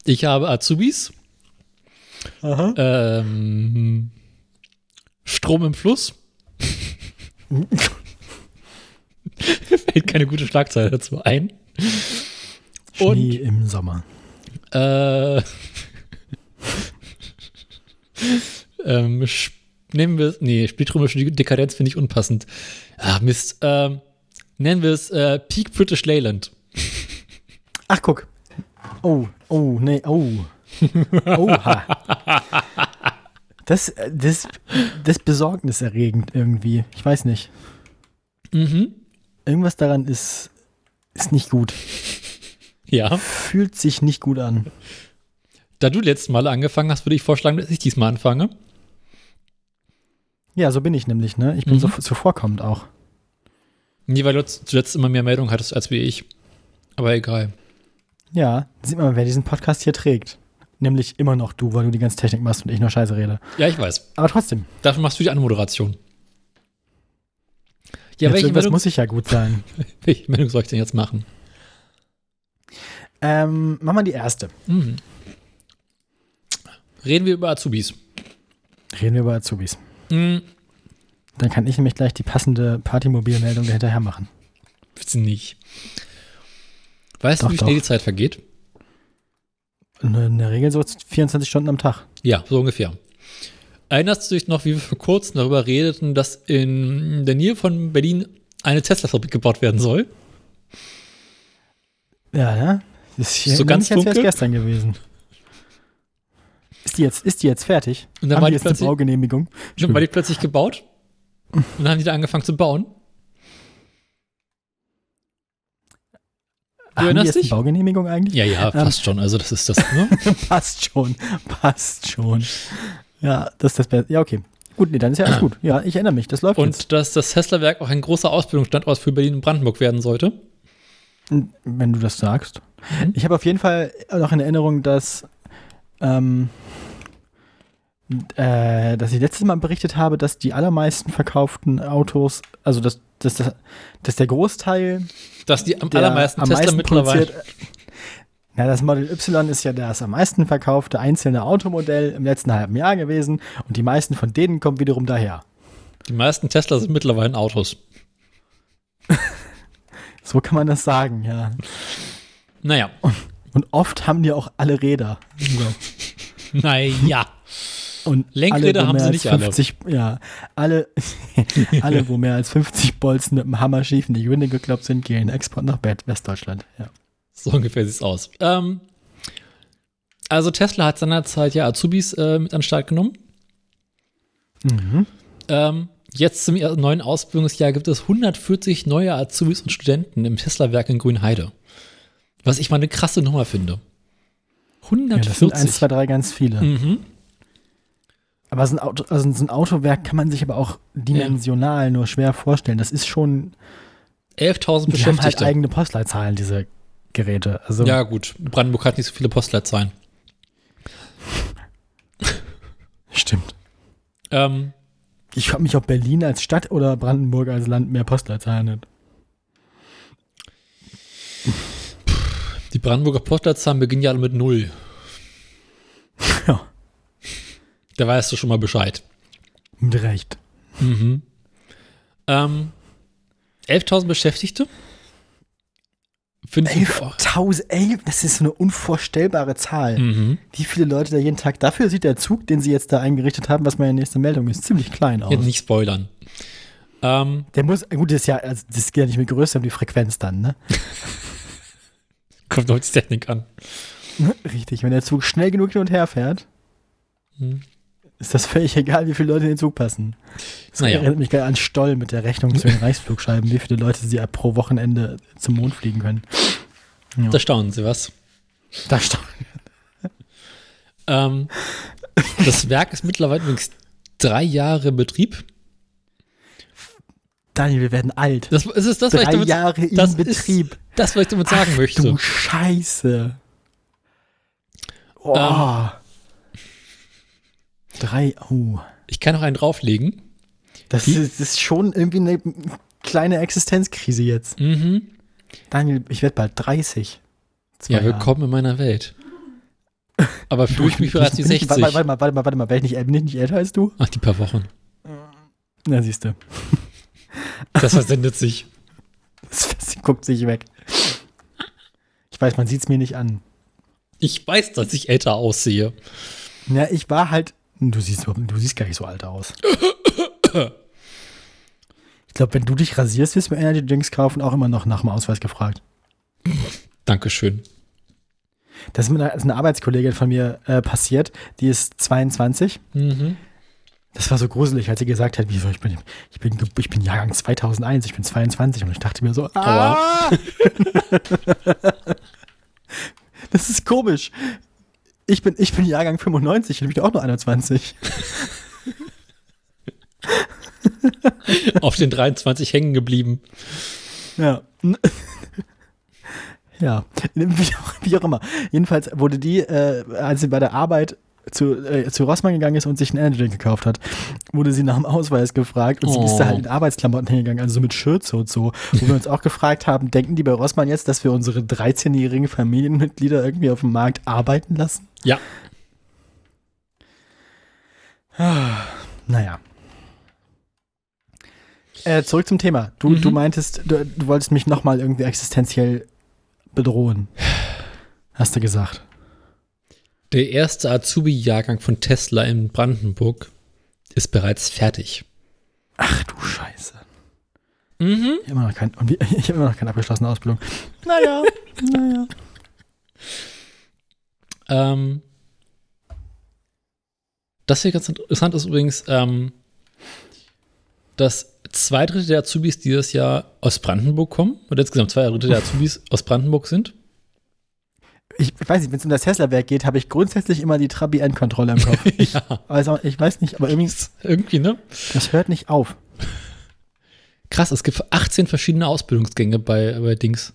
Speaker 2: Ich habe Azubis.
Speaker 1: Aha.
Speaker 2: Ähm, Strom im Fluss. Fällt keine gute Schlagzeile dazu ein.
Speaker 1: Schnee im Sommer.
Speaker 2: Äh, ähm, sch- nehmen wir es, nee, spätrömische Dekadenz finde ich unpassend. Ah, Mist. Ähm, nennen wir es äh, Peak British Leyland.
Speaker 1: Ach, guck. Oh, oh, nee, oh. Oha. Das, äh, das, das ist besorgniserregend irgendwie. Ich weiß nicht.
Speaker 2: Mhm.
Speaker 1: Irgendwas daran ist, ist nicht gut.
Speaker 2: Ja.
Speaker 1: Fühlt sich nicht gut an.
Speaker 2: Da du letztes Mal angefangen hast, würde ich vorschlagen, dass ich diesmal anfange.
Speaker 1: Ja, so bin ich nämlich, ne? Ich bin
Speaker 2: Mhm.
Speaker 1: so zuvorkommend auch.
Speaker 2: Nee, weil du zuletzt immer mehr Meldungen hattest als wie ich. Aber egal.
Speaker 1: Ja, sieht man, wer diesen Podcast hier trägt. Nämlich immer noch du, weil du die ganze Technik machst und ich nur Scheiße rede.
Speaker 2: Ja, ich weiß.
Speaker 1: Aber trotzdem,
Speaker 2: Dafür machst du die Anmoderation. Ja,
Speaker 1: jetzt
Speaker 2: welche Meldung,
Speaker 1: muss ich ja gut sein.
Speaker 2: welche Meldung soll ich denn jetzt machen?
Speaker 1: ähm, mach mal die erste.
Speaker 2: Mhm. Reden wir über Azubis.
Speaker 1: Reden wir über Azubis.
Speaker 2: Mhm.
Speaker 1: Dann kann ich nämlich gleich die passende Partymobilmeldung dahinterher machen.
Speaker 2: Bitte nicht. Weißt
Speaker 1: Doch,
Speaker 2: du, wie schnell die Zeit vergeht?
Speaker 1: In der Regel so 24 Stunden am Tag.
Speaker 2: Ja, so ungefähr. Erinnerst du dich noch, wie wir vor kurzem darüber redeten, dass in der Nähe von Berlin eine Tesla-Fabrik gebaut werden soll?
Speaker 1: Ja, ne? Das ist
Speaker 2: So ganz
Speaker 1: nicht, als wäre es
Speaker 2: dunkel?
Speaker 1: gestern gewesen. Ist die jetzt, ist die jetzt fertig?
Speaker 2: Und dann
Speaker 1: Haben
Speaker 2: war
Speaker 1: die
Speaker 2: die
Speaker 1: jetzt eine Baugenehmigung?
Speaker 2: Dann war die plötzlich gebaut und dann haben die da angefangen zu bauen.
Speaker 1: Haben die jetzt eine
Speaker 2: dich?
Speaker 1: Baugenehmigung eigentlich?
Speaker 2: Ja, ja,
Speaker 1: Ähm.
Speaker 2: fast schon. Also das ist das, ne?
Speaker 1: Passt schon, passt schon. Ja, das ist das Beste. Ja, okay. Gut, nee, dann ist ja alles gut. Ja, ich erinnere mich, das läuft jetzt.
Speaker 2: Und dass das Tesla-Werk auch ein großer Ausbildungsstandort für Berlin und Brandenburg werden sollte.
Speaker 1: Wenn du das sagst.
Speaker 2: Mhm.
Speaker 1: Ich habe auf jeden Fall noch in Erinnerung, dass, ähm, äh, dass ich letztes Mal berichtet habe, dass die allermeisten verkauften Autos, also dass, dass, dass, der Großteil
Speaker 2: Dass die am allermeisten
Speaker 1: am
Speaker 2: Tesla
Speaker 1: meisten
Speaker 2: mittlerweile.
Speaker 1: Ja, das Model Y ist ja das am meisten verkaufte einzelne Automodell im letzten halben Jahr gewesen und die meisten von denen kommen wiederum daher.
Speaker 2: Die meisten Tesla sind mittlerweile Autos.
Speaker 1: So kann man das sagen, ja.
Speaker 2: Naja.
Speaker 1: Und oft haben die auch alle Räder. So.
Speaker 2: Naja.
Speaker 1: Und
Speaker 2: Lenkräder
Speaker 1: alle,
Speaker 2: haben sie nicht alle.
Speaker 1: 50, Ja, alle, alle, wo mehr als 50 Bolzen mit dem Hammer schief in die Winde gekloppt sind, gehen Export nach Bad Westdeutschland. Ja.
Speaker 2: So ungefähr sieht's aus. Ähm, also Tesla hat seinerzeit ja Azubis äh, mit an den Start genommen.
Speaker 1: Mhm.
Speaker 2: Ähm, jetzt zum neuen Ausbildungsjahr gibt es 140 neue Azubis und Studenten im Tesla-Werk in Grünheide. Was ich mal eine krasse Nummer finde.
Speaker 1: Ja, das sind
Speaker 2: 140.
Speaker 1: 1, 2, 3 ganz viele.
Speaker 2: mhm.
Speaker 1: Aber so ein, Auto, also so ein Autowerk kann man sich aber auch dimensional nur schwer vorstellen. Das ist schon,
Speaker 2: 11.000
Speaker 1: die haben halt
Speaker 2: Beschäftigte.
Speaker 1: eigene Postleitzahlen, diese Geräte. Also,
Speaker 2: ja, gut. Brandenburg hat nicht so viele Postleitzahlen.
Speaker 1: stimmt.
Speaker 2: Ähm,
Speaker 1: Ich frage mich, ob Berlin als Stadt oder Brandenburg als Land mehr Postleitzahlen hat.
Speaker 2: Die Brandenburger Postleitzahlen beginnen ja alle mit Null.
Speaker 1: Ja,
Speaker 2: Da weißt du schon mal Bescheid.
Speaker 1: mit Recht.
Speaker 2: Mhm. Ähm, 11.000 Beschäftigte? Finde ich auch.
Speaker 1: 11.000, ey, das ist so eine unvorstellbare Zahl.
Speaker 2: Mhm.
Speaker 1: Wie viele Leute da jeden Tag, dafür sieht der Zug, den sie jetzt da eingerichtet haben, was meine nächste Meldung ist, ziemlich klein aus.
Speaker 2: Jetzt nicht spoilern. Ähm,
Speaker 1: Der muss, gut, das ist ja, also das geht ja nicht mit Größe um die Frequenz dann, ne?
Speaker 2: kommt auf die Technik an.
Speaker 1: Richtig, wenn der Zug schnell genug hin und her fährt,
Speaker 2: Hm.
Speaker 1: ist das völlig egal, wie viele Leute in den Zug passen. Das
Speaker 2: Naja.
Speaker 1: erinnert mich gerade an Stoll mit der Rechnung zu den Reichsflugscheiben, wie viele Leute sie pro Wochenende zum Mond fliegen können. Ja.
Speaker 2: Da staunen Sie was.
Speaker 1: Da sta-
Speaker 2: Ähm, das Werk ist mittlerweile übrigens drei Jahre Betrieb.
Speaker 1: Daniel, wir werden alt.
Speaker 2: Das ist es das, was ich
Speaker 1: Drei
Speaker 2: damit,
Speaker 1: Jahre
Speaker 2: das
Speaker 1: Betrieb.
Speaker 2: Ist das, was ich damit sagen
Speaker 1: Ach,
Speaker 2: möchte.
Speaker 1: Du Scheiße. Oh.
Speaker 2: Ähm.
Speaker 1: Drei, oh.
Speaker 2: Ich kann noch einen drauflegen.
Speaker 1: Das ist, das ist schon irgendwie eine kleine Existenzkrise jetzt.
Speaker 2: Mhm.
Speaker 1: Daniel, ich werde bald 30. Zwei
Speaker 2: Ja,
Speaker 1: Jahre.
Speaker 2: willkommen in meiner Welt. Aber fühle ich mich bereits wie
Speaker 1: Bin ich-
Speaker 2: 60.
Speaker 1: Warte, mal, warte mal, warte mal, warte mal. Bin ich nicht, bin ich nicht älter als du?
Speaker 2: Ach, die paar Wochen.
Speaker 1: Na, siehst du.
Speaker 2: Das versendet sich.
Speaker 1: Das guckt sich weg. Ich weiß, man sieht es mir nicht an.
Speaker 2: Ich weiß, dass ich älter aussehe.
Speaker 1: Ja, ich war halt. Du siehst, du siehst gar nicht so alt aus. Ich glaube, wenn du dich rasierst, wirst du mir Energy Drinks kaufen, auch immer noch nach dem Ausweis gefragt.
Speaker 2: Dankeschön.
Speaker 1: Das ist mit einer, das ist eine Arbeitskollegin von mir äh, passiert, die ist 22.
Speaker 2: Mhm.
Speaker 1: Das war so gruselig, als sie gesagt hat, wieso, ich bin, ich bin, ich bin Jahrgang 2001, ich bin 22 und ich dachte mir so, ah! das ist komisch. Ich bin, ich bin Jahrgang 95 und ich bin auch nur 21.
Speaker 2: Auf den 23 hängen geblieben.
Speaker 1: Ja. ja, wie auch, wie auch immer. Jedenfalls wurde die, äh, als sie bei der Arbeit zu, äh, zu Rossmann gegangen ist und sich einen Energy gekauft hat, wurde sie nach dem Ausweis gefragt und sie ist da
Speaker 2: Oh.
Speaker 1: halt in Arbeitsklamotten hingegangen, also so mit Schürze und so, wo wir uns auch gefragt haben, denken die bei Rossmann jetzt, dass wir unsere 13-jährigen Familienmitglieder irgendwie auf dem Markt arbeiten lassen?
Speaker 2: Ja.
Speaker 1: Naja. Äh, zurück zum Thema. Du,
Speaker 2: Mhm.
Speaker 1: du meintest, du, du wolltest mich nochmal irgendwie existenziell bedrohen. Hast du gesagt.
Speaker 2: Der erste Azubi-Jahrgang von Tesla in Brandenburg ist bereits fertig.
Speaker 1: Ach du Scheiße.
Speaker 2: Mhm.
Speaker 1: Ich habe immer, noch kein, ich hab immer noch keine abgeschlossene Ausbildung. Naja, naja.
Speaker 2: Ähm, das hier ganz interessant ist übrigens, ähm, dass zwei Drittel der Azubis dieses Jahr aus Brandenburg kommen, oder insgesamt zwei Drittel der Azubis aus Brandenburg sind.
Speaker 1: Ich weiß nicht, wenn es um das Tesla-Werk geht, habe ich grundsätzlich immer die Trabi-N-Kontrolle im Kopf. Ich,
Speaker 2: ja,
Speaker 1: weiß auch, ich weiß nicht, aber irgendwie,
Speaker 2: irgendwie, ne?
Speaker 1: das hört nicht auf.
Speaker 2: Krass, es gibt 18 verschiedene Ausbildungsgänge bei, bei Dings.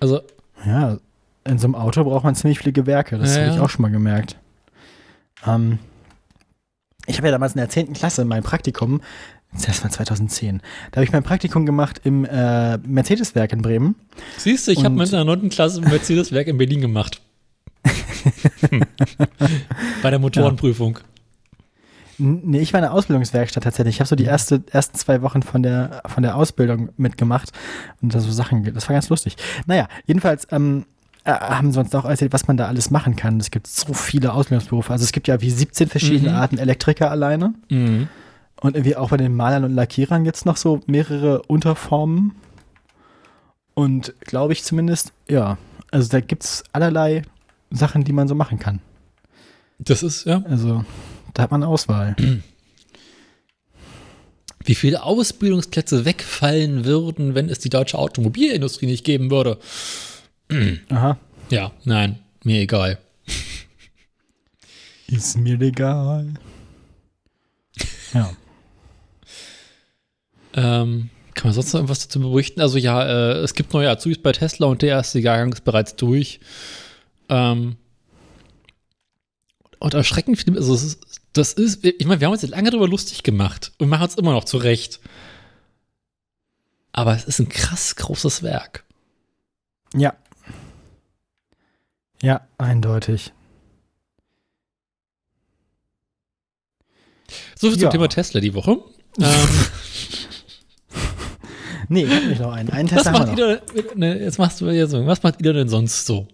Speaker 2: Also,
Speaker 1: Ja, in so einem Auto braucht man ziemlich viele Gewerke, das
Speaker 2: Ja,
Speaker 1: habe ich auch schon mal gemerkt. Ähm, ich habe ja damals in der 10. Klasse mein Praktikum, das war 2010, da habe ich mein Praktikum gemacht im äh, Mercedes-Werk in Bremen.
Speaker 2: siehst du, ich habe mit einer 9. Klasse ein Mercedes-Werk in Berlin gemacht. bei der Motorenprüfung.
Speaker 1: N- Nee, ich war in der Ausbildungswerkstatt tatsächlich. Ich habe so die erste, ersten zwei Wochen von der, von der Ausbildung mitgemacht und da so Sachen, das war ganz lustig. Naja, jedenfalls, ähm, äh, haben sie uns auch erzählt, was man da alles machen kann. Es gibt so viele Ausbildungsberufe. Also es gibt ja wie 17 verschiedene
Speaker 2: Mhm.
Speaker 1: Arten Elektriker alleine.
Speaker 2: Mhm.
Speaker 1: Und irgendwie auch bei den Malern und Lackierern gibt es noch so mehrere Unterformen. Und glaube ich zumindest, ja, also da gibt es allerlei Sachen, die man so machen kann.
Speaker 2: Das ist, ja.
Speaker 1: Also da hat man Auswahl.
Speaker 2: Wie viele Ausbildungsplätze wegfallen würden, wenn es die deutsche Automobilindustrie nicht geben würde?
Speaker 1: Aha.
Speaker 2: Ja, nein, mir egal.
Speaker 1: Ist mir egal. Ja.
Speaker 2: Ähm, kann man sonst noch irgendwas dazu berichten? Also ja, äh, es gibt neue Azubis bei Tesla und der erste Jahrgang ist bereits durch. Ähm, und erschreckend viel, also ist, das ist, ich meine, wir haben uns jetzt lange darüber lustig gemacht und machen es immer noch zurecht. Aber es ist ein krass großes Werk.
Speaker 1: Ja. Ja, eindeutig.
Speaker 2: So viel
Speaker 1: Ja.
Speaker 2: zum Thema Tesla die Woche. ähm,
Speaker 1: Nee, ich hab nicht noch einen. Einen
Speaker 2: was
Speaker 1: Test haben
Speaker 2: macht
Speaker 1: wir noch.
Speaker 2: ihr, ne, jetzt machst du jetzt so, was macht ihr denn sonst so?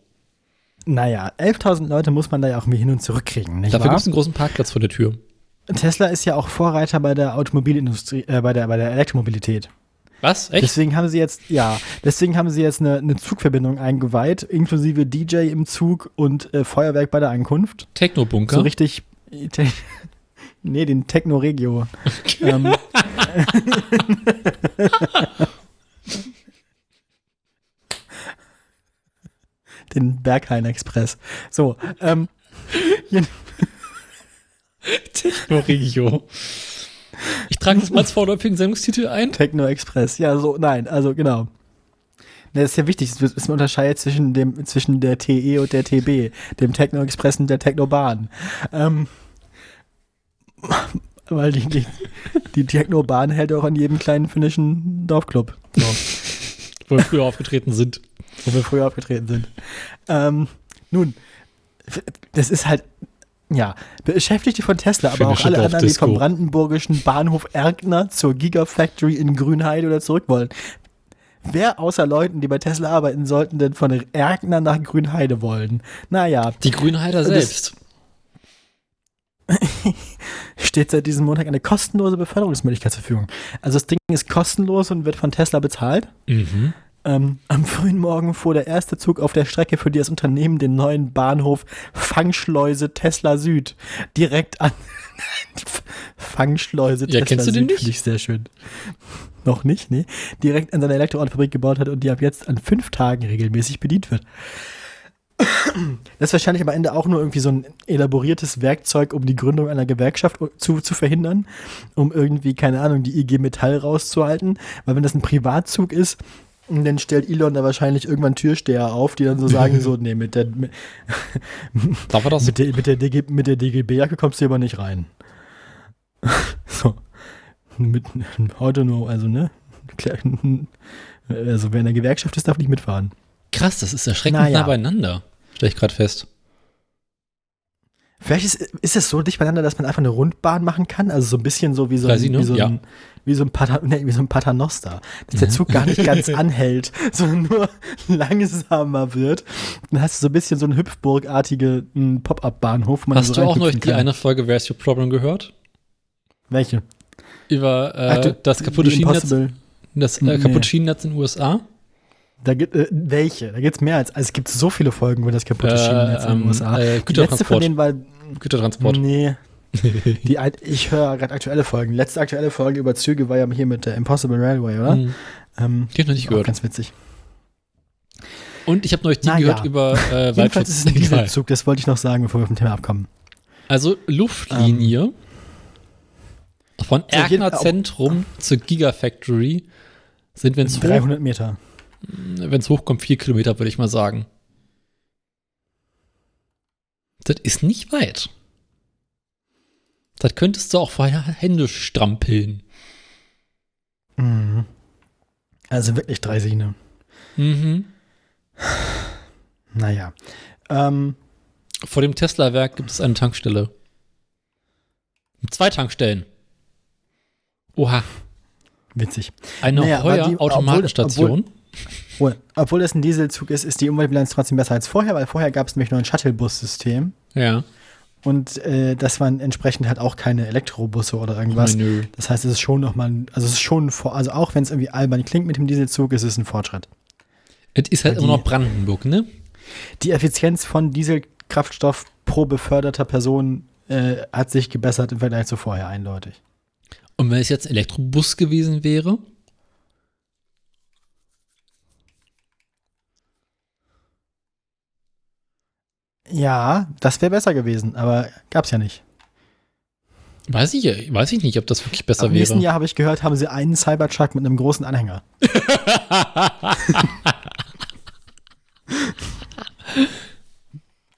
Speaker 1: Naja, 11.000 Leute muss man da ja auch irgendwie hin und zurück kriegen, nicht
Speaker 2: Dafür gibt es einen großen Parkplatz vor der Tür.
Speaker 1: Tesla ist ja auch Vorreiter bei der Automobilindustrie, äh, bei der, bei der Elektromobilität.
Speaker 2: Was? Echt?
Speaker 1: Deswegen haben sie jetzt, ja, deswegen haben sie jetzt eine, eine Zugverbindung eingeweiht, inklusive DJ im Zug und äh, Feuerwerk bei der Ankunft.
Speaker 2: Technobunker?
Speaker 1: So richtig. Te nee, den Techno Regio. ähm, den Berghain Express. So, ähm,
Speaker 2: Techno-Regio. Ich trage das mal als vorläufigen Sendungstitel ein.
Speaker 1: Techno Express. Ja, so, nein, also genau. Ne, Das ist ja wichtig, es ist ein Unterscheid zwischen, dem, zwischen der TE und der TB, dem Techno Express und der Technobahn. Ähm, weil die, die, die Technobahn hält auch an jedem kleinen finnischen Dorfclub, so,
Speaker 2: Wo wir früher aufgetreten sind.
Speaker 1: wo wir früher aufgetreten sind. Ähm, nun, das ist halt, ja, Beschäftigte von Tesla, aber auch
Speaker 2: Finnische
Speaker 1: alle anderen, die vom brandenburgischen Bahnhof Erkner zur Gigafactory in Grünheide oder zurück wollen. Wer außer Leuten, die bei Tesla arbeiten sollten, denn von Erkner nach Grünheide wollen? Naja,
Speaker 2: Die Grünheider selbst.
Speaker 1: steht seit diesem Montag eine kostenlose Beförderungsmöglichkeit zur Verfügung. Also das Ding ist kostenlos und wird von Tesla bezahlt.
Speaker 2: Mhm.
Speaker 1: Ähm, am frühen Morgen fuhr der erste Zug auf der Strecke, für die das Unternehmen den neuen Bahnhof Fangschleuse Tesla Süd direkt an. Fangschleuse
Speaker 2: Ja,
Speaker 1: Tesla
Speaker 2: kennst du den
Speaker 1: Süd finde ich sehr schön. Noch nicht, nee. Direkt an seiner Elektroautofabrik gebaut hat und die ab jetzt an fünf Tagen regelmäßig bedient wird. Das ist wahrscheinlich am Ende auch nur irgendwie so ein elaboriertes Werkzeug, um die Gründung einer Gewerkschaft zu, zu verhindern, um irgendwie, keine Ahnung, die IG Metall rauszuhalten. Weil wenn das ein Privatzug ist, dann stellt Elon da wahrscheinlich irgendwann Türsteher auf, die dann so sagen, so, nee, mit der, mit,
Speaker 2: Darf er das?
Speaker 1: mit der, mit der, DG, mit der DGB-Jacke kommst du hier aber nicht rein. so. Mit Auto nur, also, ne? Also, wer in der Gewerkschaft ist, darf nicht mitfahren.
Speaker 2: Krass, das ist erschreckend
Speaker 1: Naja.
Speaker 2: nah beieinander. Stell ich gerade fest.
Speaker 1: Vielleicht ist, ist es so dicht beieinander, dass man einfach eine Rundbahn machen kann. Also so ein bisschen so wie so ein, wie so
Speaker 2: ja.
Speaker 1: ein, wie so ein, Pater, nee, wie so ein Paternoster. Dass der Zug gar nicht ganz anhält, sondern nur langsamer wird. Dann hast du so ein bisschen so einen Hüpfburgartige m, Pop-Up-Bahnhof.
Speaker 2: Hast
Speaker 1: so
Speaker 2: du auch noch die eine Folge Where's Your Problem gehört?
Speaker 1: Welche?
Speaker 2: Über äh,
Speaker 1: Ach, du-
Speaker 2: das kaputte Schienennetz, das äh,
Speaker 1: Nee.
Speaker 2: kaputte Schienennetz in den USA?
Speaker 1: Da gibt, äh, welche? Da gibt es mehr als. Also es gibt so viele Folgen über das kaputte
Speaker 2: Äh,
Speaker 1: Schienennetz in den
Speaker 2: ähm,
Speaker 1: USA.
Speaker 2: äh,
Speaker 1: Die letzte von denen war.
Speaker 2: Gütertransport.
Speaker 1: Nee. Die, ich höre gerade aktuelle Folgen. Letzte aktuelle Folge über Züge war ja hier mit der Impossible Railway, oder?
Speaker 2: Hm,
Speaker 1: Ähm,
Speaker 2: Die ich noch nicht
Speaker 1: auch
Speaker 2: gehört.
Speaker 1: ganz witzig.
Speaker 2: Und ich habe neulich die
Speaker 1: Na
Speaker 2: gehört
Speaker 1: ja.
Speaker 2: über äh,
Speaker 1: Jedenfalls ist es ein. Dieselzug, das wollte ich noch sagen, bevor wir vom Thema abkommen.
Speaker 2: Also Luftlinie von
Speaker 1: So, jeden-
Speaker 2: Erkner Zentrum zur Gigafactory sind, wenn es hoch,
Speaker 1: 300 Meter.
Speaker 2: wenn's hochkommt, vier Kilometer, würde ich mal sagen. Das ist nicht weit. Das könntest du auch vorher Hände strampeln.
Speaker 1: Mhm. Also wirklich drei Sine.
Speaker 2: Mhm.
Speaker 1: Naja. Ähm,
Speaker 2: Vor dem Tesla-Werk gibt es eine Tankstelle. Zwei Tankstellen. Oha.
Speaker 1: witzig.
Speaker 2: Eine
Speaker 1: Naja,
Speaker 2: Heuer-Automatenstation.
Speaker 1: Obwohl, es ein Dieselzug ist, ist die Umweltbilanz trotzdem besser als vorher, weil vorher gab es nämlich nur ein Shuttlebus-System.
Speaker 2: Ja.
Speaker 1: Und äh, das waren entsprechend halt auch keine Elektrobusse oder irgendwas.
Speaker 2: Nö.
Speaker 1: Das heißt, es ist schon nochmal, also es ist schon, ein Vor- also auch wenn es irgendwie albern klingt mit dem Dieselzug, ist es ein Fortschritt.
Speaker 2: Es ist halt
Speaker 1: Weil
Speaker 2: immer
Speaker 1: die-
Speaker 2: noch Brandenburg, ne?
Speaker 1: Die Effizienz von Dieselkraftstoff pro beförderter Person äh, hat sich gebessert im Vergleich zu vorher eindeutig.
Speaker 2: Und wenn es jetzt ein Elektrobus gewesen wäre?
Speaker 1: Ja, das wäre besser gewesen, aber gab's ja nicht.
Speaker 2: Weiß ich, weiß ich nicht, ob das wirklich besser
Speaker 1: Im nächsten
Speaker 2: wäre.
Speaker 1: Jahr habe ich gehört, haben sie einen Cybertruck mit einem großen Anhänger.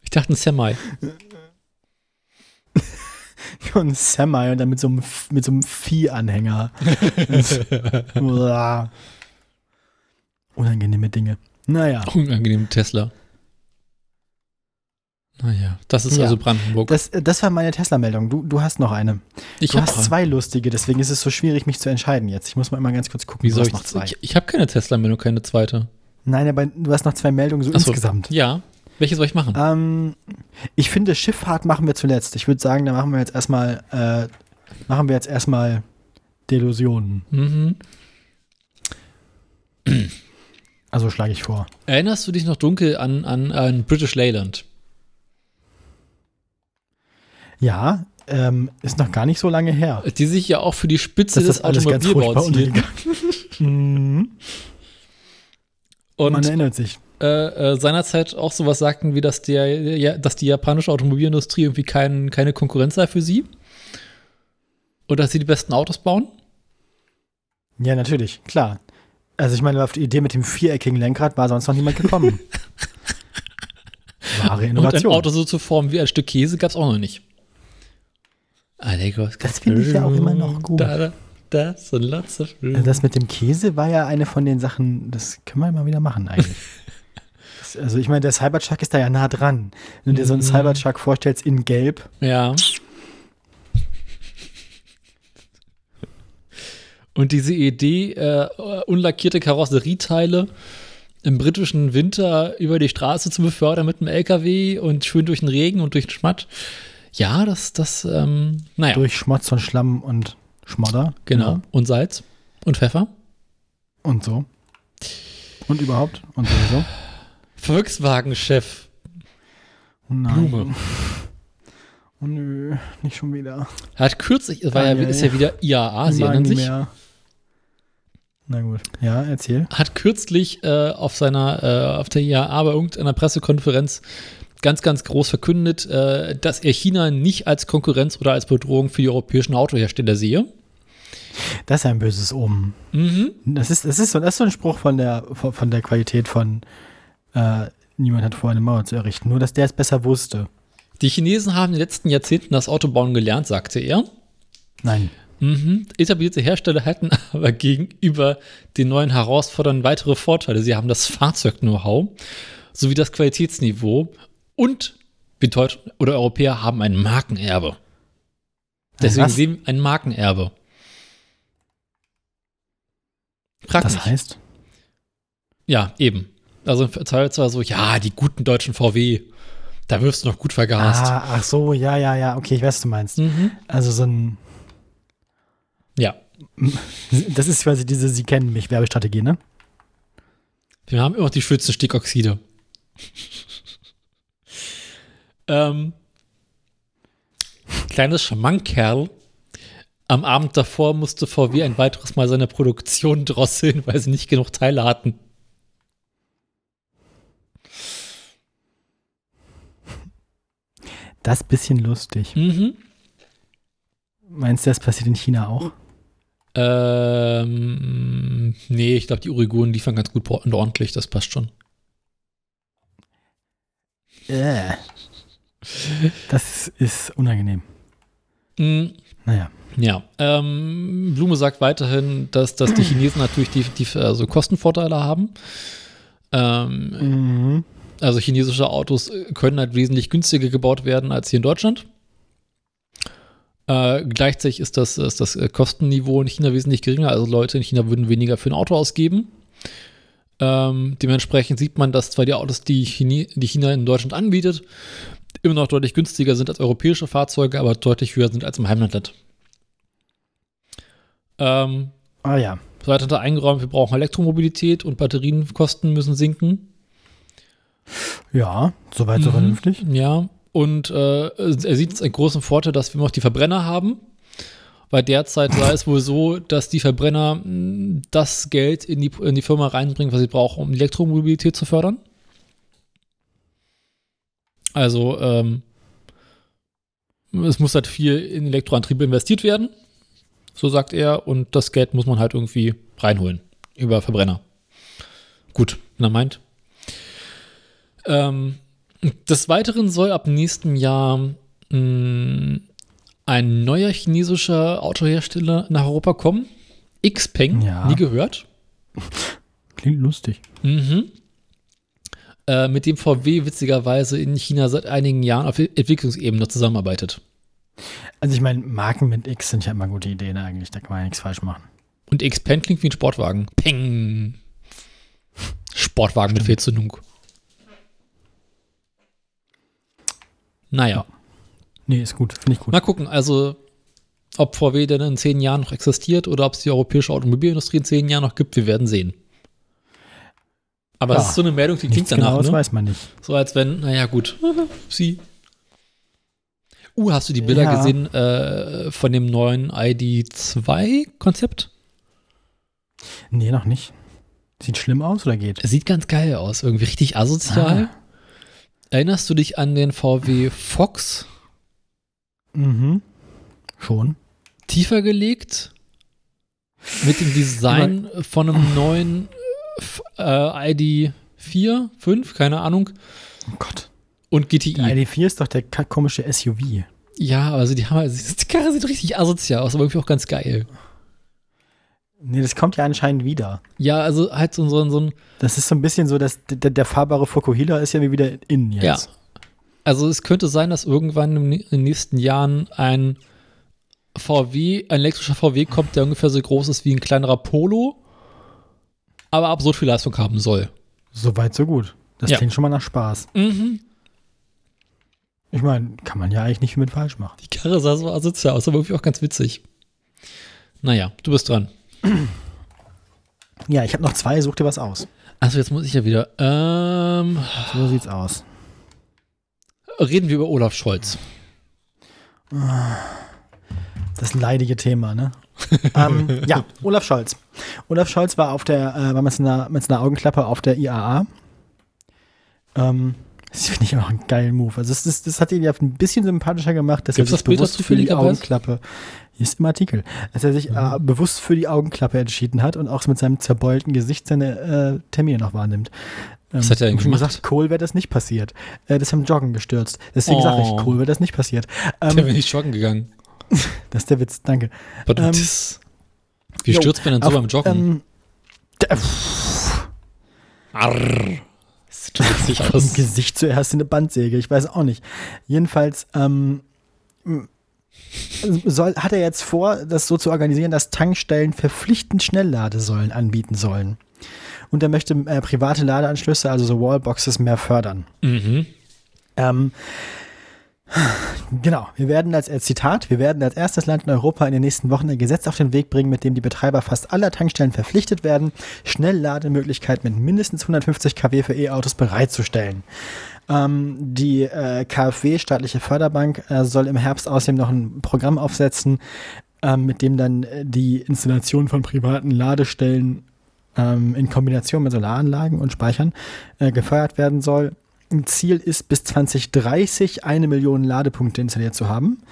Speaker 2: Ich dachte ein Semi.
Speaker 1: Und ein Semi und dann mit so einem, mit so einem Viehanhänger. Unangenehme Dinge. Naja,
Speaker 2: Unangenehm Tesla. Naja, das ist
Speaker 1: Ja.
Speaker 2: also Brandenburg.
Speaker 1: das, das war meine Tesla-Meldung. Du, du hast noch eine.
Speaker 2: ich
Speaker 1: du hast zwei lustige, deswegen ist es so schwierig, mich zu entscheiden jetzt. Ich muss mal immer ganz kurz gucken.
Speaker 2: Wie
Speaker 1: du
Speaker 2: soll
Speaker 1: hast
Speaker 2: ich
Speaker 1: noch zwei.
Speaker 2: Ich, ich habe keine Tesla-Meldung, keine zweite.
Speaker 1: Nein, aber du hast noch zwei Meldungen so
Speaker 2: so.
Speaker 1: insgesamt.
Speaker 2: Ja. Welche soll ich machen?
Speaker 1: Ähm, ich finde, Schifffahrt machen wir zuletzt. Ich würde sagen, da machen wir jetzt erstmal, äh, machen wir jetzt erstmal Delusionen.
Speaker 2: Mhm.
Speaker 1: Also schlage ich vor.
Speaker 2: Erinnerst du dich noch dunkel an, an, an British Leyland?
Speaker 1: Ja, ähm, ist noch gar nicht so lange her.
Speaker 2: Die sich ja auch für die Spitze
Speaker 1: Das
Speaker 2: des Automobilbaus hielten.
Speaker 1: Mhm. Man
Speaker 2: Und
Speaker 1: erinnert sich.
Speaker 2: äh, äh, seinerzeit auch sowas sagten, wie dass, der, ja, dass die japanische Automobilindustrie irgendwie kein, keine Konkurrenz sei für sie. Und dass sie die besten Autos bauen.
Speaker 1: Ja, natürlich, klar. Also ich meine, auf die Idee mit dem viereckigen Lenkrad war sonst noch niemand gekommen. Wahre
Speaker 2: Und ein
Speaker 1: Innovation.
Speaker 2: Auto so zu formen wie ein Stück Käse gab es auch noch nicht.
Speaker 1: Das finde ich ja auch immer noch gut.
Speaker 2: Da, da, das und lots of room.
Speaker 1: Das mit dem Käse war ja eine von den Sachen, das können wir mal wieder machen eigentlich. Das- also ich meine, der Cybertruck ist da ja nah dran. Wenn du dir so einen
Speaker 2: Mhm.
Speaker 1: Cybertruck vorstellst in Gelb,
Speaker 2: Ja. Und diese Idee, äh, unlackierte Karosserieteile im britischen Winter über die Straße zu befördern mit einem LKW und schön durch den Regen und durch den Schmatt. Ja, das, das, ähm, naja,
Speaker 1: durch Schmutz und Schlamm und Schmodder.
Speaker 2: genau. Und Salz und Pfeffer.
Speaker 1: Und so. Und überhaupt. Und sowieso.
Speaker 2: Volkswagen-Chef
Speaker 1: nein.
Speaker 2: Blume.
Speaker 1: Oh nö, nicht schon wieder.
Speaker 2: hat kürzlich, es war ja, ist ja wieder IAA, Sie erinnern sich,
Speaker 1: mehr. Na gut. Ja, erzähl.
Speaker 2: hat kürzlich äh, auf seiner, äh, auf der IAA bei irgendeiner Pressekonferenz ganz, ganz groß verkündet, äh, dass er China nicht als Konkurrenz oder als Bedrohung für die europäischen Autohersteller sehe.
Speaker 1: Das ist ein böses Omen.
Speaker 2: Mhm.
Speaker 1: Das ist, das ist, so, das ist so ein Spruch von der, von, von der Qualität von äh, niemand hat vor, eine Mauer zu errichten. Nur, dass der es besser wusste.
Speaker 2: Die Chinesen haben in den letzten Jahrzehnten das Autobauen gelernt, sagte er.
Speaker 1: Nein.
Speaker 2: Mhm. Etablierte Hersteller hätten aber gegenüber den neuen Herausforderungen weitere Vorteile. Sie haben das Fahrzeug-Know-how sowie das Qualitätsniveau und wir Deutschen oder Europäer haben ein Markenerbe. Deswegen
Speaker 1: was?
Speaker 2: sehen wir ein Markenerbe. Frag
Speaker 1: Das
Speaker 2: mich.
Speaker 1: heißt,
Speaker 2: Ja, eben. Also es war so, ja, die guten deutschen VW, da wirst du noch gut vergast.
Speaker 1: ah, ach so, ja, ja, ja, okay, ich weiß, was du meinst.
Speaker 2: Mhm.
Speaker 1: Also so ein,
Speaker 2: Ja,
Speaker 1: das ist quasi diese Sie kennen mich Werbestrategie, ne?
Speaker 2: wir haben immer noch die schönsten Stickoxide. Ähm, kleines Schmankerl. Am Abend davor musste VW ein weiteres Mal seine Produktion drosseln, weil sie nicht genug Teile hatten.
Speaker 1: Das bisschen lustig.
Speaker 2: Mhm.
Speaker 1: Meinst du, das passiert in China auch?
Speaker 2: Ähm, nee, ich glaube, die Uiguren liefern ganz gut und ordentlich, das passt schon.
Speaker 1: Äh. Das ist unangenehm.
Speaker 2: Mhm.
Speaker 1: Naja.
Speaker 2: Ja, ähm, Blume sagt weiterhin, dass, dass die Chinesen natürlich die, die also Kostenvorteile haben. Ähm,
Speaker 1: Mhm.
Speaker 2: also chinesische Autos können halt wesentlich günstiger gebaut werden als hier in Deutschland. Äh, gleichzeitig ist das, ist das Kostenniveau in China wesentlich geringer. Also Leute in China würden weniger für ein Auto ausgeben. Ähm, dementsprechend sieht man, dass zwar die Autos, die, Chine, die China in Deutschland anbietet, immer noch deutlich günstiger sind als europäische Fahrzeuge, aber deutlich höher sind als im Heimlandland. Ähm,
Speaker 1: Ah ja.
Speaker 2: Seite hat er eingeräumt, wir brauchen Elektromobilität und Batterienkosten müssen sinken.
Speaker 1: Ja, soweit so
Speaker 2: Mhm.
Speaker 1: vernünftig.
Speaker 2: Ja, und äh, er sieht es einen großen Vorteil, dass wir noch die Verbrenner haben. Weil derzeit sei es wohl so, dass die Verbrenner mh, das Geld in die, in die Firma reinbringen, was sie brauchen, um Elektromobilität zu fördern. Also, ähm, es muss halt viel in Elektroantriebe investiert werden, so sagt er, und das Geld muss man halt irgendwie reinholen über Verbrenner. Gut, er meint. Ähm, des Weiteren soll ab nächstem Jahr mh, ein neuer chinesischer Autohersteller nach Europa kommen. Xpeng,
Speaker 1: Ja.
Speaker 2: nie gehört.
Speaker 1: Klingt lustig.
Speaker 2: Mhm. Äh, mit dem VW witzigerweise in China seit einigen Jahren auf Entwicklungsebene zusammenarbeitet.
Speaker 1: Also ich meine, Marken mit X sind ja immer gute Ideen eigentlich. Da kann man ja nichts falsch machen.
Speaker 2: Und Xpeng klingt wie ein Sportwagen. Peng. Sportwagen mit Fehlzündung. Naja.
Speaker 1: Nee, ist gut. Finde ich gut.
Speaker 2: Mal gucken, also ob VW denn in zehn Jahren noch existiert oder ob es die europäische Automobilindustrie in zehn Jahren noch gibt, wir werden sehen. Aber es ist so eine Meldung, die klingt danach,
Speaker 1: Genaues
Speaker 2: ne?
Speaker 1: weiß man nicht.
Speaker 2: So als wenn, naja, gut. Sie. Uh, hast du die Bilder
Speaker 1: Ja.
Speaker 2: gesehen äh, von dem neuen ID2-Konzept?
Speaker 1: Nee, noch nicht. Sieht schlimm aus oder geht?
Speaker 2: Es sieht ganz geil aus, irgendwie richtig asozial.
Speaker 1: Ah.
Speaker 2: Erinnerst du dich an den VW Fox?
Speaker 1: Mhm. Schon.
Speaker 2: Tiefer gelegt? Mit dem Design von einem neuen f- äh, ID 4, 5, keine Ahnung.
Speaker 1: Oh Gott.
Speaker 2: Und GTI.
Speaker 1: Der ID4 ist doch der komische SUV.
Speaker 2: ja, also die haben also die Karre sieht richtig asozial aus, aber irgendwie auch ganz geil.
Speaker 1: Nee, das kommt ja anscheinend wieder.
Speaker 2: Ja, also halt so, so, so ein
Speaker 1: Das ist so ein bisschen so, dass der, der fahrbare Fukuhila ist ja wie wieder in jetzt.
Speaker 2: Ja. Also es könnte sein, dass irgendwann in den nächsten Jahren ein VW, ein elektrischer VW kommt, der ungefähr so groß ist wie ein kleinerer Polo, aber absurd viel Leistung haben soll.
Speaker 1: So weit, so gut. Das
Speaker 2: Ja.
Speaker 1: klingt schon mal nach Spaß.
Speaker 2: Mhm.
Speaker 1: Ich meine, kann man ja eigentlich nicht viel mit falsch machen.
Speaker 2: Die Karre sah so asozial aus, aber irgendwie auch ganz witzig. Naja, du bist dran.
Speaker 1: Ja, ich habe noch zwei, such dir was aus.
Speaker 2: Also jetzt muss ich ja wieder. Ähm,
Speaker 1: So sieht's aus.
Speaker 2: reden wir über Olaf Scholz.
Speaker 1: Das leidige Thema, ne? ähm, ja, Olaf Scholz. Olaf Scholz war auf der, äh, war mit so einer, mit so einer Augenklappe auf der IAA. Ähm, das finde ich auch einen geilen Move. Also das, das, das hat ihn ja ein bisschen sympathischer gemacht, dass
Speaker 2: Gibt's
Speaker 1: er
Speaker 2: das
Speaker 1: sich
Speaker 2: Bild
Speaker 1: bewusst für die? Augenklappe, hier ist im Artikel, dass er sich äh, bewusst für die Augenklappe entschieden hat und auch mit seinem zerbeulten Gesicht seine äh, Termine noch wahrnimmt. Ähm,
Speaker 2: Was hat er gemacht?
Speaker 1: gesagt, Kohl wäre das nicht passiert. Äh, das am Joggen gestürzt. Deswegen
Speaker 2: Oh.
Speaker 1: sage ich, Kohl wäre das nicht passiert. Ähm,
Speaker 2: Der wäre nicht joggen gegangen.
Speaker 1: das ist der Witz, danke. Ähm,
Speaker 2: das, wie
Speaker 1: jo,
Speaker 2: stürzt man denn so
Speaker 1: Auf-
Speaker 2: beim Joggen?
Speaker 1: Ähm, der, pff,
Speaker 2: Arr. Das sieht schon witzig
Speaker 1: im
Speaker 2: aus.
Speaker 1: Gesicht zuerst in eine Bandsäge, ich weiß auch nicht. Jedenfalls ähm, soll, hat er jetzt vor, das so zu organisieren, dass Tankstellen verpflichtend Schnellladesäulen anbieten sollen. Und er möchte äh, private Ladeanschlüsse, also so Wallboxes, mehr fördern.
Speaker 2: Mhm.
Speaker 1: Ähm, genau, wir werden als, als Zitat, wir werden als erstes Land in Europa in den nächsten Wochen ein Gesetz auf den Weg bringen, mit dem die Betreiber fast aller Tankstellen verpflichtet werden, Schnelllademöglichkeiten mit mindestens 150 kW für E-Autos bereitzustellen. Ähm, die äh, KfW, staatliche Förderbank, äh, soll im Herbst außerdem noch ein Programm aufsetzen, ähm, mit dem dann äh, die Installation von privaten Ladestellen ähm, in Kombination mit Solaranlagen und Speichern äh, gefeuert werden soll. Ein Ziel ist, bis 2030 eine Million Ladepunkte installiert zu haben.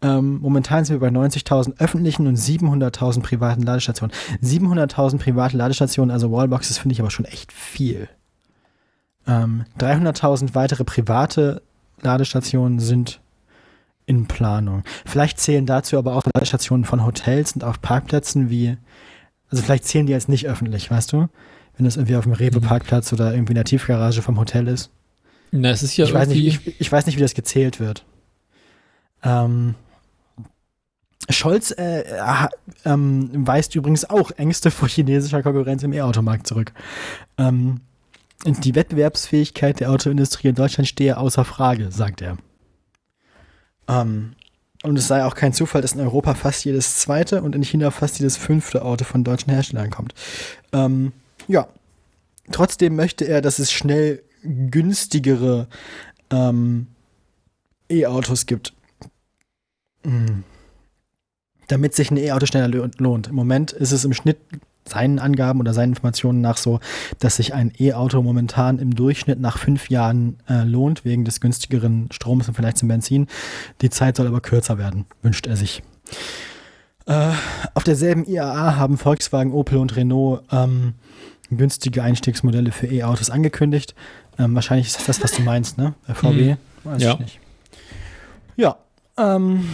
Speaker 1: Ähm, momentan sind wir bei 90.000 öffentlichen und 700.000 privaten Ladestationen. 700.000 private Ladestationen, also Wallboxes, finde ich aber schon echt viel. Ähm, 300.000 weitere private Ladestationen sind in Planung. Vielleicht zählen dazu aber auch Ladestationen von Hotels und auf Parkplätzen wie, also vielleicht zählen die jetzt nicht öffentlich, weißt du? Wenn das irgendwie auf dem Rewe-Parkplatz oder irgendwie in der Tiefgarage vom Hotel ist.
Speaker 2: Na, es ist ja
Speaker 1: ich, weiß nicht, ich, ich weiß nicht, wie das gezählt wird. Ähm, Scholz äh, ha- ähm, weist übrigens auch Ängste vor chinesischer Konkurrenz im E-Automarkt zurück. Ähm, die Wettbewerbsfähigkeit der Autoindustrie in Deutschland stehe außer Frage, sagt er. Ähm, und es sei auch kein Zufall, dass in Europa fast jedes zweite und in China fast jedes fünfte Auto von deutschen Herstellern kommt. Ähm, ja. Trotzdem möchte er, dass es schnell günstigere ähm, E-Autos gibt. Mm. Damit sich ein E-Auto schneller lo- lohnt. Im Moment ist es im Schnitt seinen Angaben oder seinen Informationen nach so, dass sich ein E-Auto momentan im Durchschnitt nach fünf Jahren äh, lohnt, wegen des günstigeren Stroms und vielleicht zum Benzin. Die Zeit soll aber kürzer werden, wünscht er sich. Äh, auf derselben IAA haben Volkswagen, Opel und Renault ähm, günstige Einstiegsmodelle für E-Autos angekündigt. Ähm, wahrscheinlich ist das das, was du meinst, ne? Bei VW? Weiß
Speaker 2: Ja.
Speaker 1: ich nicht. Ja, ähm,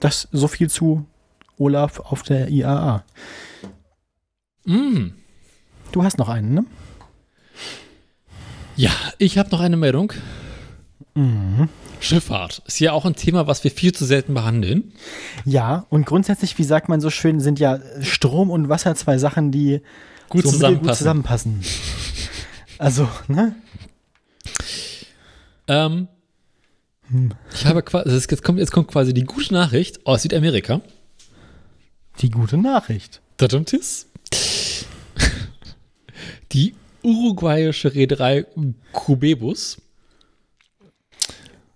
Speaker 1: das so viel zu Olaf auf der IAA.
Speaker 2: Mm.
Speaker 1: Du hast noch einen, ne?
Speaker 2: Ja, ich habe noch eine Meldung.
Speaker 1: Mhm.
Speaker 2: Schifffahrt ist ja auch ein Thema, was wir viel zu selten behandeln.
Speaker 1: Ja, und grundsätzlich, wie sagt man so schön, sind ja Strom und Wasser zwei Sachen, die
Speaker 2: Gut
Speaker 1: so
Speaker 2: zusammenpassen.
Speaker 1: zusammenpassen. Also, ne?
Speaker 2: Ähm, ich habe quasi, also jetzt, kommt, jetzt kommt quasi die gute Nachricht aus Südamerika.
Speaker 1: Die gute Nachricht.
Speaker 2: Tadamtis. Die uruguayische Reederei Cubebus,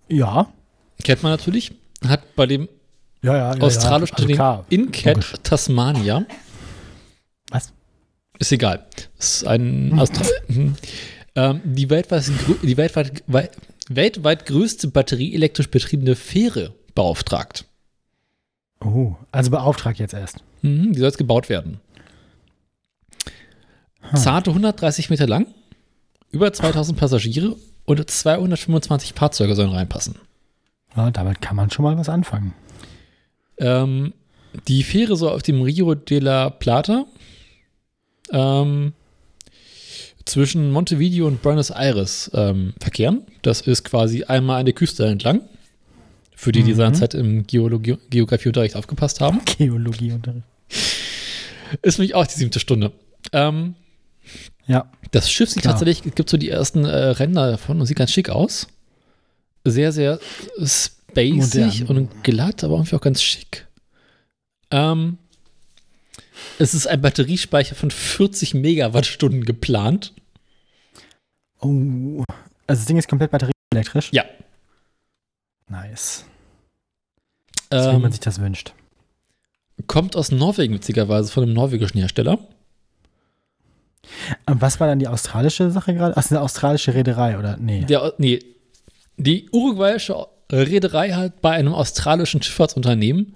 Speaker 1: Ja.
Speaker 2: kennt man natürlich, hat bei dem
Speaker 1: Ja, ja, ja.
Speaker 2: australischen
Speaker 1: ja. Also
Speaker 2: Incat. Tasmania,
Speaker 1: Was?
Speaker 2: Ist egal, das ist ein Austra Mhm. ähm, die weltweit, die weltweit, wei- weltweit größte batterieelektrisch betriebene Fähre beauftragt.
Speaker 1: Oh, also beauftragt jetzt erst.
Speaker 2: Mhm, die soll jetzt gebaut werden. Zarte 130 Meter lang, über 2000 Passagiere und 225 Fahrzeuge sollen reinpassen.
Speaker 1: Ja, damit kann man schon mal was anfangen.
Speaker 2: Ähm, die Fähre soll auf dem Rio de la Plata ähm, zwischen Montevideo und Buenos Aires ähm, verkehren. Das ist quasi einmal an der Küste entlang. Für die, die
Speaker 1: Mhm.
Speaker 2: seinerzeit im Geologie Geografieunterricht aufgepasst haben.
Speaker 1: Geologieunterricht.
Speaker 2: Ist nämlich auch die siebte Stunde. Ähm,
Speaker 1: Ja.
Speaker 2: Das Schiff sieht
Speaker 1: Klar.
Speaker 2: tatsächlich, es gibt so die ersten äh, Ränder davon und sieht ganz schick aus. Sehr, sehr spacig
Speaker 1: Modern.
Speaker 2: und glatt, aber irgendwie auch ganz schick. Ähm, es ist ein Batteriespeicher von 40 Megawattstunden geplant.
Speaker 1: Oh. Also das Ding ist komplett batterieelektrisch?
Speaker 2: Ja.
Speaker 1: Nice. So wie
Speaker 2: Ähm,
Speaker 1: man sich das wünscht.
Speaker 2: kommt aus Norwegen, witzigerweise, von einem norwegischen Hersteller.
Speaker 1: Und was war dann die australische Sache gerade? Ach, eine australische Reederei, oder? Nee.
Speaker 2: Der, nee, die uruguayische Reederei hat bei einem australischen Schifffahrtsunternehmen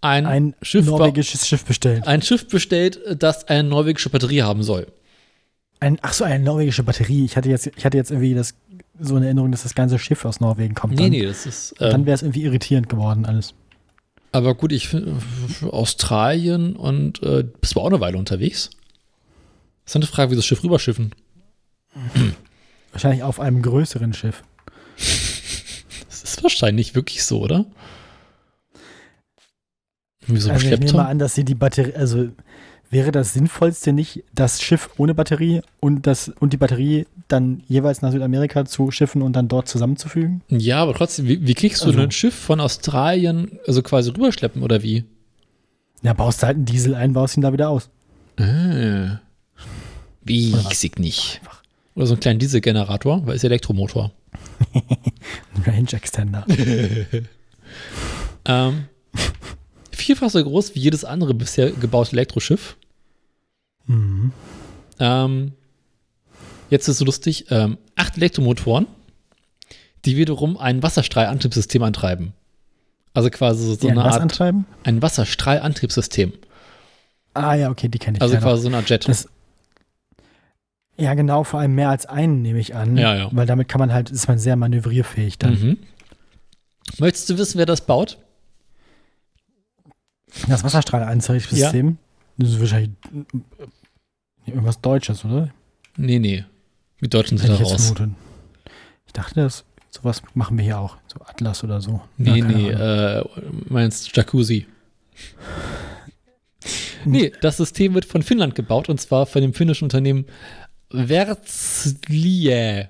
Speaker 2: ein,
Speaker 1: Ein
Speaker 2: Schiff
Speaker 1: norwegisches Schiff bestellt.
Speaker 2: ein Schiff bestellt, das eine norwegische Batterie haben soll.
Speaker 1: Ein, ach so, eine norwegische Batterie. Ich hatte jetzt, ich hatte jetzt irgendwie das, so eine Erinnerung, dass das ganze Schiff aus Norwegen kommt.
Speaker 2: Nee,
Speaker 1: dann,
Speaker 2: nee, das ist.
Speaker 1: Dann
Speaker 2: Ähm,
Speaker 1: wäre es irgendwie irritierend geworden alles.
Speaker 2: aber gut, ich finde Australien und äh, bist du auch eine Weile unterwegs? Das ist eine Frage, wie das Schiff rüberschiffen.
Speaker 1: Wahrscheinlich auf einem größeren Schiff.
Speaker 2: Das ist wahrscheinlich wirklich so, oder? Wie so ein
Speaker 1: also ich nehme an, dass sie die Batterie, also wäre das Sinnvollste nicht, das Schiff ohne Batterie und, das, und die Batterie dann jeweils nach Südamerika zu schiffen und dann dort zusammenzufügen?
Speaker 2: Ja, aber trotzdem, wie, wie kriegst du
Speaker 1: Also-
Speaker 2: ein Schiff von Australien also quasi rüberschleppen oder wie?
Speaker 1: Ja, baust du halt einen Diesel ein, baust ihn da wieder aus.
Speaker 2: Äh. Wie ich nicht. Oder so einen kleinen Dieselgenerator, weil es Elektromotor.
Speaker 1: Ein Range Extender.
Speaker 2: Ähm, vierfach so groß wie jedes andere bisher gebaute Elektroschiff.
Speaker 1: mhm.
Speaker 2: Ähm, jetzt ist es so lustig, ähm, acht Elektromotoren, die wiederum ein Wasserstrahlantriebssystem antreiben. Also quasi so, so eine
Speaker 1: was
Speaker 2: Art,
Speaker 1: antreiben?
Speaker 2: ein Wasserstrahlantriebssystem.
Speaker 1: Ah ja, okay, die kenne ich.
Speaker 2: Also
Speaker 1: noch.
Speaker 2: quasi so eine Art Jet.
Speaker 1: Das- Ja, genau, vor allem mehr als einen nehme ich an.
Speaker 2: Ja, ja.
Speaker 1: Weil damit kann man halt, ist man sehr manövrierfähig dann.
Speaker 2: Mhm. Möchtest du wissen, wer das baut?
Speaker 1: Das Wasserstrahlantriebssystem, das ist wahrscheinlich äh, irgendwas Deutsches, oder?
Speaker 2: Nee, nee. Die Deutschen sind da raus.
Speaker 1: vermutet. Ich dachte, das Sowas machen wir hier auch. So Atlas oder so.
Speaker 2: Nee,
Speaker 1: Ja,
Speaker 2: nee, äh, meinst Jacuzzi. Nee, das System wird von Finnland gebaut und zwar von dem finnischen Unternehmen Wärtsilä.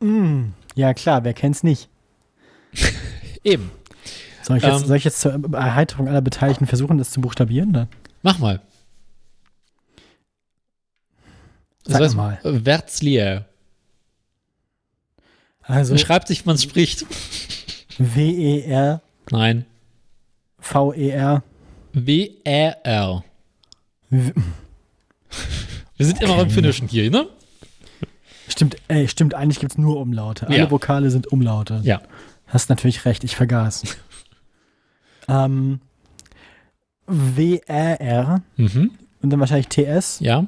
Speaker 1: Mm, ja, klar, wer kennt's nicht?
Speaker 2: Eben,
Speaker 1: Soll ich jetzt,
Speaker 2: Ähm.
Speaker 1: soll ich jetzt zur Erheiterung aller Beteiligten versuchen, das zu buchstabieren? Dann?
Speaker 2: mach mal.
Speaker 1: Sag
Speaker 2: heißt
Speaker 1: mal.
Speaker 2: Wärtsilä.
Speaker 1: Also
Speaker 2: Schreibt sich, man spricht.
Speaker 1: W-E-R-V-E-R.
Speaker 2: Nein. W-R-R.
Speaker 1: W-
Speaker 2: Wir sind immer beim Finnischen hier, ne?
Speaker 1: Stimmt, ey, stimmt, eigentlich gibt's nur Umlaute. Alle
Speaker 2: Ja.
Speaker 1: Vokale sind Umlaute.
Speaker 2: Ja.
Speaker 1: Hast natürlich recht, ich vergaß. Ähm, W-R-R
Speaker 2: Mhm.
Speaker 1: und dann wahrscheinlich T-S,
Speaker 2: Ja.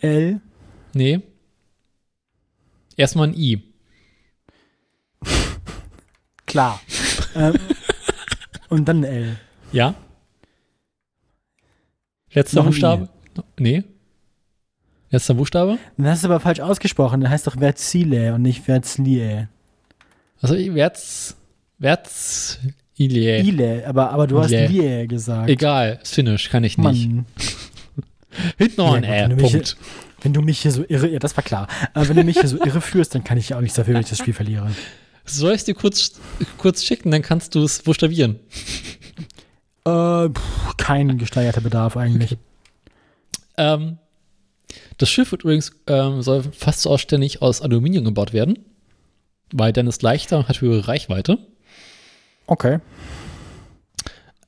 Speaker 1: L,
Speaker 2: Nee. Erstmal ein I.
Speaker 1: klar. ähm, und dann L.
Speaker 2: Ja. Letzter
Speaker 1: Noch ein
Speaker 2: Buchstabe? Nee. Letzter Buchstabe?
Speaker 1: Dann hast du aber falsch ausgesprochen. Dann heißt doch Verzile und nicht Verzlie.
Speaker 2: Also, Wärts. Wärts. Ilie.
Speaker 1: Ile, aber, aber du hast
Speaker 2: Ile.
Speaker 1: Lie gesagt.
Speaker 2: Egal, Finnisch, kann ich nicht. Hinten noch ein
Speaker 1: Ja, mich-
Speaker 2: Punkt.
Speaker 1: wenn du mich hier so irre, ja, das war klar. Aber wenn du mich hier so irre führst, dann kann ich ja auch nichts dafür, wenn ich das Spiel verliere.
Speaker 2: Soll ich es dir kurz, kurz schicken, dann kannst du es buchstabieren.
Speaker 1: Äh, pff, kein gesteigerter Bedarf eigentlich.
Speaker 2: Ähm, das Schiff wird übrigens, ähm, soll fast ausständig aus Aluminium gebaut werden, weil dann ist leichter und hat höhere Reichweite.
Speaker 1: Okay.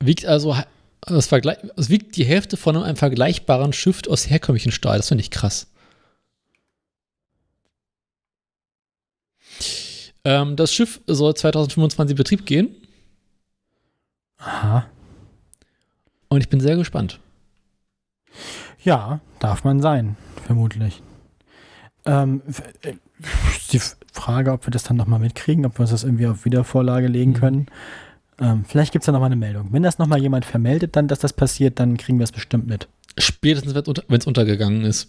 Speaker 2: Wiegt also das Vergleich, es wiegt die Hälfte von einem vergleichbaren Schiff aus herkömmlichen Stahl. Das finde ich krass. Ähm, das Schiff soll 2025 in Betrieb gehen
Speaker 1: Aha.
Speaker 2: und ich bin sehr gespannt.
Speaker 1: Ja, darf man sein, vermutlich. Ähm, äh, die F- Frage, ob wir das dann nochmal mitkriegen, ob wir uns das irgendwie auf Wiedervorlage legen
Speaker 2: Mhm.
Speaker 1: können. Ähm, vielleicht gibt es da nochmal eine Meldung. Wenn das nochmal jemand vermeldet, dann, dass das passiert, dann kriegen wir es bestimmt mit.
Speaker 2: Spätestens, wenn es untergegangen ist.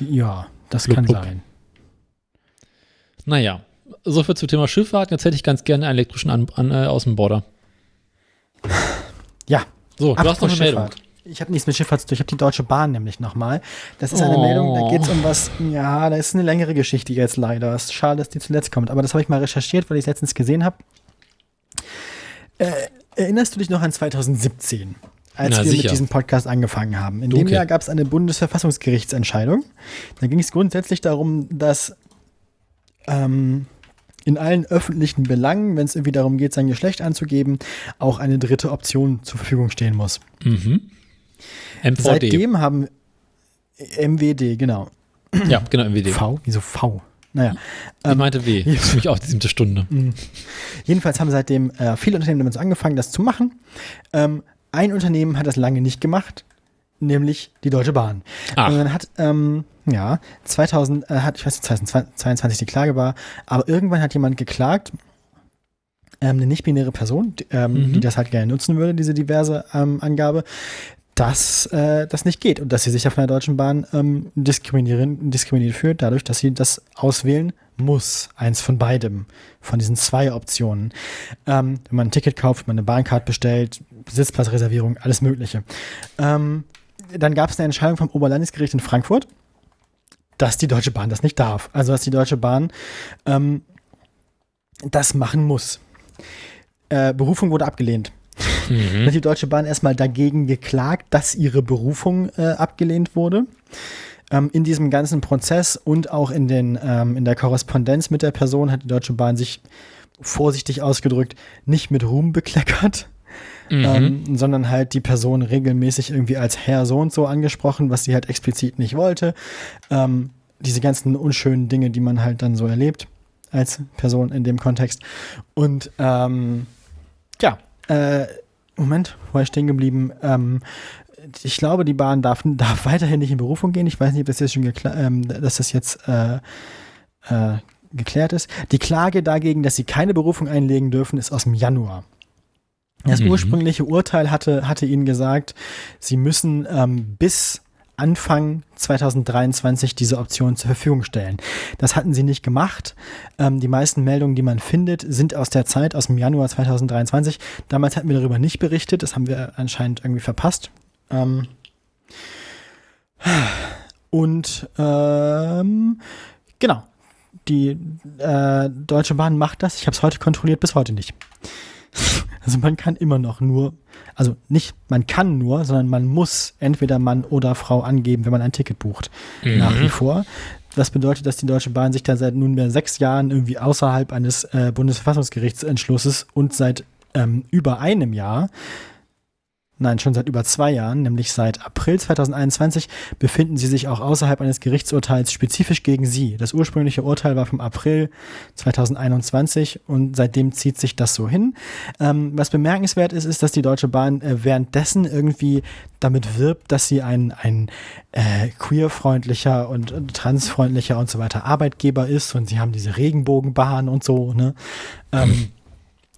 Speaker 1: Ja, das
Speaker 2: Blub,
Speaker 1: kann
Speaker 2: blub.
Speaker 1: sein.
Speaker 2: Naja, soviel zum Thema Schifffahrt. Jetzt hätte ich ganz gerne einen elektrischen An an, äh, Außenborder.
Speaker 1: Ja,
Speaker 2: So, du hast noch eine Meldung.
Speaker 1: Schifffahrt. Ich habe nichts mit Schifffahrt zu tun. Ich habe die Deutsche Bahn nämlich nochmal. Das ist eine
Speaker 2: Oh.
Speaker 1: Meldung, da geht es um was, ja, da ist eine längere Geschichte jetzt leider. Es ist schade, dass die zuletzt kommt. Aber das habe ich mal recherchiert, weil ich es letztens gesehen habe. Äh, erinnerst du dich noch an 2017? Als
Speaker 2: Na,
Speaker 1: wir
Speaker 2: sicher.
Speaker 1: mit diesem Podcast angefangen haben. In dem
Speaker 2: Dunkel.
Speaker 1: Jahr gab es eine Bundesverfassungsgerichtsentscheidung. Da ging es grundsätzlich darum, dass ähm, in allen öffentlichen Belangen, wenn es irgendwie darum geht, sein Geschlecht anzugeben, auch eine dritte Option zur Verfügung stehen muss.
Speaker 2: Mhm. MVD.
Speaker 1: Seitdem haben MWD, genau.
Speaker 2: ja, genau, MWD.
Speaker 1: V? Wieso V? Naja.
Speaker 2: Ich meinte W. Ist für mich auch die siebte Stunde.
Speaker 1: Jedenfalls haben seitdem äh, viele Unternehmen damit angefangen, das zu machen. Ähm, ein Unternehmen hat das lange nicht gemacht, nämlich die Deutsche Bahn.
Speaker 2: Ach.
Speaker 1: Und dann hat, ähm, ja, 2000, äh, hat, ich weiß nicht, 2022 die Klage war, aber irgendwann hat jemand geklagt, ähm, eine nicht-binäre Person, die, ähm,
Speaker 2: Mhm.
Speaker 1: die das halt gerne nutzen würde, diese diverse ähm, Angabe, dass äh, das nicht geht und dass sie sich von der Deutschen Bahn ähm, diskriminieren, diskriminiert fühlt, dadurch, dass sie das auswählen muss. Eins von beidem, von diesen zwei Optionen. Ähm, wenn man ein Ticket kauft, wenn man eine Bahncard bestellt, Sitzplatzreservierung, alles Mögliche. Ähm, dann gab es eine Entscheidung vom Oberlandesgericht in Frankfurt, dass die Deutsche Bahn das nicht darf. Also, dass die Deutsche Bahn ähm, das machen muss. Äh, Berufung wurde abgelehnt.
Speaker 2: Mhm.
Speaker 1: Hat die Deutsche Bahn erstmal dagegen geklagt, dass ihre Berufung äh, abgelehnt wurde. Ähm, in diesem ganzen Prozess und auch in, den, ähm, in der Korrespondenz mit der Person hat die Deutsche Bahn sich vorsichtig ausgedrückt nicht mit Ruhm bekleckert,
Speaker 2: Mhm.
Speaker 1: ähm, sondern halt die Person regelmäßig irgendwie als Herr so und so angesprochen, was sie halt explizit nicht wollte. Ähm, diese ganzen unschönen Dinge, die man halt dann so erlebt als Person in dem Kontext. Und ähm, ja, äh, Moment, wo war ich stehen geblieben? Ähm, ich glaube, die Bahn darf, darf weiterhin nicht in Berufung gehen. Ich weiß nicht, ob das jetzt schon ähm, dass das jetzt äh, äh, geklärt ist. Die Klage dagegen, dass sie keine Berufung einlegen dürfen, ist aus dem Januar. Das
Speaker 2: Mhm.
Speaker 1: ursprüngliche Urteil hatte, hatte ihnen gesagt, sie müssen ähm, bis Anfang 2023 diese Option zur Verfügung stellen. Das hatten sie nicht gemacht. Ähm, die meisten Meldungen, die man findet, sind aus der Zeit, aus dem Januar 2023. Damals hatten wir darüber nicht berichtet, das haben wir anscheinend irgendwie verpasst. Ähm und ähm, genau, die äh, Deutsche Bahn macht das. Ich habe es heute kontrolliert, bis heute nicht. Also man kann immer noch nur, also nicht man kann nur, sondern man muss entweder Mann oder Frau angeben, wenn man ein Ticket bucht.
Speaker 2: Mhm.
Speaker 1: Nach wie vor. Das bedeutet, dass die Deutsche Bahn sich da seit nunmehr sechs Jahren irgendwie außerhalb eines äh, Bundesverfassungsgerichtsentschlusses und seit ähm, über einem Jahr nein, schon seit über zwei Jahren, nämlich seit April 2021, befinden sie sich auch außerhalb eines Gerichtsurteils spezifisch gegen sie. Das ursprüngliche Urteil war vom April 2021 und seitdem zieht sich das so hin. Ähm, was bemerkenswert ist, ist, dass die Deutsche Bahn äh, währenddessen irgendwie damit wirbt, dass sie ein, ein äh, queerfreundlicher und transfreundlicher und so weiter Arbeitgeber ist und sie haben diese Regenbogenbahn und so, ne? Ähm,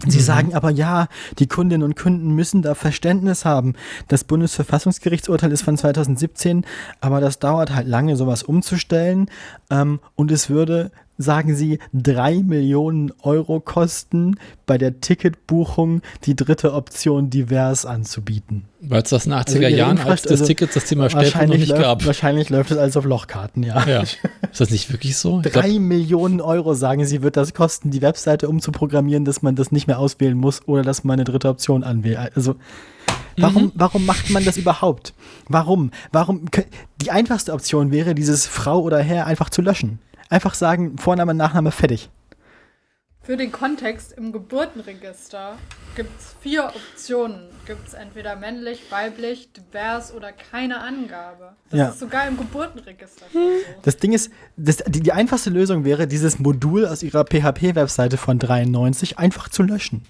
Speaker 1: Sie
Speaker 2: Mhm.
Speaker 1: sagen aber ja, die Kundinnen und Kunden müssen da Verständnis haben. Das Bundesverfassungsgerichtsurteil ist von 2017, aber das dauert halt lange, sowas umzustellen. Ähm, und es würde, sagen sie, drei Millionen Euro kosten, bei der Ticketbuchung die dritte Option divers anzubieten.
Speaker 2: Weil es das in den 80er
Speaker 1: Also
Speaker 2: Jahren als das
Speaker 1: also
Speaker 2: Ticket das Thema Stellplan noch nicht
Speaker 1: läuft,
Speaker 2: gab.
Speaker 1: wahrscheinlich läuft es alles auf Lochkarten, ja.
Speaker 2: Ja. Ist das nicht wirklich so? Ich
Speaker 1: Drei
Speaker 2: glaub,
Speaker 1: Millionen Euro, sagen sie, wird das kosten, die Webseite umzuprogrammieren, dass man das nicht mehr auswählen muss oder dass man eine dritte Option anwählt. Also, warum,
Speaker 2: Mhm.
Speaker 1: warum macht man das überhaupt? Warum? Warum? Die einfachste Option wäre, dieses Frau oder Herr einfach zu löschen. Einfach sagen, Vorname, Nachname, fertig.
Speaker 3: Für den Kontext im Geburtenregister gibt es vier Optionen. Gibt es entweder männlich, weiblich, divers oder keine Angabe. Das
Speaker 1: Ja.
Speaker 3: ist sogar im Geburtenregister schon so.
Speaker 1: Das Ding ist, das, die, die einfachste Lösung wäre, dieses Modul aus ihrer PHP-Webseite von 93 einfach zu löschen.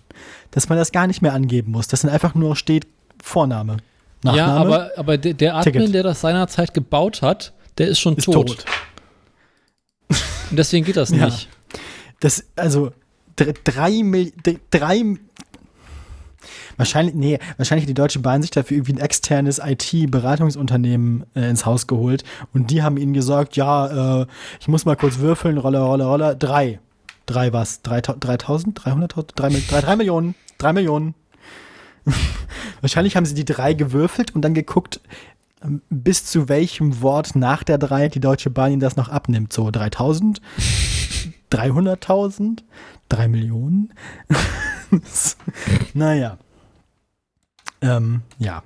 Speaker 1: Dass man das gar nicht mehr angeben muss. Dass dann einfach nur steht Vorname. Nachname
Speaker 2: ja, aber, aber der, der Admin,
Speaker 1: Ticket.
Speaker 2: der das seinerzeit gebaut hat, der ist schon
Speaker 1: ist
Speaker 2: tot.
Speaker 1: tot.
Speaker 2: Und deswegen geht das
Speaker 1: Ja.
Speaker 2: nicht.
Speaker 1: Das, also, dr- drei, Mil dr- drei, wahrscheinlich, nee, wahrscheinlich hat die Deutsche Bahn sich dafür irgendwie ein externes IT-Beratungsunternehmen äh, ins Haus geholt und die haben ihnen gesagt, ja, äh, ich muss mal kurz würfeln, Roller, Roller, Roller, drei. Drei was? 3000, 3000, 300, drei, Mil- drei, drei Millionen, drei Millionen. wahrscheinlich haben sie die drei gewürfelt und dann geguckt, bis zu welchem Wort nach der drei die Deutsche Bahn ihnen das noch abnimmt. So 3000, 300.000? 3 Millionen? naja. Ähm, ja.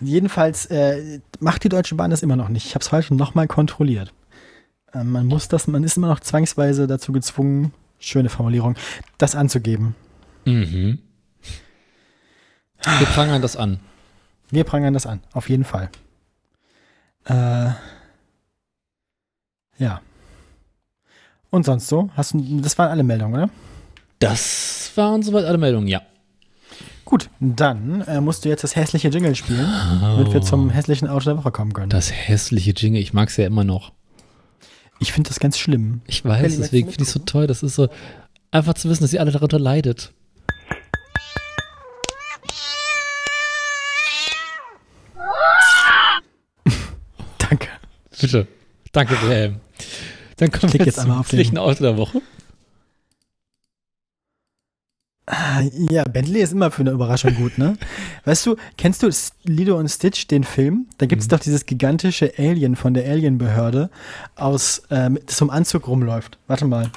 Speaker 1: Jedenfalls äh, macht die Deutsche Bahn das immer noch nicht. Ich habe es heute nochmal kontrolliert. Ähm, man muss das, man ist immer noch zwangsweise dazu gezwungen, schöne Formulierung, das anzugeben.
Speaker 2: Mhm. Wir prangern das an.
Speaker 1: Wir prangern das an, auf jeden Fall. Äh, ja. Und sonst so? Hast du, das waren alle Meldungen, oder?
Speaker 2: Das waren soweit alle Meldungen, ja.
Speaker 1: Gut, dann äh, musst du jetzt das hässliche Jingle spielen, damit wir zum hässlichen Auto der Woche kommen können.
Speaker 2: Das hässliche Jingle, ich mag es ja immer noch.
Speaker 1: ich finde das ganz schlimm.
Speaker 2: Ich weiß, deswegen finde ich es so toll. Das ist so, einfach zu wissen, dass ihr alle darunter leidet.
Speaker 1: Danke.
Speaker 2: Bitte. Danke, Wilhelm. Dann kommen wir
Speaker 1: jetzt
Speaker 2: zum
Speaker 1: einmal auf den-
Speaker 2: hässlichen Auto der Woche.
Speaker 1: Ah, Ja, Bentley ist immer für eine Überraschung gut, ne? Weißt du, kennst du Lido und Stitch, den Film? Da gibt es doch dieses gigantische Alien von der Alienbehörde aus, ähm, das um Anzug rumläuft. Warte mal.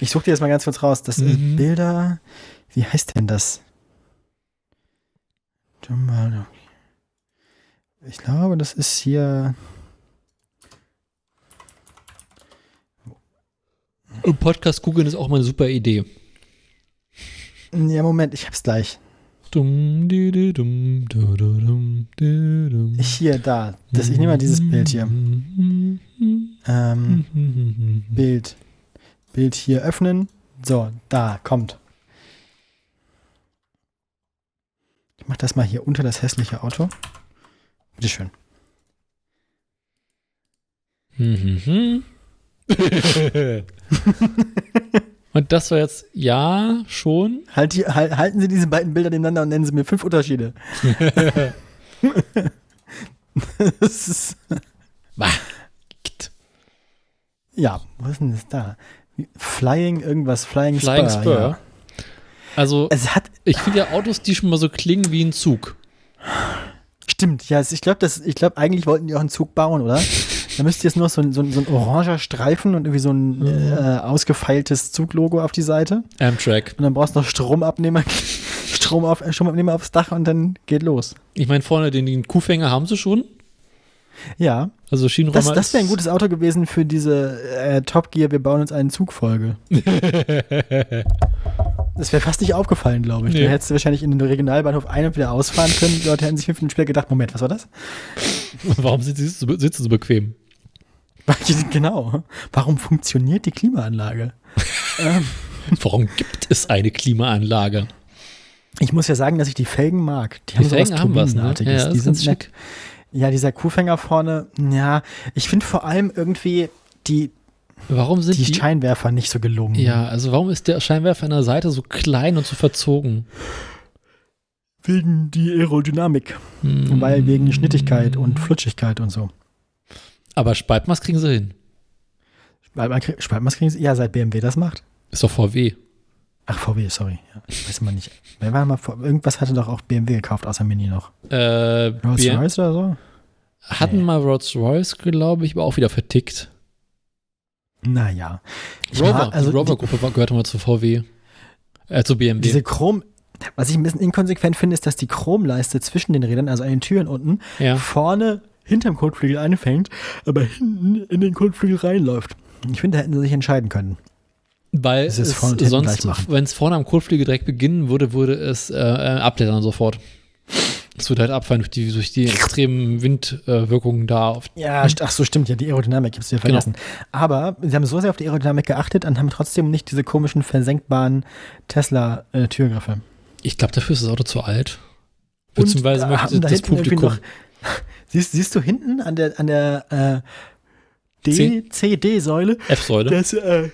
Speaker 1: Ich suche dir das mal ganz kurz raus. Das ist
Speaker 2: Mhm.
Speaker 1: Bilder. Wie heißt denn das? Ich glaube, das ist hier.
Speaker 2: Im Podcast googeln ist auch mal eine super Idee.
Speaker 1: Ja, Moment, ich hab's gleich. Hier, da. Das, ich nehme mal dieses Bild hier. Ähm, Bild. Bild hier öffnen. So, da, kommt. Ich mach das mal hier unter das hässliche Auto. Bitteschön.
Speaker 2: Mhm. Und das war jetzt, ja, schon.
Speaker 1: Halt die, halt, halten Sie diese beiden Bilder nebeneinander und nennen Sie mir fünf Unterschiede. das ist, ja, was ist denn das da? Flying irgendwas, Flying,
Speaker 2: Flying
Speaker 1: Spur.
Speaker 2: Spur.
Speaker 1: Ja.
Speaker 2: Also,
Speaker 1: Es hat,
Speaker 2: ich finde ja Autos, die schon mal so klingen wie ein Zug.
Speaker 1: Stimmt, ja, ich glaube, ich glaube, eigentlich wollten die auch einen Zug bauen, oder? Da müsste jetzt nur so ein, so, ein, so ein oranger Streifen und irgendwie so ein äh, ausgefeiltes Zuglogo auf die Seite.
Speaker 2: Amtrak.
Speaker 1: Und dann brauchst du noch Stromabnehmer, Strom auf, äh, Stromabnehmer aufs Dach und dann geht los.
Speaker 2: Ich meine, vorne den, den Kuhfänger haben sie schon.
Speaker 1: Ja,
Speaker 2: Also
Speaker 1: das,
Speaker 2: Schienenräumer
Speaker 1: das wäre ein gutes Auto gewesen für diese äh, Top Gear, wir bauen uns einen Zug-Folge. Das wäre fast nicht aufgefallen, glaube ich.
Speaker 2: Nee.
Speaker 1: Da hättest du wahrscheinlich in den Regionalbahnhof ein- und wieder ausfahren können. Die Leute hätten sich fünf Minuten später gedacht, Moment, was war das?
Speaker 2: Warum sitzen sie so, bequem?
Speaker 1: genau. Warum funktioniert die Klimaanlage? ähm,
Speaker 2: Warum gibt es eine Klimaanlage?
Speaker 1: ich muss ja sagen, dass ich die Felgen mag. Die,
Speaker 2: Die
Speaker 1: haben so was
Speaker 2: haben was, ne? Ja,
Speaker 1: die
Speaker 2: ist
Speaker 1: sind nett. Ja, dieser Kuhfänger vorne, ja, ich finde vor allem irgendwie die,
Speaker 2: Warum sind
Speaker 1: die
Speaker 2: die,
Speaker 1: Scheinwerfer nicht so gelungen.
Speaker 2: Ja, also warum ist der Scheinwerfer an der Seite so klein und so verzogen?
Speaker 1: Wegen die Aerodynamik.
Speaker 2: Hm.
Speaker 1: Weil wegen Schnittigkeit und Flutschigkeit und so.
Speaker 2: Aber Spaltmaß kriegen sie hin.
Speaker 1: Spaltmaß kriegen sie, ja, seit BMW das macht.
Speaker 2: Ist doch VW.
Speaker 1: Ach, VW, sorry. Ja, weiß man nicht. Wer war mal vor, irgendwas hatte doch auch BMW gekauft, außer Mini noch.
Speaker 2: Äh,
Speaker 1: Rolls
Speaker 2: BM
Speaker 1: Royce oder so?
Speaker 2: hatten
Speaker 1: Nee.
Speaker 2: mal Rolls Royce, glaube ich, aber auch wieder vertickt.
Speaker 1: Naja. Ich
Speaker 2: Rover,
Speaker 1: mag- also
Speaker 2: die Rover-Gruppe gehörte mal zu VW. Äh, zu BMW.
Speaker 1: Diese Chrom, was ich ein bisschen inkonsequent finde, ist, dass die Chromleiste zwischen den Rädern, also an den Türen unten,
Speaker 2: ja.
Speaker 1: vorne hinterm Kotflügel anfängt, aber hinten in den Kotflügel reinläuft. Ich finde, da hätten sie sich entscheiden können.
Speaker 2: Weil es sonst, wenn es vorne am Kotflügel direkt beginnen würde, würde es äh, äh, abblättern sofort. Es würde halt abfallen durch die, durch die extremen Windwirkungen da. Auf,
Speaker 1: Ja, ach so, stimmt, ja, die Aerodynamik gibt's ja
Speaker 2: Genau.
Speaker 1: vergessen. Aber sie haben so sehr auf die Aerodynamik geachtet und haben trotzdem nicht diese komischen versenkbaren Tesla-Türgriffe.
Speaker 2: ich glaube, dafür ist das Auto zu alt. Beziehungsweise
Speaker 1: äh,
Speaker 2: möchte
Speaker 1: da
Speaker 2: das Publikum.
Speaker 1: noch- Siehst, siehst du hinten an der, an der äh, D,
Speaker 2: C-
Speaker 1: C-D-Säule?
Speaker 2: F-Säule.
Speaker 1: Äh, an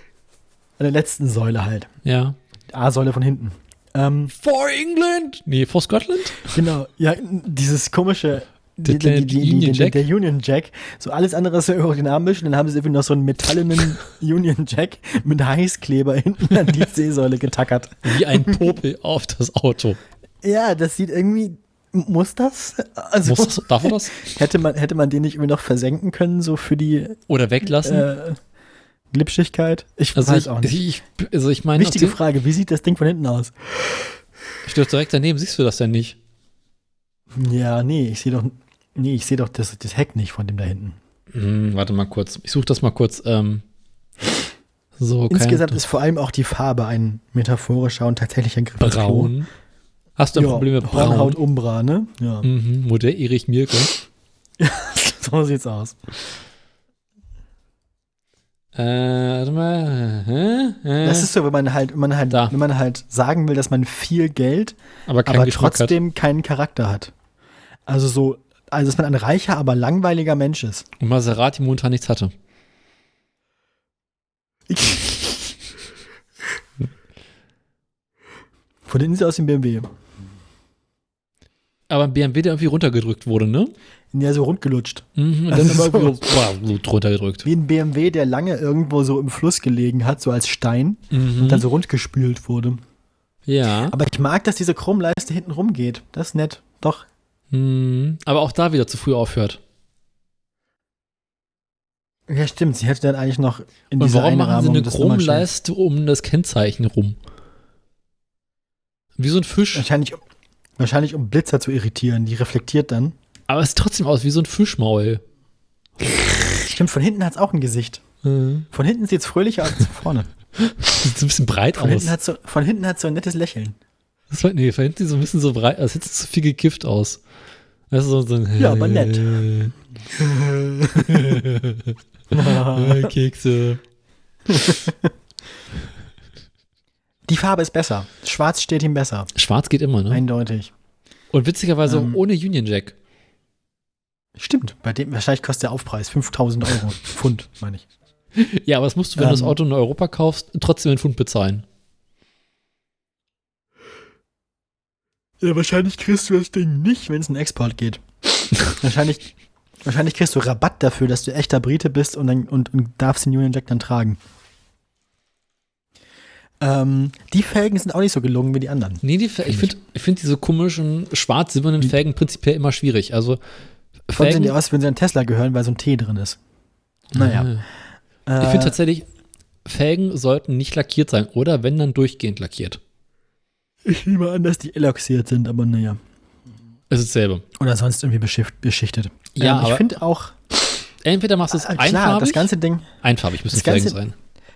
Speaker 1: der letzten Säule halt.
Speaker 2: Ja.
Speaker 1: A-Säule von hinten. Ähm,
Speaker 2: For England? Nee, for Scotland?
Speaker 1: genau, ja, dieses komische.
Speaker 2: Der
Speaker 1: die- die- die-
Speaker 2: Union
Speaker 1: die-
Speaker 2: Jack?
Speaker 1: Der Union Jack. So alles andere ist so aerodynamisch und dann haben sie irgendwie noch so einen metallenen Union Jack mit Heißkleber hinten an die C-Säule getackert.
Speaker 2: Wie ein Popel auf das Auto.
Speaker 1: Ja, das sieht irgendwie. Muss das? Also
Speaker 2: Muss das, darf man das?
Speaker 1: hätte man hätte man den nicht irgendwie noch versenken können, so für die
Speaker 2: Oder weglassen?
Speaker 1: äh, Glitschigkeit? Ich
Speaker 2: also,
Speaker 1: weiß
Speaker 2: ich,
Speaker 1: auch nicht.
Speaker 2: ich, also ich meine,
Speaker 1: Wichtige Frage, wie sieht das Ding von hinten aus?
Speaker 2: steht direkt daneben, siehst du das denn nicht?
Speaker 1: Ja, nee, ich sehe doch, nee, ich sehe doch das, das Heck nicht von dem da hinten.
Speaker 2: Hm, warte mal kurz. Ich suche das mal kurz. Ähm, so,
Speaker 1: Insgesamt ist vor allem auch die Farbe ein metaphorischer und tatsächlicher Griff.
Speaker 2: braun. Hast du ein
Speaker 1: Ja,
Speaker 2: Problem mit
Speaker 1: Hornhaut
Speaker 2: braun?
Speaker 1: Umbra, ne? Ja,
Speaker 2: Mhm, Modell Erich Mielke.
Speaker 1: so sieht's aus.
Speaker 2: Äh, warte mal. Hä? Äh,
Speaker 1: Das ist so, wenn man halt, wenn man halt,
Speaker 2: Da.
Speaker 1: wenn man halt sagen will, dass man viel Geld,
Speaker 2: aber
Speaker 1: aber
Speaker 2: Geschmack hat.
Speaker 1: trotzdem keinen Charakter hat. Also so, also dass man ein reicher, aber langweiliger Mensch ist.
Speaker 2: Und Maserati momentan nichts hatte.
Speaker 1: Von hinten aus dem BMW.
Speaker 2: Aber ein BMW, der irgendwie runtergedrückt wurde, ne?
Speaker 1: Ja, so rundgelutscht.
Speaker 2: Mhm, und
Speaker 1: Also
Speaker 2: dann
Speaker 1: so-
Speaker 2: immer so, boah, runtergedrückt.
Speaker 1: Wie ein BMW, der lange irgendwo so im Fluss gelegen hat, so als Stein
Speaker 2: Mhm.
Speaker 1: und dann so rundgespült wurde.
Speaker 2: ja.
Speaker 1: Aber ich mag, dass diese Chromleiste hinten rumgeht. Das ist nett. Doch.
Speaker 2: Mhm. Aber auch da wieder zu früh aufhört.
Speaker 1: Ja, stimmt. Sie hätte dann eigentlich noch in
Speaker 2: Und warum machen sie eine Chromleiste um das Kennzeichen rum? Wie so ein Fisch.
Speaker 1: Wahrscheinlich, wahrscheinlich, um Blitzer zu irritieren. Die reflektiert dann.
Speaker 2: Aber es sieht trotzdem aus wie so ein Fischmaul.
Speaker 1: Stimmt, von hinten hat es auch ein Gesicht.
Speaker 2: Mhm.
Speaker 1: Von hinten sieht es fröhlicher aus als von vorne.
Speaker 2: Sieht so ein bisschen breit
Speaker 1: Von
Speaker 2: aus.
Speaker 1: hinten hat so, von hinten hat so ein nettes Lächeln.
Speaker 2: Das war, nee, von hinten sieht so ein bisschen so breit, als hätte es zu viel gekifft aus. Das ist so, so ein
Speaker 1: Ja, aber nett.
Speaker 2: Kekse.
Speaker 1: Die Farbe ist besser. Schwarz steht ihm besser.
Speaker 2: Schwarz geht immer, ne?
Speaker 1: Eindeutig.
Speaker 2: Und witzigerweise
Speaker 1: Ähm.
Speaker 2: ohne Union Jack.
Speaker 1: Stimmt. Bei dem, wahrscheinlich kostet der Aufpreis 5000 Euro. Pfund, meine ich.
Speaker 2: Ja, aber das musst du, wenn du das
Speaker 1: Ähm.
Speaker 2: Auto in Europa kaufst, trotzdem einen Pfund bezahlen.
Speaker 1: Ja, wahrscheinlich kriegst du das Ding nicht, wenn es einen Export geht. Wahrscheinlich, wahrscheinlich kriegst du Rabatt dafür, dass du echter Brite bist und, dann, und, und darfst den Union Jack dann tragen. Ähm, die Felgen sind auch nicht so gelungen wie die anderen.
Speaker 2: Nee, die, Fe- ich finde ich find diese komischen schwarz-silbernen Felgen prinzipiell immer schwierig. Also
Speaker 1: Von sehen die aus, wenn sie an Tesla gehören, weil so ein T drin ist. Naja.
Speaker 2: Ah. Ich finde tatsächlich, Felgen sollten nicht lackiert sein oder wenn dann durchgehend lackiert.
Speaker 1: ich nehme an, dass die eloxiert sind, aber naja.
Speaker 2: Es ist dasselbe.
Speaker 1: Oder sonst irgendwie beschicht, beschichtet.
Speaker 2: Ja,
Speaker 1: ähm, ich finde auch,
Speaker 2: Entweder machst du es
Speaker 1: äh, klar,
Speaker 2: einfarbig.
Speaker 1: das ganze Ding,
Speaker 2: einfarbig müssen Felgen
Speaker 1: ganze-
Speaker 2: sein.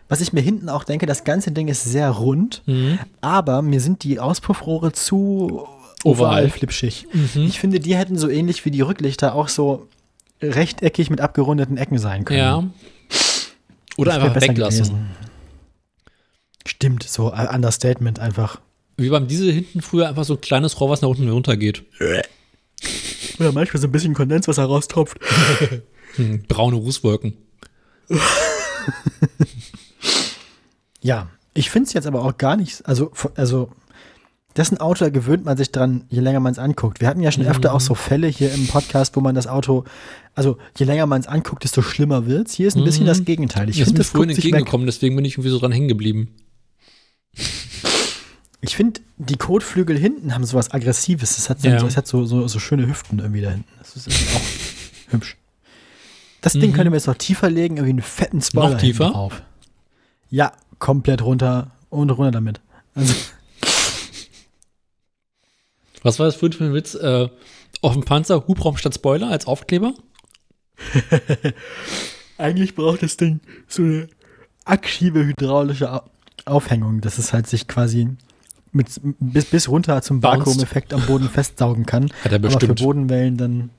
Speaker 1: was ich mir hinten auch denke, das ganze Ding ist sehr rund,
Speaker 2: Mhm.
Speaker 1: aber mir sind die Auspuffrohre zu
Speaker 2: Oval.
Speaker 1: oval flipschig.
Speaker 2: Mhm.
Speaker 1: Ich finde, die hätten so ähnlich wie die Rücklichter auch so rechteckig mit abgerundeten Ecken sein können.
Speaker 2: Ja. Oder
Speaker 1: Das
Speaker 2: einfach weglassen.
Speaker 1: gewesen. Stimmt, so Understatement einfach.
Speaker 2: Wie beim Diesel hinten früher einfach so ein kleines Rohr, was nach unten runtergeht.
Speaker 1: Oder manchmal so ein bisschen Kondenswasser raustropft.
Speaker 2: Hm, braune Rußwolken.
Speaker 1: Ja, ich finde es jetzt aber auch gar nicht, also, also dessen Auto da gewöhnt man sich dran, je länger man es anguckt. Wir hatten ja schon öfter auch so Fälle hier im Podcast, wo man das Auto, also je länger man es anguckt, desto schlimmer wird Hier ist ein bisschen
Speaker 2: Mhm.
Speaker 1: das Gegenteil. Ich finde, das
Speaker 2: vorhin entgegengekommen, deswegen bin ich irgendwie so dran hängen geblieben.
Speaker 1: Ich finde, die Kotflügel hinten haben sowas Aggressives. Es hat, so,
Speaker 2: Ja.
Speaker 1: es hat so, so, so schöne Hüften irgendwie da hinten. Das ist auch hübsch. Das Ding
Speaker 2: Mhm.
Speaker 1: könnte man jetzt noch tiefer legen, irgendwie einen fetten Spoiler
Speaker 2: Noch tiefer?
Speaker 1: drauf. Ja, komplett runter und runter damit. Also,
Speaker 2: Was war das für ein Witz? Äh, auf dem Panzer Hubraum statt Spoiler als Aufkleber?
Speaker 1: eigentlich braucht das Ding so eine aktive hydraulische Au- Aufhängung, dass es halt sich quasi mit, bis, bis runter zum. Vakuumeffekt am Boden festsaugen kann.
Speaker 2: Hat er
Speaker 1: Aber für
Speaker 2: bestimmt.
Speaker 1: Bodenwellen dann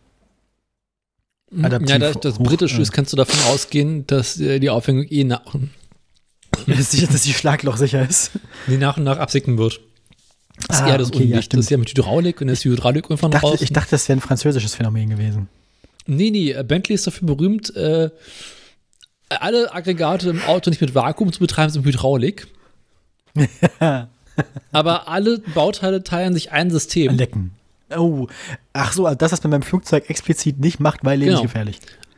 Speaker 1: Adaptiv
Speaker 2: ja, das, das
Speaker 1: hoch,
Speaker 2: britisch ist, kannst du davon ausgehen, dass äh, die Aufhängung eh nach,
Speaker 1: sicher, dass die Schlagloch sicher ist.
Speaker 2: die nach und nach absicken wird. Das ist
Speaker 1: Ah,
Speaker 2: eher das
Speaker 1: okay, ja,
Speaker 2: Unlicht.
Speaker 1: stimmt.
Speaker 2: das ist ja mit Hydraulik und die Hydraulik irgendwann
Speaker 1: Ich dachte,
Speaker 2: raus.
Speaker 1: ich dachte, das wäre ein französisches Phänomen gewesen.
Speaker 2: Nee, nee, äh, Bentley ist dafür berühmt, äh, alle Aggregate im Auto nicht mit Vakuum zu betreiben, sondern mit Hydraulik. Aber alle Bauteile teilen sich ein System.
Speaker 1: Lecken. Oh, ach so, das, was man beim Flugzeug explizit nicht macht, weil
Speaker 2: Genau.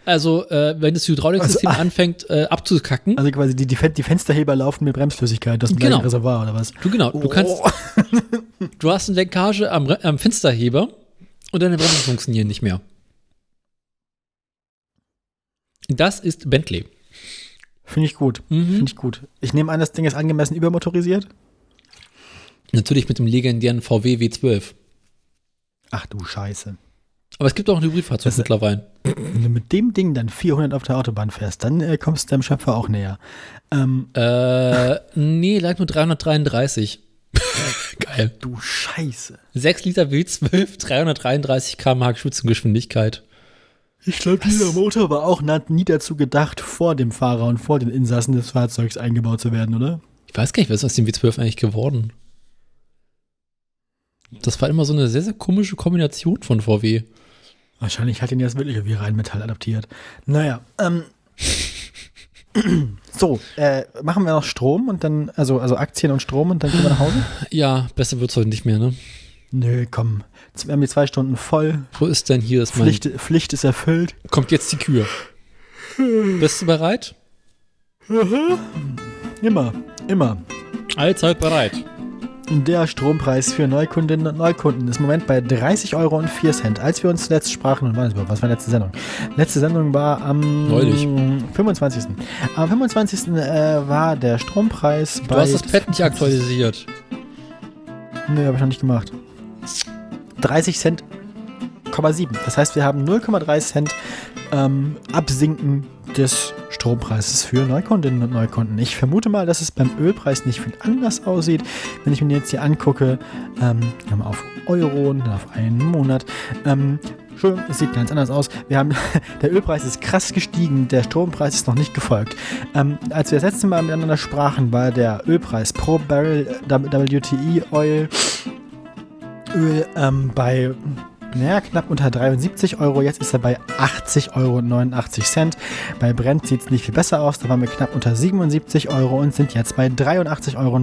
Speaker 2: Also, äh, wenn das Hydrauliksystem
Speaker 1: Also, ah.
Speaker 2: anfängt äh, abzukacken,
Speaker 1: Also quasi die, die, Fen- die Fensterheber laufen mit Bremsflüssigkeit, das ist ein
Speaker 2: Genau.
Speaker 1: gleiches Reservoir oder was?
Speaker 2: du genau, du kannst,
Speaker 1: Oh.
Speaker 2: du hast eine Leckage am, am Fensterheber und deine Bremsen funktionieren nicht mehr. Das ist Bentley.
Speaker 1: Finde ich gut.
Speaker 2: Mhm.
Speaker 1: Finde ich gut. Ich nehme an, das Ding ist angemessen übermotorisiert.
Speaker 2: Natürlich mit dem legendären VW W12.
Speaker 1: Ach du Scheiße.
Speaker 2: Aber es gibt auch ein Hybridfahrzeug
Speaker 1: Das-
Speaker 2: mittlerweile.
Speaker 1: Wenn du mit dem Ding dann 400 auf der Autobahn fährst, dann äh, kommst du deinem Schöpfer auch näher. Ähm,
Speaker 2: Äh, nee, leicht nur 333. Geil.
Speaker 1: du Scheiße.
Speaker 2: 6 Liter W12, 333 km/h Spitzengeschwindigkeit.
Speaker 1: Ich glaube, dieser Motor war auch nie dazu gedacht, vor dem Fahrer und vor den Insassen des Fahrzeugs eingebaut zu werden, oder?
Speaker 2: Ich weiß gar nicht, was ist aus dem W12 eigentlich geworden? Das war immer so eine sehr, sehr komische Kombination von VW.
Speaker 1: Wahrscheinlich hat ihn jetzt wirklich wie Rheinmetall adaptiert. Naja, ähm. so, äh, machen wir noch Strom und dann, also, also Aktien und Strom und dann gehen wir nach Hause?
Speaker 2: Ja, besser wird's heute nicht mehr, ne?
Speaker 1: Nö, komm. Wir haben die zwei Stunden voll.
Speaker 2: Wo ist denn hier das mein.
Speaker 1: Pflicht, Pflicht ist erfüllt.
Speaker 2: Kommt jetzt die Kür. Bist du bereit?
Speaker 1: Immer, immer.
Speaker 2: Allzeit bereit.
Speaker 1: Der Strompreis für Neukundinnen und Neukunden ist im Moment bei 30 Euro und 4 Cent. Als wir uns zuletzt sprachen, und was war letzte Sendung? Letzte Sendung war am
Speaker 2: Neulich.
Speaker 1: 25. Am 25. Äh, war der Strompreis bei.
Speaker 2: Du hast das Pad nicht aktualisiert.
Speaker 1: Nö, habe ich noch nicht gemacht. 30 Cent, 0,7. Das heißt, wir haben 0,3 Cent ähm, Absinken des Strompreises für Neukundinnen und Neukunden. Ich vermute mal, dass es beim Ölpreis nicht viel anders aussieht. Wenn ich mir jetzt hier angucke, ähm, auf Euro und dann auf einen Monat. Ähm, Entschuldigung, es sieht ganz anders aus. Wir haben, der Ölpreis ist krass gestiegen, der Strompreis ist noch nicht gefolgt. Ähm, als wir das letzte Mal miteinander sprachen, war der Ölpreis pro Barrel äh, WTI Oil Öl ähm, bei naja, knapp unter 73 Euro. Jetzt ist er bei 80,89 Euro. Bei Brent sieht es nicht viel besser aus. Da waren wir knapp unter 77 Euro und sind jetzt bei 83,99 Euro.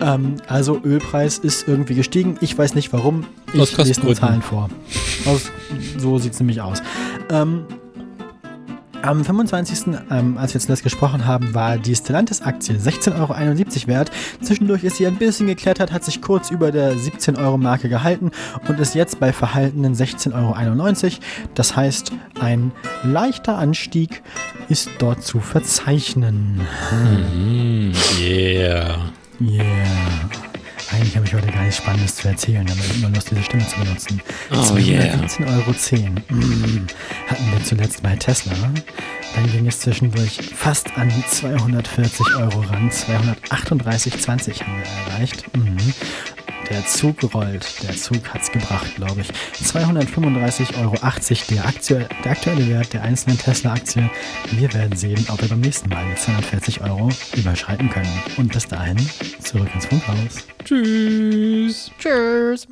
Speaker 1: Ähm, also Ölpreis ist irgendwie gestiegen. Ich weiß nicht warum. Ich lese nur. Zahlen vor. Aus, so sieht es nämlich aus. Ähm, am 25., ähm, als wir zuletzt gesprochen haben, war die Stellantis-Aktie 16,71 Euro wert. Zwischendurch ist sie ein bisschen geklettert, hat sich kurz über der 17-Euro-Marke gehalten und ist jetzt bei verhaltenen 16,91 Euro. Das heißt, ein leichter Anstieg ist dort zu verzeichnen.
Speaker 2: Mm, yeah.
Speaker 1: Yeah. Eigentlich habe ich heute gar nichts Spannendes zu erzählen, aber ich habe immer Lust, diese Stimme zu benutzen.
Speaker 2: Oh, yeah.
Speaker 1: 17,10 Euro. Mm, hatten wir zuletzt bei Tesla. Dann ging es zwischendurch fast an die 240 Euro ran. 238,20 haben wir erreicht. Mhm. Der Zug rollt. Der Zug hat es gebracht, glaube ich. 235,80 Euro der, Aktie, der aktuelle Wert der einzelnen Tesla-Aktie. Wir werden sehen, ob wir beim nächsten Mal die 240 Euro überschreiten können. Und bis dahin zurück ins Funkhaus.
Speaker 2: Tschüss.
Speaker 1: Tschüss.